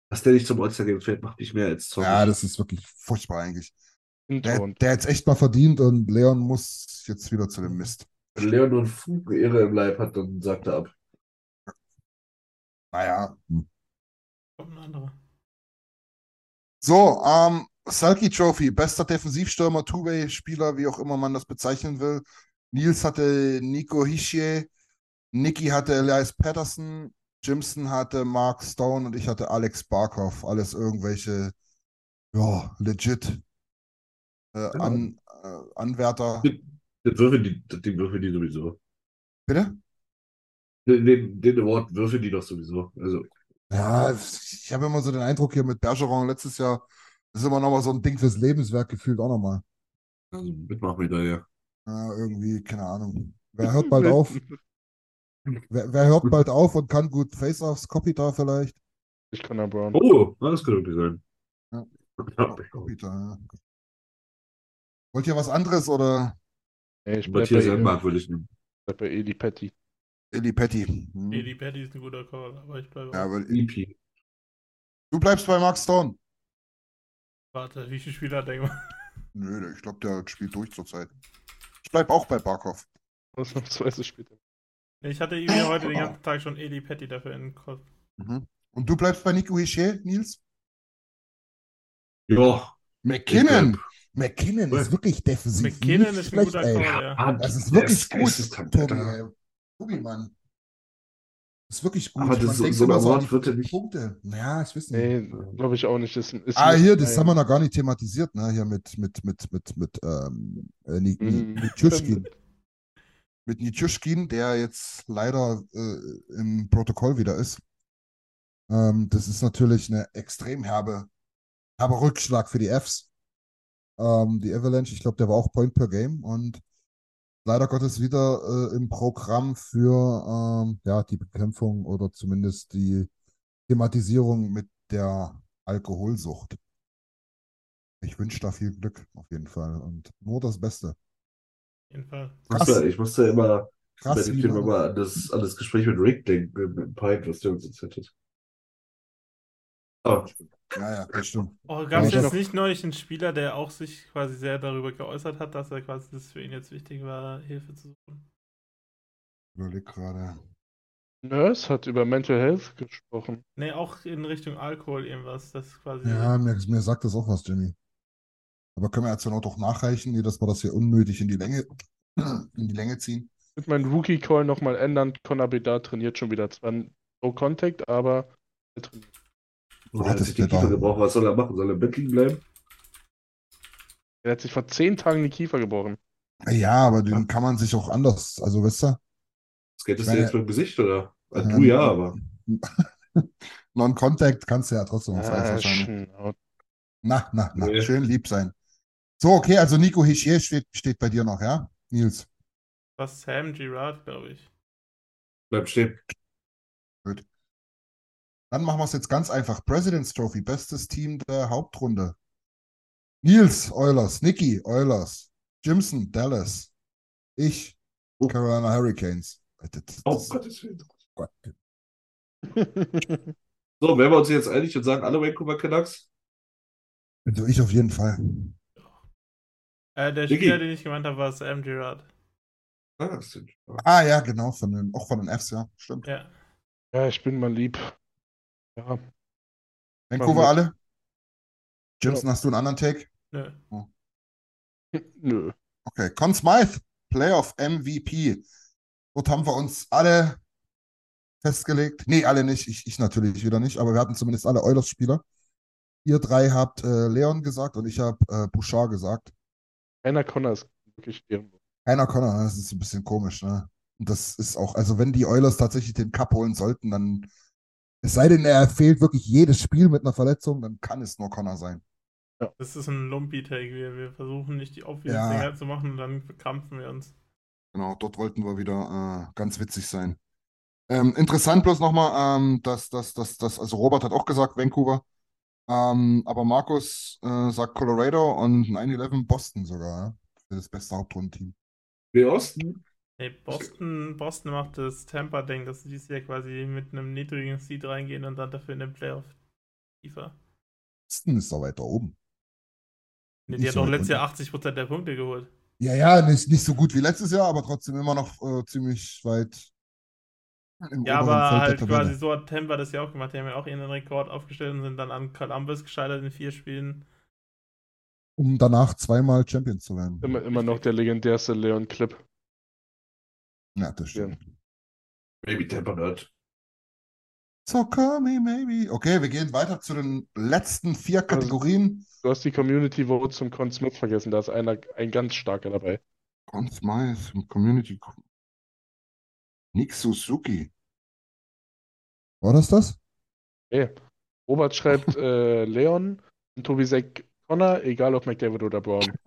Dass der nicht zum All-Star-Game fährt, macht mich mehr als Zocken. Ja, das ist wirklich furchtbar eigentlich. Der, Intro. der hat's echt mal verdient und Leon muss jetzt wieder zu dem Mist. Wenn Leon nur einen Funken Ehre im Leib hat, dann sagt er ab. Naja. Kommt ein anderer. So, ähm, Selkie Trophy, bester Defensivstürmer, Two-Way-Spieler, wie auch immer man das bezeichnen will. Nils hatte Nico Hischier, Nicky hatte Elias Patterson, Jimson hatte Mark Stone und ich hatte Alex Barkov. Alles irgendwelche, ja, legit äh, an, äh, Anwärter. Den würfeln die, den würfeln die sowieso. Bitte? Den, den, den Award würfeln die doch sowieso. Also, Ja, ich habe immer so den Eindruck hier mit Bergeron letztes Jahr, das ist immer nochmal so ein Ding fürs Lebenswerk gefühlt auch nochmal. also Mitmachmedaille. Ja, irgendwie, keine Ahnung. Wer hört bald auf? Wer, wer hört bald auf und kann gut Face-Offs? Copy da vielleicht? Ich Connor Brown. Oh, das könnte irgendwie sein. Ja. Ja. Copy da, ja. Wollt ihr was anderes oder Nee, ich bleib bei, Matthias Enmark würde ich nehmen. bleib bei Eli Petty. Eli Petty? Hm. Edi Patty ist ein guter Call, aber ich bleibe. Ja, aber EP. du bleibst bei Mark Stone. Warte, wie viele Spiele hat der gemacht? Nö, ich glaube, der spielt durch zurzeit. Ich bleib auch bei Barkov. Ausnahmsweise später. Ich hatte irgendwie heute den ganzen Tag schon Edi Patty dafür in den Kopf. Mhm. Und du bleibst bei Nico Hischier, Nils? Ja. McKinnon! McKinnon ist wirklich defensiv. McKinnon ist ein schlecht, guter ey. Call, ja. Ah, Das ist der wirklich gut, geisteskrank, Tobi. Tobi, Mann. Das ist wirklich gut. Aber das, Man so, so ein Award die wird er nicht. Punkte. Ja, ich weiß nicht. Nee, glaube ich auch nicht. Das ist Ah, hier, das haben wir noch gar nicht thematisiert, ne? Hier mit, mit, mit, mit, mit, ähm, äh, Mhm. Nitschkin. Mit Nitschkin, der jetzt leider äh, im Protokoll wieder ist. Ähm, das ist natürlich eine extrem herbe, herber Rückschlag für die Fs. Ähm, die Avalanche, ich glaube, der war auch Point per Game und leider Gottes wieder äh, im Programm für ähm, ja, die Bekämpfung oder zumindest die Thematisierung mit der Alkoholsucht. Ich wünsche da viel Glück auf jeden Fall und nur das Beste. Auf jeden Fall. Ich musste, ich musste immer bei Krass, dem man- mal an das, an das Gespräch mit Rick denken, mit Pint, was der uns erzählt hat. Ah, Ja, ja, das stimmt. Oh, gab es jetzt nicht neulich einen Spieler, der auch sich quasi sehr darüber geäußert hat, dass er quasi das für ihn jetzt wichtig war, Hilfe zu suchen? Überleg gerade. Nurse hat über Mental Health gesprochen. Nee, auch in Richtung Alkohol irgendwas, das quasi. Ja, mir, mir sagt das auch was, Jimmy. Aber können wir jetzt Not auch nachreichen, nie, dass wir das hier unnötig in die Länge, in die Länge ziehen? Ich würde meinen Rookie-Call nochmal ändern. Conor Bedard trainiert schon wieder. Zwar No Contact, aber er trainiert. Und er hat sich die Kiefer gebrochen. Was soll er machen? Soll er im Bett liegen bleiben? Er hat sich vor zehn Tagen die Kiefer gebrochen. Ja, aber den kann man sich auch anders, also weißt du? Skatest Meine- du jetzt beim Gesicht, oder? Ah, Ähm, du ja, aber. Non-Contact kannst du ja trotzdem auf Ah, wahrscheinlich. Na, na, na, Nee. schön lieb sein. So, okay, also Nico Hischier steht, steht bei dir noch, ja? Nils. Was Sam Girard, glaube ich. Bleib stehen. Dann machen wir es jetzt ganz einfach. President's Trophy, bestes Team der Hauptrunde. Nils, Oilers. Nicky, Oilers. Jimson, Dallas. Ich, Carolina Hurricanes. Das, das, Oh, das, Gottes Willen. So, wären wir uns jetzt einig und sagen alle Vancouver Canucks? Also ich auf jeden Fall. Äh, der. Spieler, den ich gemeint habe, war Sam Girard. Ah, Ah ja, genau, von den, auch von den Fs, ja. Stimmt. Ja. Ja, ich bin mal lieb. Ja, Vancouver alle? Jimson, hast du einen anderen Take? Nö. nö. Okay, Conn Smythe, Playoff MVP. Dort haben wir uns alle festgelegt. Nee, alle nicht. Ich, ich natürlich wieder nicht, aber wir hatten zumindest alle Oilers-Spieler. Ihr drei habt äh, Leon gesagt und ich habe äh, Bouchard gesagt. Einer Connor ist wirklich ehrenlos. Keiner Connor, das ist ein bisschen komisch, ne? Und das ist auch, also wenn die Oilers tatsächlich den Cup holen sollten, dann, es sei denn, er fehlt wirklich jedes Spiel mit einer Verletzung, dann kann es nur Connor sein. Das ist ein Lumpy-Take. Wir, wir versuchen nicht die obvious Ja. Dinger zu machen dann verkrampfen wir uns. Genau, dort wollten wir wieder äh, ganz witzig sein. Ähm, interessant bloß nochmal, ähm, dass, dass, dass, dass, also Robert hat auch gesagt Vancouver, ähm, aber Markus äh, sagt Colorado und 9-11 Boston sogar, ja, für das beste Hauptrundenteam. Wir Osten? Nee, Boston, Boston macht das Tampa-Ding, dass sie dieses Jahr quasi mit einem niedrigen Seed reingehen und dann dafür in den Playoff tiefer. Boston ist doch weiter oben. Nee, Nicht die hat so doch letztes Jahr unten. 80% der Punkte geholt. Ja, ja, nicht, nicht so gut wie letztes Jahr, aber trotzdem immer noch äh, ziemlich weit im Ja, aber Feld halt quasi so hat Tampa das ja auch gemacht. Die haben ja auch ihren Rekord aufgestellt und sind dann an Columbus gescheitert in vier Spielen. Um danach zweimal Champion zu werden. Immer, immer noch der legendärste Leon Clip. Ja, das stimmt. Maybe Tampa Nerd. So call me maybe. Okay, wir gehen weiter zu den letzten vier Kategorien. Du hast die Community Vote zum Con Smith vergessen. Da ist einer, ein ganz starker dabei. Conn Smythe im Community. Nick Suzuki. War das das? Hey, Robert schreibt äh, Leon und Tobi sagt Connor, egal ob McDavid oder Brown.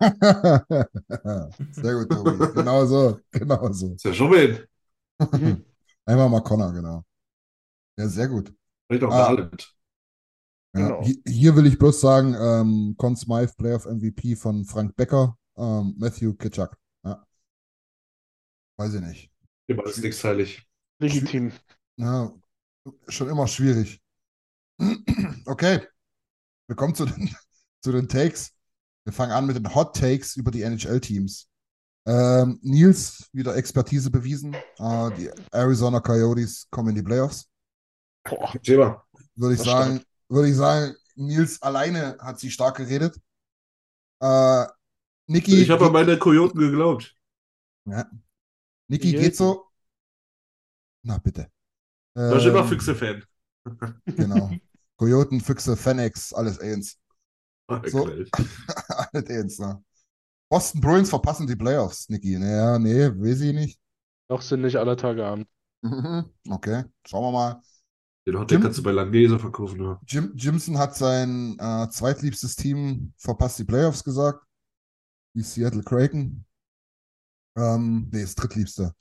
Sehr gut, Tobi. Genau so. Genau so. Ist ja schon wen. Einmal mal Connor, genau. Ja, sehr gut. Vielleicht auch Ah. Garland. Ja, Genau. hi- Hier will ich bloß sagen, ähm, Conn Smythe, Playoff MVP von Frank Becker, ähm, Matthew Kitschak. Ja. Weiß ich nicht. Immer ist nichts heilig. Legitim. Ja, schon immer schwierig. Okay, wir kommen zu den, zu den Takes. Wir fangen an mit den Hot Takes über die NHL-Teams. Ähm, Nils, wieder Expertise bewiesen. Äh, die Arizona Coyotes kommen in die Playoffs. Boah. Würde ich Das sagen, würde ich sagen, Nils alleine hat sie stark geredet. Äh, Niki, Ich habe an meine Kojoten geglaubt. ja. Niki geht so. Na bitte. War schon immer Ähm, Füchse-Fan. Genau. Coyoten, Füchse, Fennex, alles eins. So. alles eins, ne? Boston Bruins verpassen die Playoffs, Niki. Naja, nee, will sie nicht. noch sind nicht aller Tage Abend. Mhm, Okay, schauen wir mal. Den Hotdog kannst du bei Langnese verkaufen. Ja. Jim, Jimson hat sein äh, zweitliebstes Team verpasst die Playoffs gesagt. Die Seattle Kraken. Ähm, nee, das drittliebste.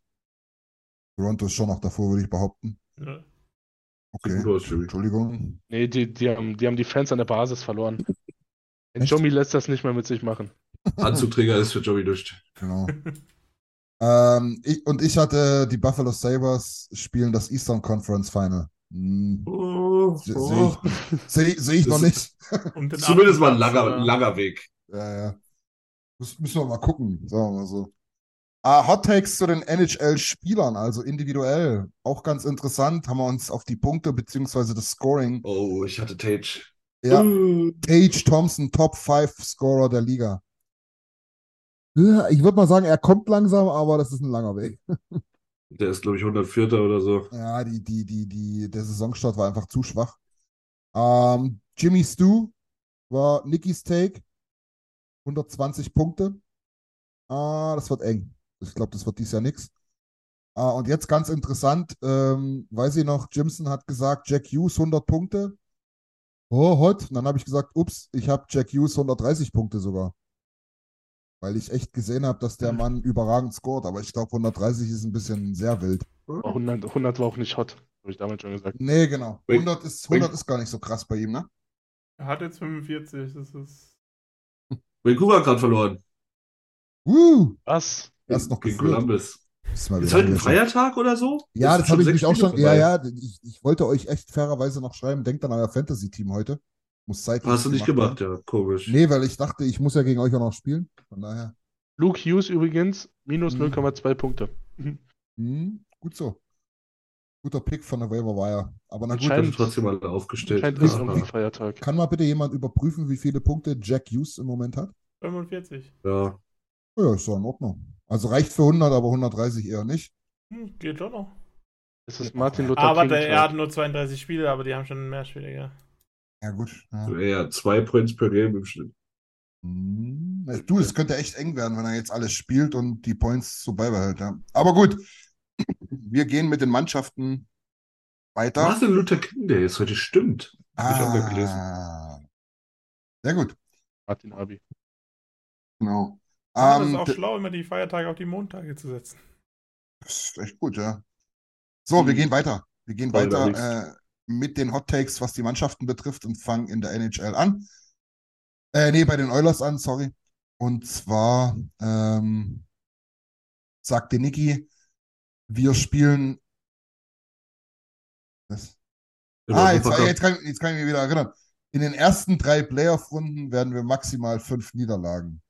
Toronto ist schon noch davor, würde ich behaupten. Ne? Okay. Entschuldigung. Nee, die, die, haben, die haben die Fans an der Basis verloren. Echt? Jomi lässt das nicht mehr mit sich machen. Anzugträger ist für Joey nicht. Genau. ähm, ich, und ich hatte die Buffalo Sabres spielen das Eastern Conference Final. Hm, Oh, Sehe oh. ich, seh, seh ich noch nicht. Um Zumindest mal ein langer, langer Weg. Ja, ja. Das müssen wir mal gucken, sagen wir mal so. Ah, Hot Takes zu den NHL-Spielern, also individuell. Auch ganz interessant, haben wir uns auf die Punkte beziehungsweise das Scoring. Oh, ich hatte Tage. Ja, Tage Thompson, Top 5 Scorer der Liga. Ich würde mal sagen, er kommt langsam, aber das ist ein langer Weg. Der ist, glaube ich, 104. oder so. Ja, die, die, die, die, der Saisonstart war einfach zu schwach. Ähm, Jimmy Stu war Nickys Take. 120 Punkte. Ah, das wird eng. Ich glaube, das wird dies Jahr nix. Ah, und jetzt ganz interessant, ähm, weiß ich noch, Jimson hat gesagt, Jack Hughes 100 Punkte. Oh, hot. Und dann habe ich gesagt, ups, ich habe Jack Hughes 130 Punkte sogar. Weil ich echt gesehen habe, dass der Mann überragend scored. Aber ich glaube, 130 ist ein bisschen sehr wild. Aber 100, 100 war auch nicht hot. Habe ich damals schon gesagt. Nee, genau. Wait, 100 ist, wait. 100 ist gar nicht so krass bei ihm, ne? Er hat jetzt 45, das ist. Vancouver hat gerade verloren. Uh, Was? er ist noch Gegen geführt. Columbus. Ist mal Ist heute ein. Feiertag oder so? Ja, Ist das habe ich mich auch schon. Ja, vorbei. ja, ich, ich wollte euch echt fairerweise noch schreiben, denkt an euer Fantasy-Team heute. Muss zeitlich Hast du nicht gemacht, ja. Komisch. Nee, weil ich dachte, ich muss ja gegen euch auch noch spielen. Von daher. Luke Hughes übrigens, minus Hm. 0,2 Punkte. Hm, gut so. Guter Pick von der Waiver Wire. Aber na gut, Wird trotzdem mal aufgestellt. Ist ein Feiertag. kann mal bitte jemand überprüfen, wie viele Punkte Jack Hughes im Moment hat? 45. Ja. Ja, ist doch in Ordnung. Also reicht für 100, aber 130 eher nicht. Hm, geht schon noch. Es ist Martin Luther Aber King. der, er hat nur 32 Spiele, aber die haben schon mehr Spiele, ja. Ja, gut. Ja. So eher zwei Points per Game im Schnitt. Hm, Du, es könnte echt eng werden, wenn er jetzt alles spielt und die Points so beibehält. Ja. Aber gut, wir gehen mit den Mannschaften weiter. Martin Luther King Day ist heute, stimmt. Hab ich auch mal gelesen. Ah. Sehr gut, Martin Abi. genau. Das Ähm, ist auch schlau, immer die Feiertage auf die Montage zu setzen. das ist echt gut, ja. So, wir Mhm. gehen weiter. Wir gehen Alex. weiter äh, mit den Hot Takes, was die Mannschaften betrifft und fangen in der NHL an. Äh, nee, bei den Oilers an, sorry. Und zwar ähm, sagte Niki, wir spielen. Was? Genau, Ah, jetzt, jetzt, kann, jetzt kann ich mich wieder erinnern. In den ersten drei Playoff-Runden werden wir maximal fünf Niederlagen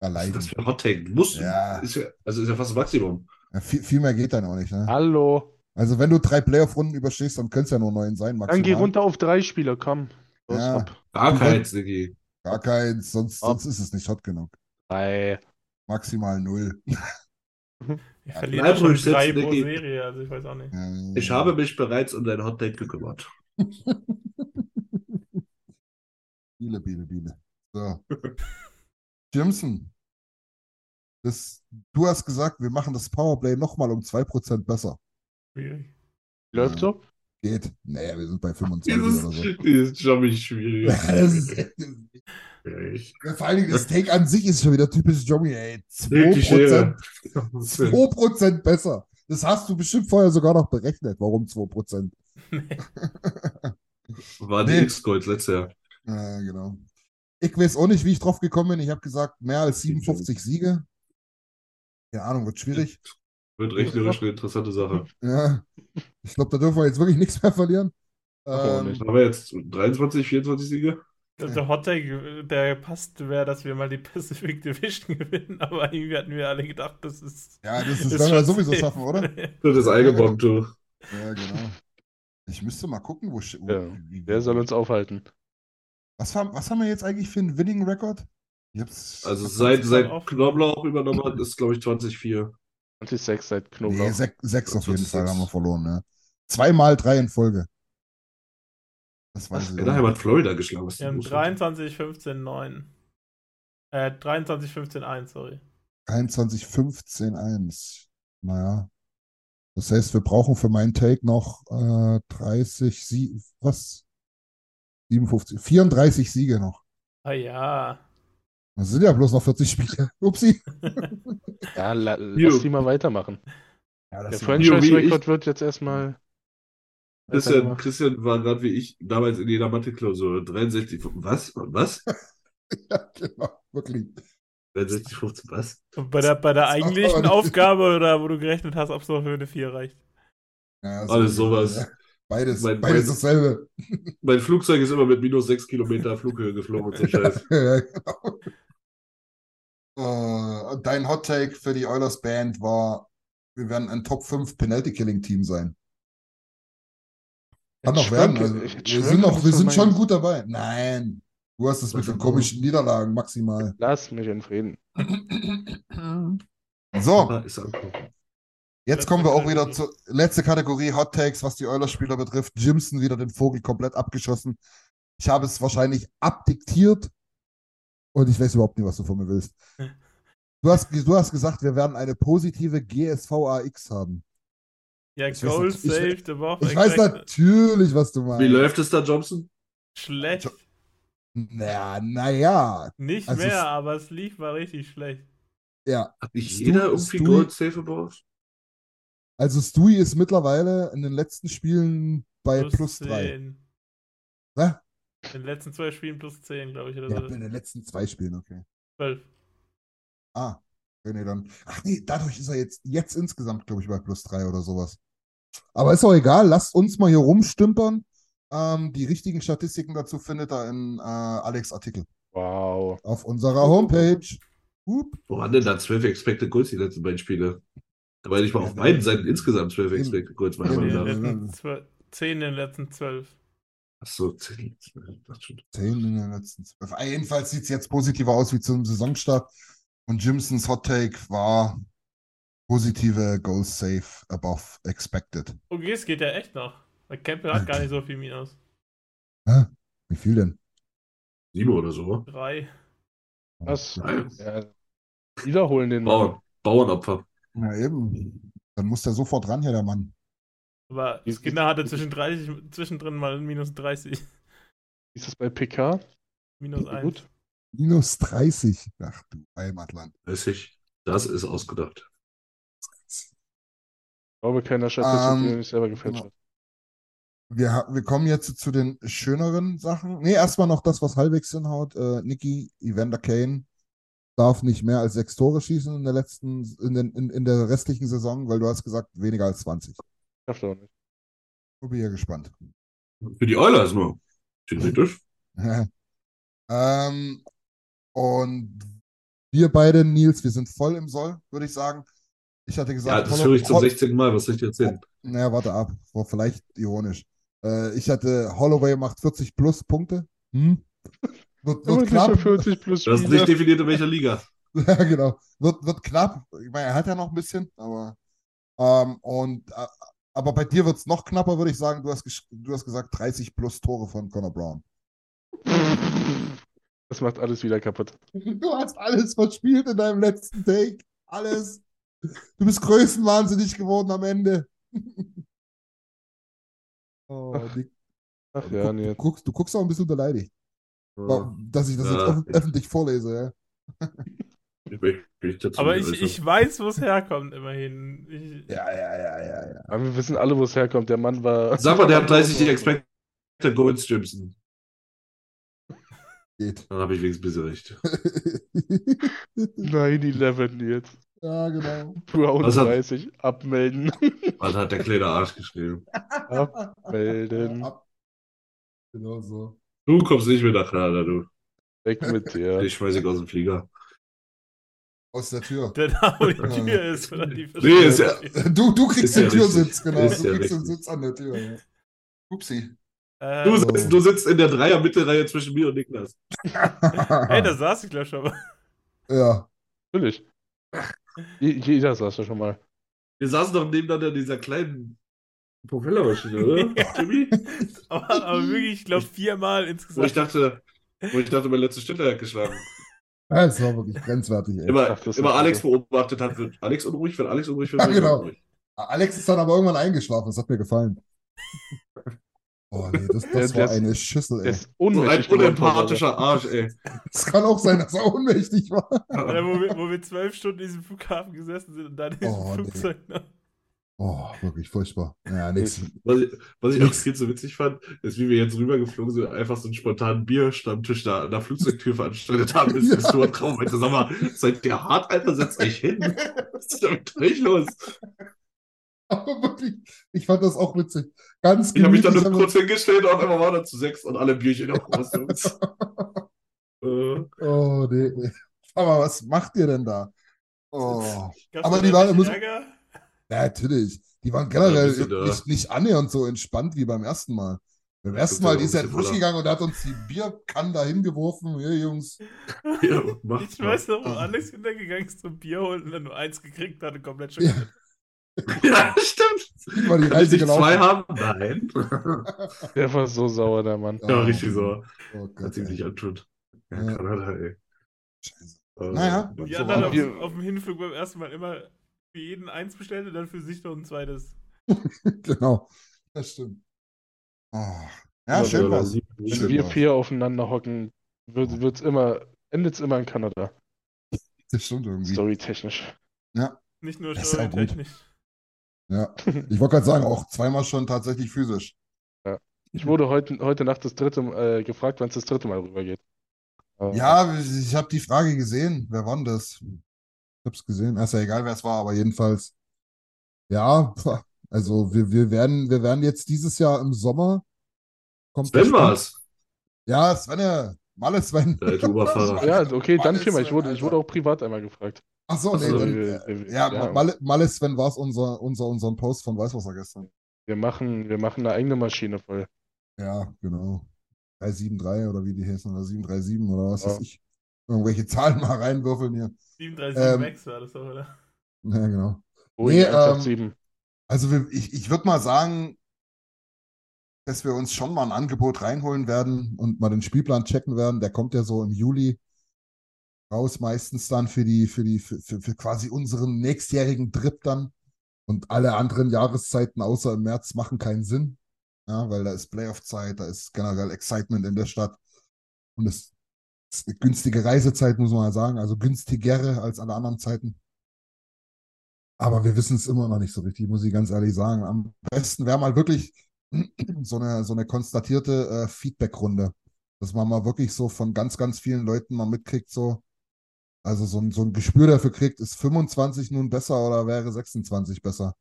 Ist erleiden. das für ein Hot Take? Muss. Ja. Ist ja, also ist ja fast das Maximum. Ja, viel, viel mehr geht dann auch nicht. Ne? Hallo. Also, wenn du drei Playoff-Runden überstehst, dann können es ja nur neun sein, Dann geh maximal. runter auf drei Spieler, komm. Los, Ja. hopp. Gar keins, Diggi. Gar keins, sonst, Ab. sonst ist es nicht hot genug. Drei. Maximal null. Bleib ja schon ruhig sitzen, drei pro. Serie, also ich weiß auch nicht. Ähm, Ich habe mich bereits um dein Hot Take gekümmert. Biele, Biele, Biele. So. Jimson. Das, du hast gesagt, wir machen das Powerplay nochmal um 2% besser. Schwierig. Läuft Ja. so? Geht. Naja, wir sind bei 25 Dieses, oder so. ist schwierig. Das ist, Schwierig. vor allen Dingen, das Take an sich ist schon wieder typisch Johnny, ey. Wirklich, 2%, ja. 2% besser. Das hast du bestimmt vorher sogar noch berechnet. Warum 2%? War die Nee. X-Gold letztes Jahr. Ja, genau. Ich weiß auch nicht, wie ich drauf gekommen bin. Ich habe gesagt, mehr als 57 Siege. Keine Ahnung, wird schwierig. Wird rechnerisch eine interessante Sache. Ja. Ich glaube, da dürfen wir jetzt wirklich nichts mehr verlieren. auch Ähm. Haben wir jetzt 23, 24 Siege? Der Hottake, der passt, wäre, dass wir mal die Pacific Division gewinnen, aber irgendwie hatten wir alle gedacht, das ist. ja, das, ist werden wir sowieso safe. schaffen, oder? Das ist eingebombt, du. Ja, genau. Ich müsste mal gucken, wo, wo Ja, Wer soll uns aufhalten? Was, haben, was haben wir jetzt eigentlich für einen Winning Record? Also seit, seit auch- Knoblauch übernommen hat, ist glaube ich 20-4. 26 seit Nee, Knoblauch. sech, sechs auf jeden 26. Fall haben wir verloren, ja. Zweimal drei in Folge. Das weiß ich. Ja, daher hat Florida geschlagen. Wir haben 23, 15, 9. Äh, 23, 15, 1, sorry. 21, 15, 1. Naja. Das heißt, wir brauchen für meinen Take noch äh, 30, Sie was? 57, 34 Siege noch. Ah ja. Das sind ja bloß noch 40 Spiele. Upsi. Ja, la, lass die mal weitermachen. Ja, Der Franchise-Rekord wird jetzt erstmal. Christian. Christian war gerade wie ich damals in jeder Mathe-Klausur. 63, was? Was? ja, genau, wirklich. 63, 15, was? Und bei der, bei der eigentlichen Aufgabe oder wo du gerechnet hast, ob es noch für eine 4 reicht. Ja, Alles sowas. ja. Beides, Mein- beides mein- dasselbe. Mein Flugzeug ist immer mit minus 6 Kilometer Flughöhe geflogen und so Scheiß. ja, genau. Und dein Hot Take für die Oilers Band war, wir werden ein Top 5 Penalty Killing Team sein. Kann noch werden. Also, wir sind, noch, wir sind schon gut dabei. Nein, du hast es mit den komischen Niederlagen maximal. Lass mich in Frieden. So. Jetzt Letzte kommen wir auch wieder zur letzten Kategorie Hot Takes, was die Oilers-Spieler betrifft. Jimson wieder den Vogel komplett abgeschossen. Ich habe es wahrscheinlich abdiktiert und ich weiß überhaupt nicht, was du von mir willst. Du hast, du hast gesagt, wir werden eine positive GSVAX haben. Ja, Ich weiß Goal nicht, ich- saved above Ich weiß natürlich, was du meinst. Wie läuft es da, Johnson? Schlecht. Na, naja, Nicht Also mehr, es- aber es lief mal richtig schlecht. ja. Hat nicht jeder irgendwie Gold Safe above? Also Stewie ist mittlerweile in den letzten Spielen bei plus, 3. 10. Was? In den letzten zwei Spielen plus 10, glaube ich, oder Ja, so. in den letzten zwei Spielen, okay. 12. Ah, nee, dann. Ach nee, dadurch ist er jetzt, jetzt insgesamt, glaube ich, bei plus 3 oder sowas. Aber ist auch egal, lasst uns mal hier rumstümpern. Ähm, die richtigen Statistiken dazu findet ihr in äh, Alex Artikel Wow. auf unserer Homepage. Hup. Wo waren denn da 12 Expected Goals die letzten beiden Spiele? Da war nicht mal auf beiden Seiten insgesamt 12 Expected Goals, meiner In Meinung den nach. letzten zwölf, 10 in den letzten 12. Achso, 10. ich dachte schon. 10 in den letzten 12. Ah, Jedenfalls sieht es jetzt positiver aus wie zum Saisonstart. Und Jimsons Hot Take war positive Goals safe above expected. Okay, es geht ja echt noch. Weil Campbell hat gar nicht so viel Minus. Hä? Wie viel denn? Sieben oder so. Drei. Was? Ja, wiederholen den. Bauern, Bauernopfer. Na eben. Dann muss der sofort ran hier, der Mann. Aber Skinner hatte zwischen 30, zwischendrin mal minus 30. Ist das bei PK? Minus 1. Gut. Minus 30. Ach du Heimatland. Weiß ich. Das ist ausgedacht. Ich glaube, keiner Ähm, die er nicht selber gefälscht hat. Wir, wir kommen jetzt zu den schöneren Sachen. Nee, erstmal noch das, was halbwegs hinhaut. Äh, Nicky, Evander Kane darf nicht mehr als sechs Tore schießen in der letzten, in, den, in, in der restlichen Saison, weil du hast gesagt, weniger als 20. Schafft er auch nicht. Ich bin hier gespannt. Für die Oilers nur. Theoretisch. ähm, und wir beide, Nils, wir sind voll im Soll, würde ich sagen. Ich hatte Ja, gesagt, das Hollow- höre ich zum Hol- 16. Mal. Was soll ich dir erzählen? Naja, warte ab. War vielleicht ironisch. Äh, ich hatte Holloway macht 40 plus Punkte. Hm? Wird, wird knapp. für 40 plus Das ist nicht definiert, in welcher Liga. Ja, genau. Wird, wird knapp. Ich meine, er hat ja noch ein bisschen, aber. Ähm, und, äh, aber bei dir wird es noch knapper, würde ich sagen. Du hast, du hast gesagt 30 plus Tore von Conor Brown. Das macht alles wieder kaputt. Du hast alles verspielt in deinem letzten Take. Alles. Du bist größenwahnsinnig geworden am Ende. Oh, Ach, die, Ach du, ja, guck, du, nee. guckst, du guckst auch ein bisschen beleidigt, Ja. dass ich das Ja. jetzt öff- öffentlich vorlese. Ja? Ich Aber ich, ich weiß, wo es herkommt, immerhin. Ich, ja, ja, ja, ja, ja. Aber wir wissen alle, wo es herkommt. Der Mann war. Sag mal, der hat 30 Expected Goals, Jimson. Geht. Dann habe ich wenigstens ein bisschen recht. 9-11 jetzt. ja, genau. Brown Was hat- 30. Abmelden. Was hat der kleine Arsch geschrieben? Abmelden. Ab- Genau so. Du kommst nicht mehr nach Kanada, du. Weg mit dir. Ich schmeiß dich aus dem Flieger. Aus der Tür. der da, wo die Tür ist. Oder die Nee, ist ja- Du, du kriegst Ist ja den Türsitz, genau. Ist du ja kriegst den. Sitz an der Tür. Ja. Upsi. Du, Ähm, sitzt, du sitzt in der Dreier-Mittelreihe zwischen mir und Niklas. hey, da saß ich gleich schon mal. Ja. Natürlich. Je- Jeder saß da schon mal. Wir saßen doch nebeneinander in dieser kleinen Propellermaschine, oder? Jimmy? Aber, aber wirklich, ich glaube, viermal Wo ich insgesamt. dachte, wo ich dachte, mein letzter Stündler hat geschlagen. Ja, Es war wirklich grenzwertig, ey. Immer, Ach, das immer Alex so. beobachtet hat, wird Alex unruhig, wenn Alex unruhig wird, Ja, genau. unruhig. Alex ist dann aber irgendwann eingeschlafen. Das hat mir gefallen. Oh nee, das, das war ist- eine Schüssel, ey. ist So ein unempathischer Arsch, ey. Es kann auch sein, dass er ohnmächtig war. Oder wo, wir, wo wir zwölf Stunden in diesem Flughafen gesessen sind und dann in diesem Oh, nee. Flugzeug noch. Oh, wirklich furchtbar. Ja, nix. Was ich, was ich auch viel so witzig fand, ist, wie wir jetzt rübergeflogen sind, einfach so einen spontanen Bierstammtisch da an der Flugzeugtür veranstaltet haben. Ist Ja. das so ein Traum. Meinte, sag mal, seid ihr hart, Alter? Setzt euch hin. Was ist denn mit euch los? Aber wirklich, ich fand das auch witzig. Ganz Ich habe mich dann nur kurz hingestellt und einmal waren da zu sechs und alle Bierchen auf Jungs. äh, Oh, nee, nee. Aber was macht ihr denn da? Oh. Gab's Aber die richtig muss- Ärger? Ja, natürlich. Die waren generell ja. nicht, nicht annähernd so entspannt wie beim ersten Mal. Beim ersten Mal, ist bisschen durchgegangen und hat uns die Bierkannen da hingeworfen. Hier, Jungs. ja, Ich weiß noch, wo Alex hintergegangen ist zum Bier holen und dann nur eins gekriegt hat und komplett schon. Ja. Ja, stimmt. War die Kann ich Reise nicht zwei gelaufen? haben? Nein. Der war so sauer, der Mann. Ja, richtig so. Oh Hat Gott, sich ey. nicht antut. Ja, Ja. Kanada, ey. Scheiße. Äh, Naja. Die So anderen war auf, auf dem Hinflug beim ersten Mal immer für jeden eins bestellt und dann für sich noch ein zweites. Genau. Das stimmt. Oh. Ja, aber schön sieben- Wenn Schön wir war's. vier aufeinander hocken, wird, wird's immer, endet's immer in Kanada. Das stimmt irgendwie. Storytechnisch. Nicht nur ja storytechnisch. Ja, ich wollte gerade sagen, auch zweimal schon tatsächlich physisch. Ja. Ich wurde heute, heute Nacht das dritte äh, gefragt, wann es das dritte Mal rübergeht. Ja, ich habe die Frage gesehen. Wer war denn das? Ich habe es gesehen. Ist ja egal, wer es war, aber jedenfalls. Ja, also wir, wir werden, wir werden jetzt dieses Jahr im Sommer. Kommt Sven war's. Ja, Sven, Malle Sven. Der alte Oberfahrer. Ja, okay, dann viermal. Ich wurde, ich wurde auch privat einmal gefragt. Ach so, nee, Also, dann, wir- äh, wir- ja, ja. Malle, Malle Sven war es unser, unser, unseren Post von Weißwasser gestern. Wir machen, wir machen eine eigene Maschine voll. Ja, genau. 373 oder wie die heißen, oder 737 oder was Ja. weiß ich. Irgendwelche Zahlen mal reinwürfeln hier. 737 Ähm, Max war das doch, oder? Ja, genau. Boeing Nee, 187. Also wir, ich, ich würde mal sagen, dass wir uns schon mal ein Angebot reinholen werden und mal den Spielplan checken werden. Der kommt ja so im Juli raus, meistens dann für die, für die, für, für, für quasi unseren nächstjährigen Trip dann. Und alle anderen Jahreszeiten außer im März machen keinen Sinn. Ja, weil da ist Playoff-Zeit, da ist generell Excitement in der Stadt. Und es günstige Reisezeit, muss man mal sagen. Also günstigere als alle anderen Zeiten. Aber wir wissen es immer noch nicht so richtig, muss ich ganz ehrlich sagen. Am besten wäre mal wirklich so eine, so eine konstatierte äh, Feedback-Runde, dass man mal wirklich so von ganz, ganz vielen Leuten mal mitkriegt, so, also so ein, so ein Gespür dafür kriegt, ist 25 nun besser oder wäre 26 besser?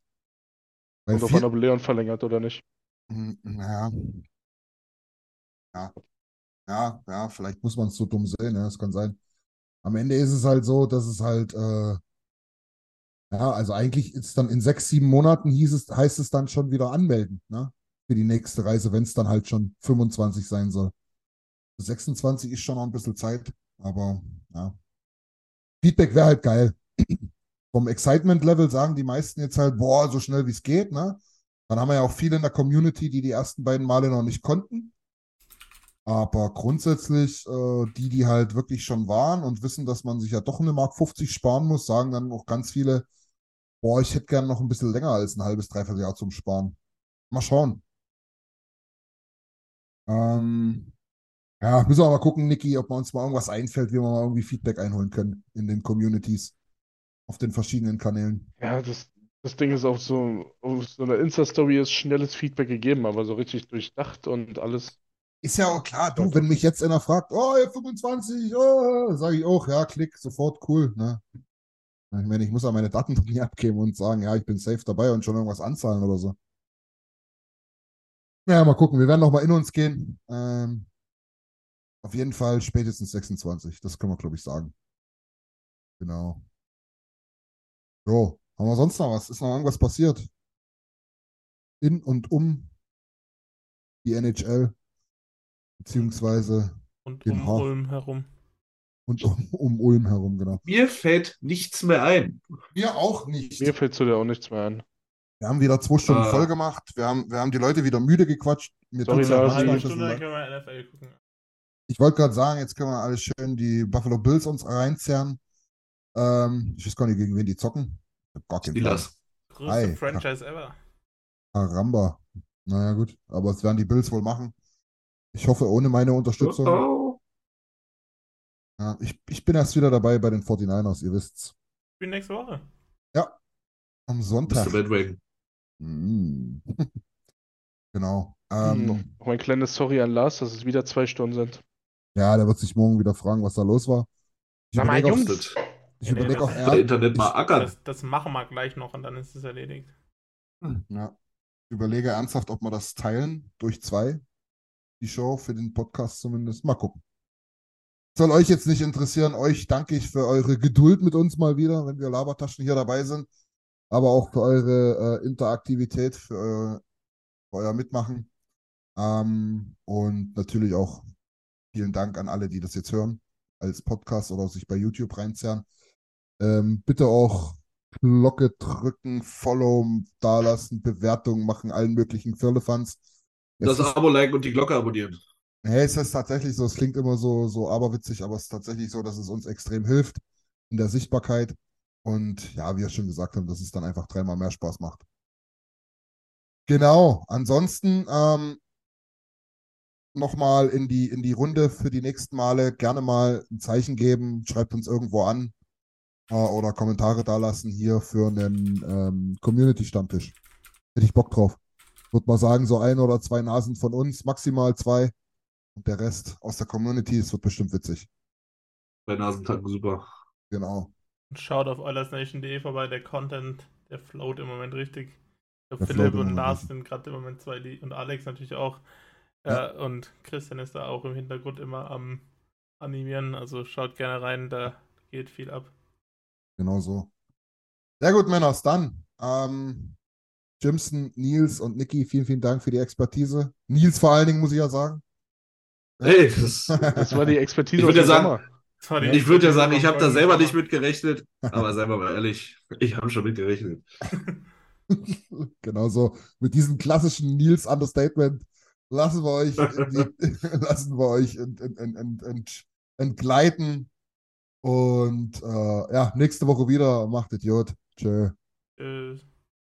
Weil Kommt drauf viel, an, ob Leon verlängert oder nicht. Hm, Naja. Ja. Ja, ja, vielleicht muss man es so dumm sehen, ja, das kann sein. Am Ende ist es halt so, dass es halt, äh, ja, also eigentlich ist dann in sechs, sieben Monaten hieß es, heißt es dann schon wieder anmelden, ne? Für die nächste Reise, wenn es dann halt schon 25 sein soll. 26 ist schon noch ein bisschen Zeit, aber ja. Feedback wäre halt geil. Vom Excitement-Level sagen die meisten jetzt halt, boah, so schnell wie es geht, ne? Dann haben wir ja auch viele in der Community, die die ersten beiden Male noch nicht konnten. Aber grundsätzlich, äh, die, die halt wirklich schon waren und wissen, dass man sich ja doch eine Mark 50 sparen muss, sagen dann auch ganz viele, boah, ich hätte gern noch ein bisschen länger als ein halbes, dreiviertel Jahr zum Sparen. Mal schauen. Ähm, ja, müssen wir mal gucken, Niki, ob wir uns mal irgendwas einfällt, wie wir mal irgendwie Feedback einholen können in den Communities auf den verschiedenen Kanälen. Ja, das, das Ding ist auf so, auf so einer Insta-Story ist schnelles Feedback gegeben, aber so richtig durchdacht und alles. Ist ja auch klar, du, wenn mich jetzt einer fragt, oh, ja, 25, oh, sage ich auch, ja, klick, sofort, cool, ne? Ich meine, ich muss ja meine Daten nie abgeben und sagen, ja, ich bin safe dabei und schon irgendwas anzahlen oder so. Ja, mal gucken, wir werden noch mal in uns gehen. Ähm, auf jeden Fall spätestens 26, das können wir, glaube ich, sagen. Genau. So, haben wir sonst noch was? Ist noch irgendwas passiert? In und um die NHL, beziehungsweise Und um Haar. Ulm herum. und um, um Ulm herum, genau. Mir fällt nichts mehr ein. Wir auch nicht. Mir fällt zu der auch nichts mehr ein. Wir haben wieder zwei Stunden Ah. voll gemacht. Wir haben, wir haben die Leute wieder müde gequatscht. Mir Sorry, Lars, Eine Stunde, können wir NFL gucken. Ich wollte gerade sagen, jetzt können wir alles schön die Buffalo Bills uns reinzerren. Ähm, ich weiß gar nicht, gegen wen die zocken. Gar keinen. Steelers. Größte Franchise ever. Caramba. Naja, gut. Aber es werden die Bills wohl machen. Ich hoffe, ohne meine Unterstützung. Oh, Ja, ich, ich bin erst wieder dabei bei den 49ers, ihr wisst's. Spiel nächste Woche. Am Mr. Sonntag. Bandwagon. Mm. Genau. Ähm, Noch, noch ein kleines Sorry an Lars, dass es wieder zwei Stunden sind. ja, der wird sich morgen wieder fragen, was da los war. Ich Sag mal, überlege auch, Jungs. Das, ich Ja, nee, überleg das- auch der eher, Internet mal ackern. Das, das machen wir gleich noch und dann ist es erledigt. Ja. Ich überlege ernsthaft, ob wir das teilen durch zwei. Die Show für den Podcast zumindest. Mal gucken. Soll euch jetzt nicht interessieren. Euch danke ich für eure Geduld mit uns mal wieder, wenn wir Labertaschen hier dabei sind. Aber auch für eure äh, Interaktivität, für, euer- für euer Mitmachen. Ähm, und natürlich auch vielen Dank an alle, die das jetzt hören, als Podcast oder sich bei YouTube reinzerren. Ähm, bitte auch Glocke drücken, Follow dalassen, Bewertungen machen, allen möglichen Firlefanz. Das ist, Abo liken und die Glocke abonnieren. hey, es ist tatsächlich so, es klingt immer so, so aberwitzig, aber es ist tatsächlich so, dass es uns extrem hilft in der Sichtbarkeit. Und ja, wie wir schon gesagt haben, dass es dann einfach dreimal mehr Spaß macht. Genau, ansonsten ähm, nochmal in die, in die Runde für die nächsten Male gerne mal ein Zeichen geben, schreibt uns irgendwo an. äh, oder Kommentare dalassen hier für einen ähm, Community-Stammtisch. Hätte ich Bock drauf. Würde mal sagen, so ein oder zwei Nasen von uns, maximal zwei. Und der Rest aus der Community, es wird bestimmt witzig. Bei Nasentagen super. Genau. Und schaut auf oilersnation.de vorbei, der Content, der float im Moment richtig. Ich glaube, Der Philipp und Lars sind gerade im Moment zwei, die, und Alex natürlich auch. Ja. Äh, und Christian ist da auch im Hintergrund immer am Animieren. Also schaut gerne rein, da geht viel ab. Genau so. Sehr gut, Männers. Dann, ähm, Jimson, Nils und Niki, vielen, vielen Dank für die Expertise. Nils vor allen Dingen, muss ich ja sagen. Hey, das, Das war die Expertise Ich würde ja sagen, ich würde ja sagen, ich habe da selber nicht mit gerechnet, aber seien wir mal ehrlich, ich habe schon mit gerechnet. Genau so. Mit diesem klassischen Nils-Understatement lassen wir euch, die, lassen wir euch ent, ent, ent, ent, ent, entgleiten. Und äh, ja, nächste Woche wieder. Macht Idiot. Tschö. Äh,